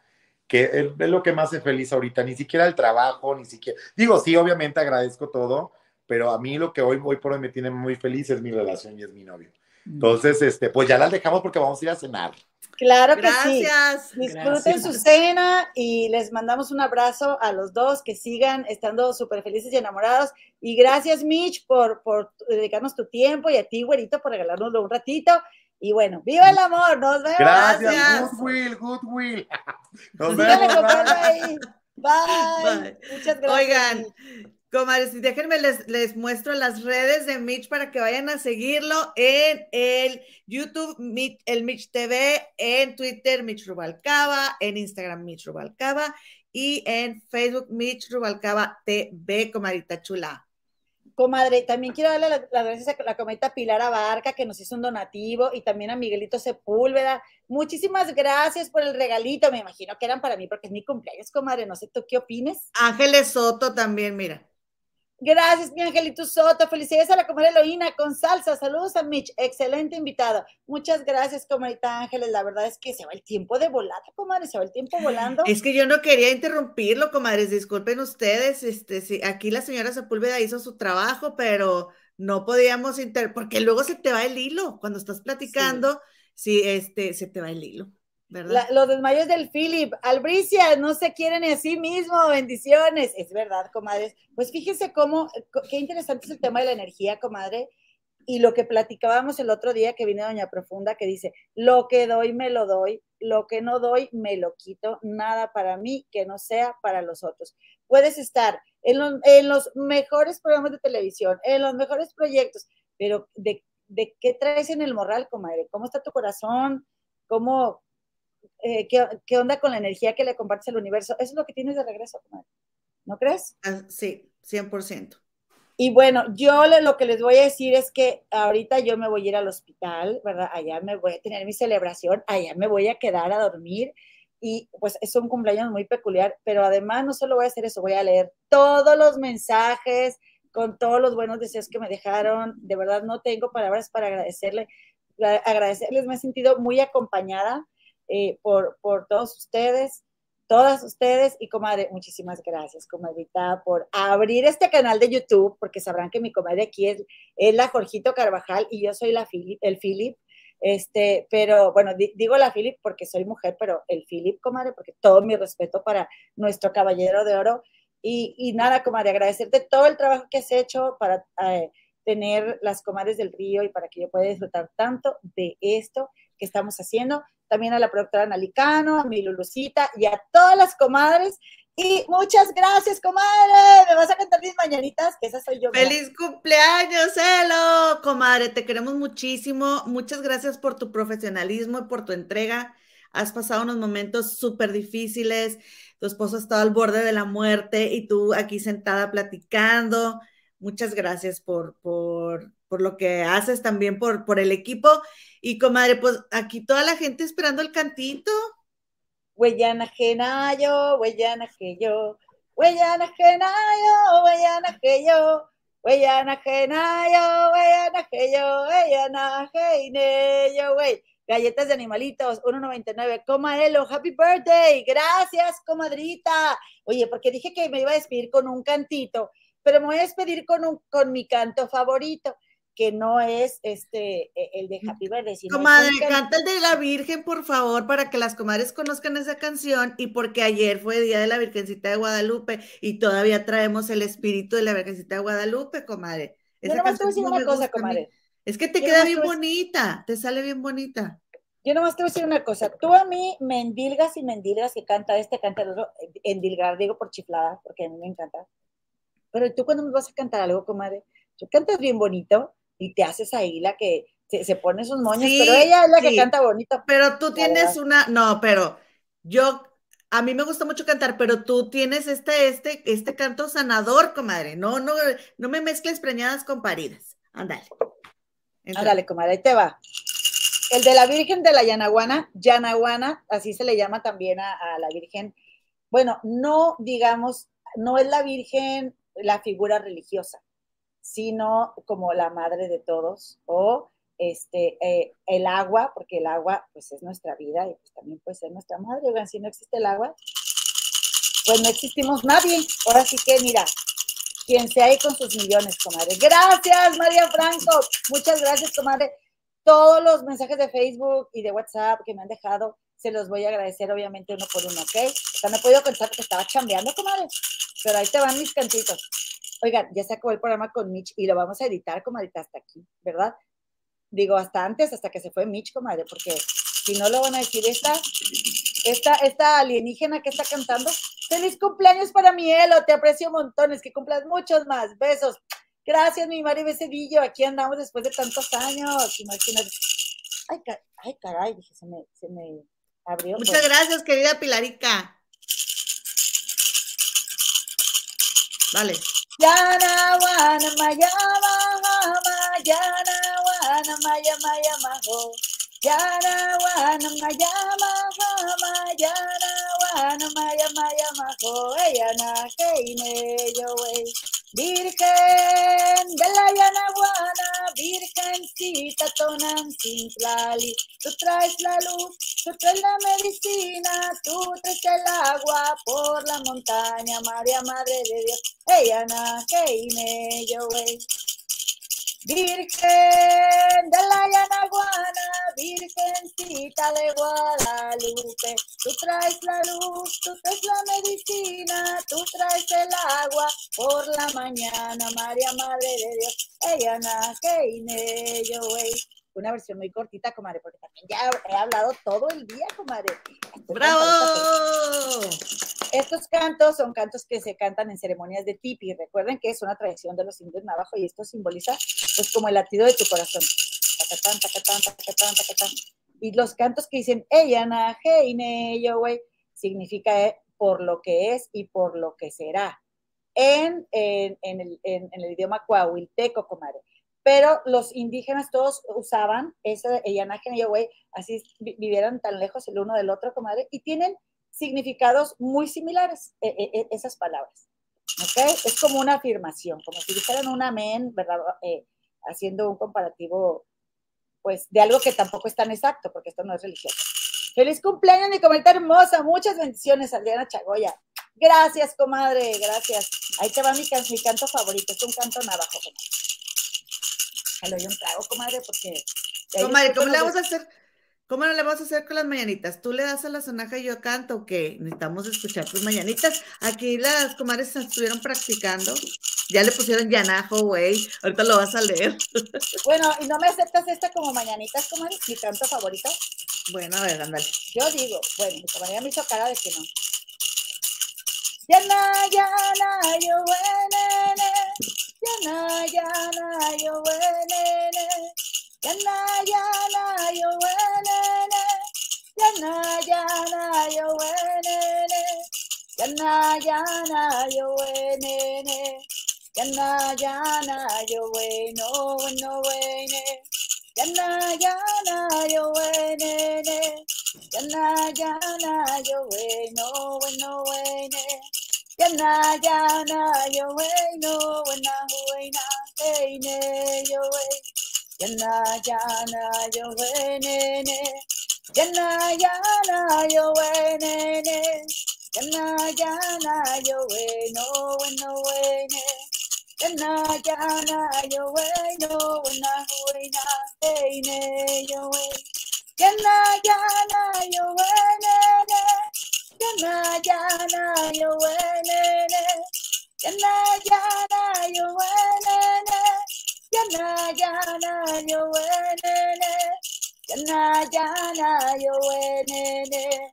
que es, lo que me hace feliz ahorita, ni siquiera el trabajo, ni siquiera, digo, sí, obviamente agradezco todo, pero a mí lo que hoy, hoy por hoy me tiene muy feliz es mi relación y es mi novio. Mm. Entonces, este, pues ya las dejamos porque vamos a ir a cenar. Claro que Gracias. sí. Disfruten su cena y les mandamos un abrazo a los dos, que sigan estando súper felices y enamorados. Y gracias, Mitch, por, por dedicarnos tu tiempo y a ti, güerito, por regalárnoslo un ratito. Y bueno, ¡viva el amor! ¡Nos vemos! Gracias, Goodwill, Goodwill. Nos vemos. Bye. Muchas gracias. Oigan, Comadres, déjenme les, les muestro las redes de Mitch para que vayan a seguirlo en el YouTube, el Mitch TV, en Twitter, Mitch Rubalcaba, en Instagram, Mitch Rubalcaba y en Facebook, Mitch Rubalcaba TV, comadita chula. Comadre, también quiero darle las gracias a la cometa Pilar Abarca que nos hizo un donativo y también a Miguelito Sepúlveda. Muchísimas gracias por el regalito. Me imagino que eran para mí porque es mi cumpleaños, comadre. No sé, ¿tú qué opines? Ángeles Soto también, mira. Gracias, mi Angelito Soto. Felicidades a la comadre Eloína con salsa. Saludos a Mitch. Excelente invitado. Muchas gracias, comadita Ángeles. La verdad es que se va el tiempo de volada, comadre. Se va el tiempo volando. Es que yo no quería interrumpirlo, comadres. Disculpen ustedes. Este, sí, aquí la señora Sepúlveda hizo su trabajo, pero no podíamos inter... porque luego se te va el hilo. Cuando estás platicando, sí, este, se te va el hilo los desmayos del Philip, Albricia, no se quieren a sí mismo, bendiciones. Es verdad, comadres. Pues fíjense cómo, qué interesante es el tema de la energía, comadre. Y lo que platicábamos el otro día que vine Doña Profunda, que dice, lo que doy me lo doy, lo que no doy me lo quito, nada para mí que no sea para los otros. Puedes estar en, en los mejores programas de televisión, en los mejores proyectos, pero de, de qué traes en el moral, comadre? ¿Cómo está tu corazón? ¿Cómo, eh, ¿qué, onda con la energía que le compartes al universo. Eso es lo que tienes de regreso, ¿no crees? Ah, sí, 100%. Y bueno, yo lo que les voy a decir es que ahorita yo me voy a ir al hospital, ¿verdad? Allá me voy a tener mi celebración, allá me voy a quedar a dormir y pues es un cumpleaños muy peculiar, pero además no solo voy a hacer eso, voy a leer todos los mensajes con todos los buenos deseos que me dejaron. De verdad no tengo palabras para agradecerle, agradecerles, me he sentido muy acompañada eh, por, por todos ustedes, todas ustedes y comadre, muchísimas gracias, comadrita, por abrir este canal de YouTube, porque sabrán que mi comadre aquí es, es la Jorgito Carvajal y yo soy la el Philip. Este, pero bueno, digo la Philip porque soy mujer, pero el Philip, comadre, porque todo mi respeto para nuestro caballero de oro. Y, y nada, comadre, agradecerte todo el trabajo que has hecho para eh, tener las comadres del río y para que yo pueda disfrutar tanto de esto que estamos haciendo. También a la productora Nalicano, a mi Lulucita y a todas las comadres. Y muchas gracias, comadre. Me vas a cantar mis mañanitas, que esa soy yo. ¡Feliz cumpleaños, Elo! Comadre, te queremos muchísimo. Muchas gracias por tu profesionalismo y por tu entrega. Has pasado unos momentos súper difíciles. Tu esposo ha estado al borde de la muerte y tú aquí sentada platicando. Muchas gracias por, por, por lo que haces también por, por el equipo. Y comadre, pues aquí toda la gente esperando el cantito. Huellana genayo, huellana que yo, huellana genayo, huellana que yo, huellana genayo, huellana que yo, huellana yo, güey. Galletas de animalitos, 1.99. Comadelo, happy birthday. Gracias, comadrita. Oye, porque dije que me iba a despedir con un cantito, pero me voy a despedir con, un, con mi canto favorito que no es este e, el de Happy Birthday. Sino Comadre, canta el de la Virgen, por favor, para que las comadres conozcan esa canción y porque ayer fue Día de la Virgencita de Guadalupe y todavía traemos el espíritu de la Virgencita de Guadalupe, comadre. Esa Yo nomás te voy a decir una cosa, comadre. Es que te queda bien bonita, te sale bien bonita. Yo nomás te voy a decir una cosa. Tú a mí me endilgas y me endilgas y canta este, canta el otro. Endilgar, digo por chiflada, porque a mí me encanta. Pero tú cuando me vas a cantar algo, comadre, tú cantas bien bonito y te haces ahí la que se, pone sus moños, pero ella es la que canta bonito. Pero tú tienes una, no, pero yo, a mí me gusta mucho cantar, pero tú tienes este, este, este canto sanador, comadre. No, no, no me mezcles preñadas con paridas. Ándale. Ándale, comadre, ahí te va. El de la Virgen de la Yanaguana, Yanaguana, así se le llama también a, a la Virgen. Bueno, no digamos, no es la Virgen la figura religiosa, sino como la madre de todos, o este, eh, el agua, porque el agua pues es nuestra vida y pues también puede ser nuestra madre, oigan, si no existe el agua, pues no existimos nadie. Ahora sí que, mira, quien sea ahí con sus millones, comadre. Gracias, María Franco. Muchas gracias, comadre. Todos los mensajes de Facebook y de WhatsApp que me han dejado, se los voy a agradecer, obviamente, uno por uno, ¿ok? O sea, no he podido contar que estaba chambeando, comadre. Pero ahí te van mis cantitos. Oigan, ya se acabó el programa con Mitch y lo vamos a editar, comadre, hasta aquí, ¿verdad? Digo, hasta antes, hasta que se fue Mitch, comadre, porque si no lo van a decir esta, esta, esta alienígena que está cantando. Feliz cumpleaños para mi Elo, te aprecio montones, que cumplas muchos más. Besos. Gracias, mi Mari Becerrillo. Aquí andamos después de tantos años. Imagínate. Ay, ay caray, dije, se me, se me abrió. Muchas gracias, querida Pilarica. Vale. Janavana Maya Mahama Janavana Maya Maya Maho Janavana Maya Mahama Janavana Maya Maya Maho Ayana Kaine Yoway Virgen de la Yanaguana, Virgencita Tonancintlali, tú traes la luz, tú traes la medicina, tú traes el agua por la montaña, María Madre de Dios, ella na que Virgen de la Yanaguana, Virgencita de Guadalupe, tú traes la luz, tú traes la medicina, tú traes el agua por la mañana, María Madre de Dios, ella nace yo Una versión muy cortita, comadre, porque también ya he hablado todo el día, comadre. ¡Bravo! Estos cantos son cantos que se cantan en ceremonias de tipi. Recuerden que es una tradición de los indios navajo y esto simboliza pues como el latido de tu corazón. Y los cantos que dicen ella na yo güey, significa eh, por lo que es y por lo que será. En, en, en, el, en el, idioma coahuilteco, comadre. Pero los indígenas todos usaban ese yo güey, así vivieran tan lejos el uno del otro, comadre, y tienen significados muy similares, e, e, e, esas palabras. ¿Ok? Es como una afirmación, como si dijeran un amén, ¿verdad? Eh, haciendo un comparativo, pues, de algo que tampoco es tan exacto, porque esto no es religioso. Feliz cumpleaños, mi comentario hermosa. Muchas bendiciones, Adriana Chagoya. Gracias, comadre, gracias. Ahí te va mi, mi canto favorito, es un canto navajo, comadre. Le doy un trago, comadre, porque... Comadre, ¿cómo le vamos a hacer? ¿Cómo no le vas a hacer con las mañanitas? ¿Tú le das a la sonaja y yo canto o qué? Necesitamos escuchar tus mañanitas. Aquí las comadres estuvieron practicando. Ya le pusieron Yanajo, güey. Ahorita lo vas a leer. Bueno, ¿y no me aceptas esta como mañanitas, como mi canto favorito? Bueno, a ver, ándale. Yo digo, bueno, mi compañera me hizo cara de que no. Yana, yana, yo wenene. Yana, yana, yo wenene. Yana, yana, yo wenene. Yana, yana, yo wenene. Yana, yana. Yana, yana, yo bueno, bueno, bueno. Yana, yana, yo wenene. Yana, yana, yo bueno, bueno, bueno. Yana, yana, yo bueno, buena, buena, heine, yo wey. Yana, yana, yo wenene. Yana, yana, yo wenene. Yana, yana, yo bueno, bueno, bueno. Yana, yana, yo bueno, buena, buena, heine, yo wey. Yana, yana, yo wenene. Yana, yana, yo wenene. Yana, yana, yo wenene. Yana, yana, yo wenene. Yana, yana, yo wenene.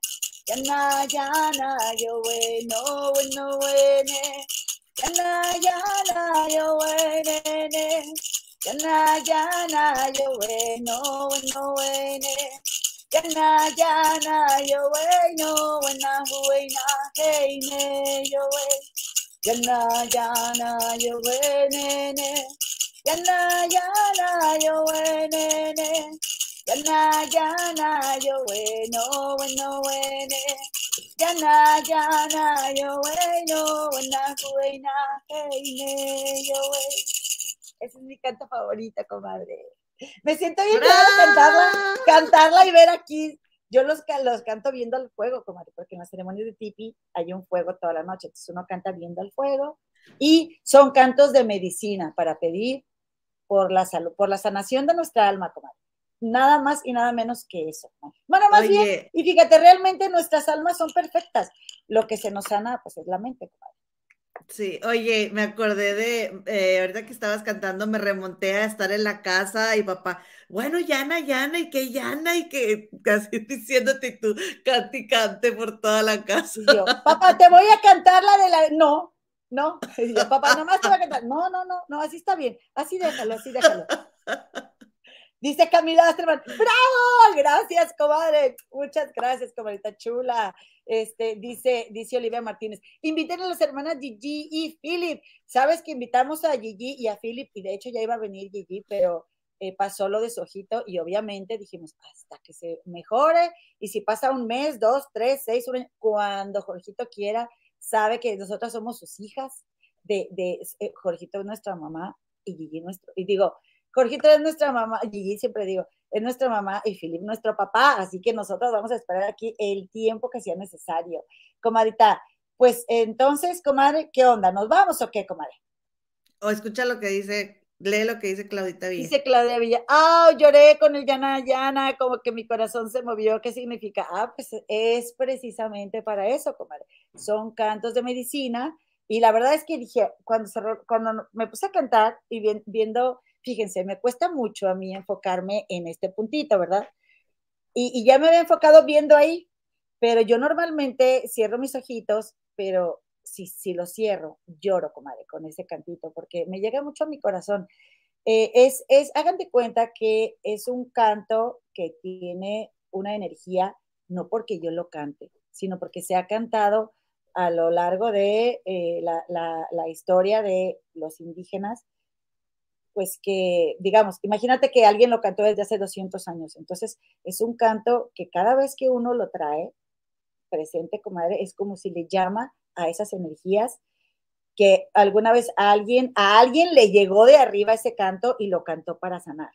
Yana, yana, yo bueno, bueno, bueno. Yana, yana, yo wenene. Yana, yana, yo bueno, bueno, bueno. Yana, yana, yo bueno, buena, buena, hey, ne, yo wey. Yana, yana, yo wenene. Yana, yana, yo wenene. Yana, yana, yo bueno, bueno, bueno. Yana, yana, yo bueno, buena, buena, hey, yo. Ese es mi canto favorito, comadre. Me siento bien cantarla, cantarla y ver aquí. Yo los, los canto viendo el fuego, comadre, porque en las ceremonias de tipi hay un fuego toda la noche. Entonces uno canta viendo el fuego. Y son cantos de medicina para pedir por la salud, por la sanación de nuestra alma, comadre. Nada más y nada menos que eso. Bueno, más Oye. bien, y fíjate, realmente nuestras almas son perfectas. Lo que se nos sana, pues es la mente, comadre. Sí, oye, me acordé de, eh, ahorita que estabas cantando, me remonté a estar en la casa y papá, bueno, Yana, Yana, y que Yana, y que casi diciéndote tú, cante y cante por toda la casa. Y yo, papá, te voy a cantar la de la, no, no, y yo, papá, nomás te voy a cantar, no, no, no, no, así está bien, así déjalo, así déjalo. Dice Camila Asterman, ¡bravo! Gracias, comadre. Muchas gracias, comadrita chula. Este, dice, dice Olivia Martínez, inviten a las hermanas Gigi y Philip. Sabes que invitamos a Gigi y a Philip, y de hecho ya iba a venir Gigi, pero eh, pasó lo de su ojito y obviamente dijimos, hasta que se mejore, y si pasa un mes, dos, tres, seis, un año, cuando Jorgito quiera, sabe que nosotras somos sus hijas, de, de eh, Jorgito es nuestra mamá y Gigi nuestro, y digo, Jorgito es nuestra mamá, Gigi siempre digo, es nuestra mamá y Philip nuestro papá, así que nosotros vamos a esperar aquí el tiempo que sea necesario. Comadita, pues entonces, comadre, ¿qué onda? ¿Nos vamos o qué, comadre? O escucha lo que dice, lee lo que dice Claudita Villa. Dice Claudia Villa, ah, lloré con el Yana Yana, como que mi corazón se movió, ¿qué significa? Ah, pues es precisamente para eso, comadre. Son cantos de medicina y la verdad es que dije, cuando, cuando me puse a cantar y viendo fíjense, me cuesta mucho a mí enfocarme en este puntito, ¿verdad? Y, y, ya me había enfocado viendo ahí, pero yo normalmente cierro mis ojitos, pero si, si lo cierro, lloro, comadre, con ese cantito, porque me llega mucho a mi corazón. Eh, es, es, hagan de cuenta que es un canto que tiene una energía, no porque yo lo cante, sino porque se ha cantado a lo largo de eh, la, la, la historia de los indígenas pues que, digamos, imagínate que alguien lo cantó desde hace 200 años, entonces es un canto que cada vez que uno lo trae presente, comadre, es como si le llama a esas energías que alguna vez a alguien, a alguien le llegó de arriba ese canto y lo cantó para sanar.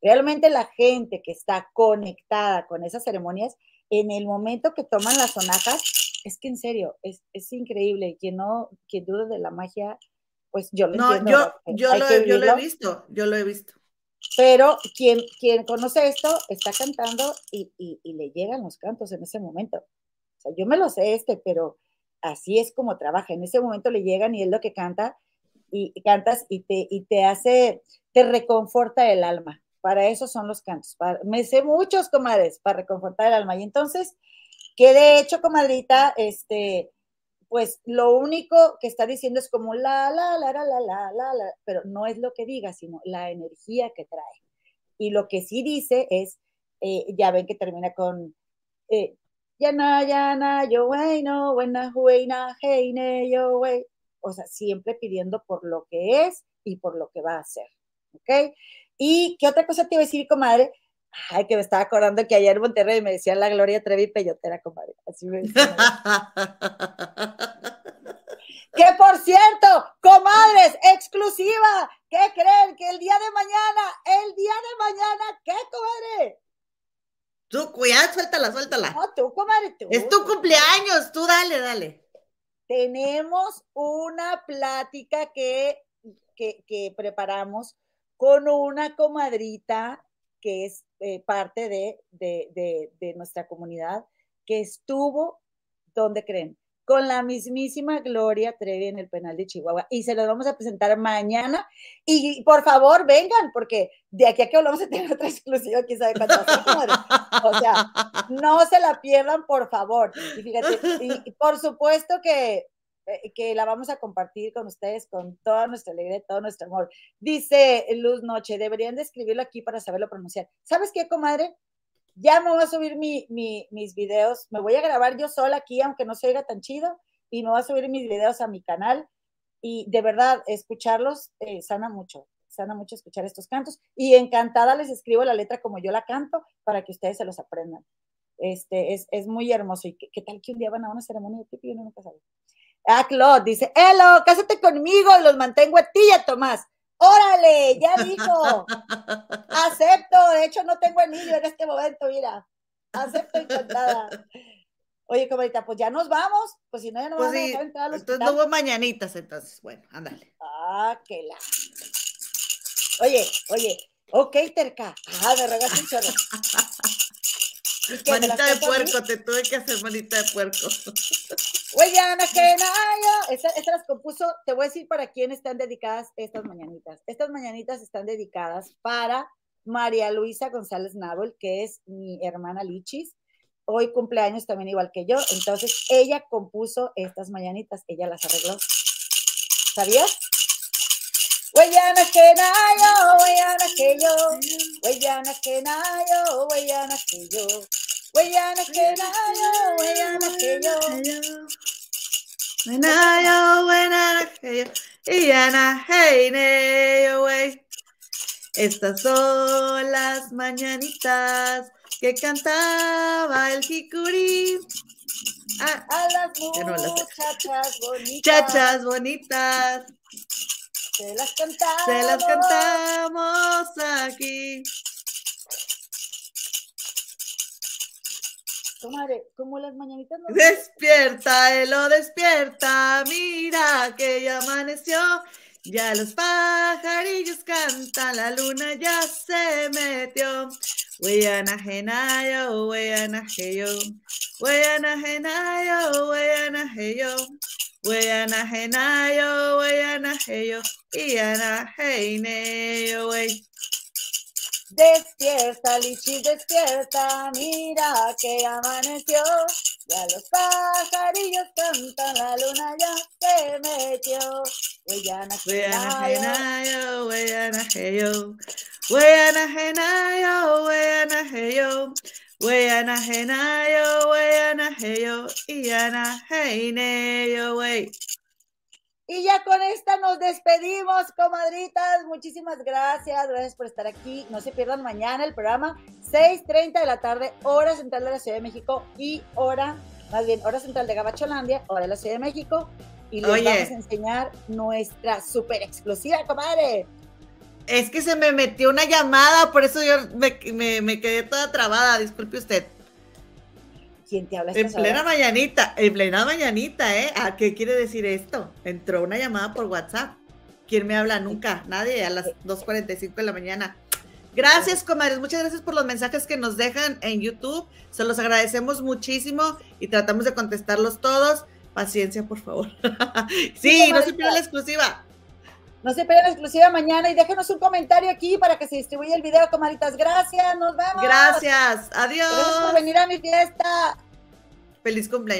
Realmente la gente que está conectada con esas ceremonias, en el momento que toman las sonajas, es que en serio, es, es increíble. Quien no, quien duda de la magia, pues yo lo no, entiendo. Yo, yo, lo, yo, lo, he visto, yo lo he visto. Pero quien, quien conoce esto está cantando y, y, y, le llegan los cantos en ese momento. O sea, yo me lo sé este, pero así es como trabaja. En ese momento le llegan y es lo que canta. y, cantas y te, y te hace, te reconforta el alma. Para eso son los cantos. me sé muchos, comadres, para reconfortar el alma. Y entonces, que de hecho, comadrita, este, pues lo único que está diciendo es como la, la, la, la, la, la, la, la, pero no es lo que diga, sino la energía que trae. Y lo que sí dice es, eh, ya ven que termina con, eh, yana, yana, yo, wey, no, buena, huena, heine, yo, wey. O sea, siempre pidiendo por lo que es y por lo que va a hacer. ¿Ok? Y qué otra cosa te iba a decir, comadre. Ay, que me estaba acordando que ayer en Monterrey me decían la Gloria Trevi Peyotera, comadre. Así me decían. que por cierto, comadres, exclusiva. ¿Qué creen? Que el día de mañana, el día de mañana, ¿qué, comadre? Tú, cuidado, suéltala, suéltala. No, tú, comadre, tú. Es tu cumpleaños, tú dale, dale. Tenemos una plática que, que, que preparamos con una comadrita que es eh, parte de, de, de, nuestra comunidad, que estuvo, ¿dónde creen? Con la mismísima Gloria Trevi en el penal de Chihuahua. Y se los vamos a presentar mañana. Y por favor, vengan, porque de aquí a que volvamos a tener otra exclusiva, quién sabe cuándo O sea, no se la pierdan, por favor. Y fíjate, y por supuesto que eh, que la vamos a compartir con ustedes con toda nuestra alegría, todo nuestro amor. Dice Luz Noche, deberían de escribirlo aquí para saberlo pronunciar. ¿Sabes qué, comadre? Ya me voy a subir mi, mis videos, me voy a grabar yo sola aquí, aunque no se oiga tan chido, y me voy a subir mis videos a mi canal. Y de verdad, escucharlos eh, sana mucho, sana mucho escuchar estos cantos. Y encantada les escribo la letra como yo la canto para que ustedes se los aprendan. Este, es, es muy hermoso. ¿Y qué, tal que un día van a una ceremonia de tipo y uno nunca sabe? Ah, Claude dice, Elo, cásate conmigo, los mantengo a ti Tomás. Órale, ya dijo. Acepto, de hecho no tengo anillo en este momento, mira. Acepto encantada. Oye, comadita, pues ya nos vamos, pues si no ya no pues vamos a entrar a Entonces no hubo mañanitas, entonces, bueno, ándale. Ah, qué la. Oye, oye, ok, terca. Ah, me regaste un chorro. Manita de puerco, te tuve que hacer manita de puerco. Ana que Estas las compuso, te voy a decir para quién están dedicadas estas mañanitas. Estas mañanitas están dedicadas para María Luisa González Nabel, que es mi hermana Lichis. Hoy cumpleaños también igual que yo. Entonces, ella compuso estas mañanitas, ella las arregló. ¿Sabías? Huellana que nayo, huellana que yo, huellana que nayo, huellana que yo, huellana que nayo, huellana que yo. Nayo, huellana que yo, huellana hey neyo, wey. Estas son las mañanitas que cantaba el jicuri. Ah, a las muchachas bonitas. Chachas bonitas. Se las cantamos. Se las cantamos aquí. Comadre, como las mañanitas no. Despierta, Elo, despierta. Mira que ya amaneció. Ya los pajarillos cantan, la luna ya se metió. Weyana genayo, weyana heyo. Weyana genayo, weyana heyo. Iana heineyo, wey. Despierta, Lichi, despierta, mira que amaneció. Ya los pajarillos cantan, la luna ya se metió. Weyana genayo, weyana heyo. Weyana genayo, weyana heyo. Weyana genayo, weyana heyo, iana heineyo, wey. Y ya con esta nos despedimos, comadritas. Muchísimas gracias. Gracias por estar aquí. No se pierdan mañana el programa, 6:30 de la tarde, hora central de la Ciudad de México y hora, más bien, hora central de Gabacholandia, hora de la Ciudad de México. Y les vamos a enseñar nuestra súper exclusiva, comadre. Es que se me metió una llamada, por eso yo me, quedé toda trabada, disculpe usted. ¿Quién te habla? En plena mañanita, en plena mañanita, ¿eh? ¿A qué quiere decir esto? Entró una llamada por WhatsApp. ¿Quién me habla? Nunca, nadie, a las 2.45 de la mañana. Gracias, comadres. Muchas gracias por los mensajes que nos dejan en YouTube. Se los agradecemos muchísimo y tratamos de contestarlos todos. Paciencia, por favor. sí, no se pierda la exclusiva. No se pierdan la exclusiva mañana y déjenos un comentario aquí para que se distribuya el video, comaditas. Gracias, nos vemos. Gracias, adiós. Gracias por venir a mi fiesta. Feliz cumpleaños.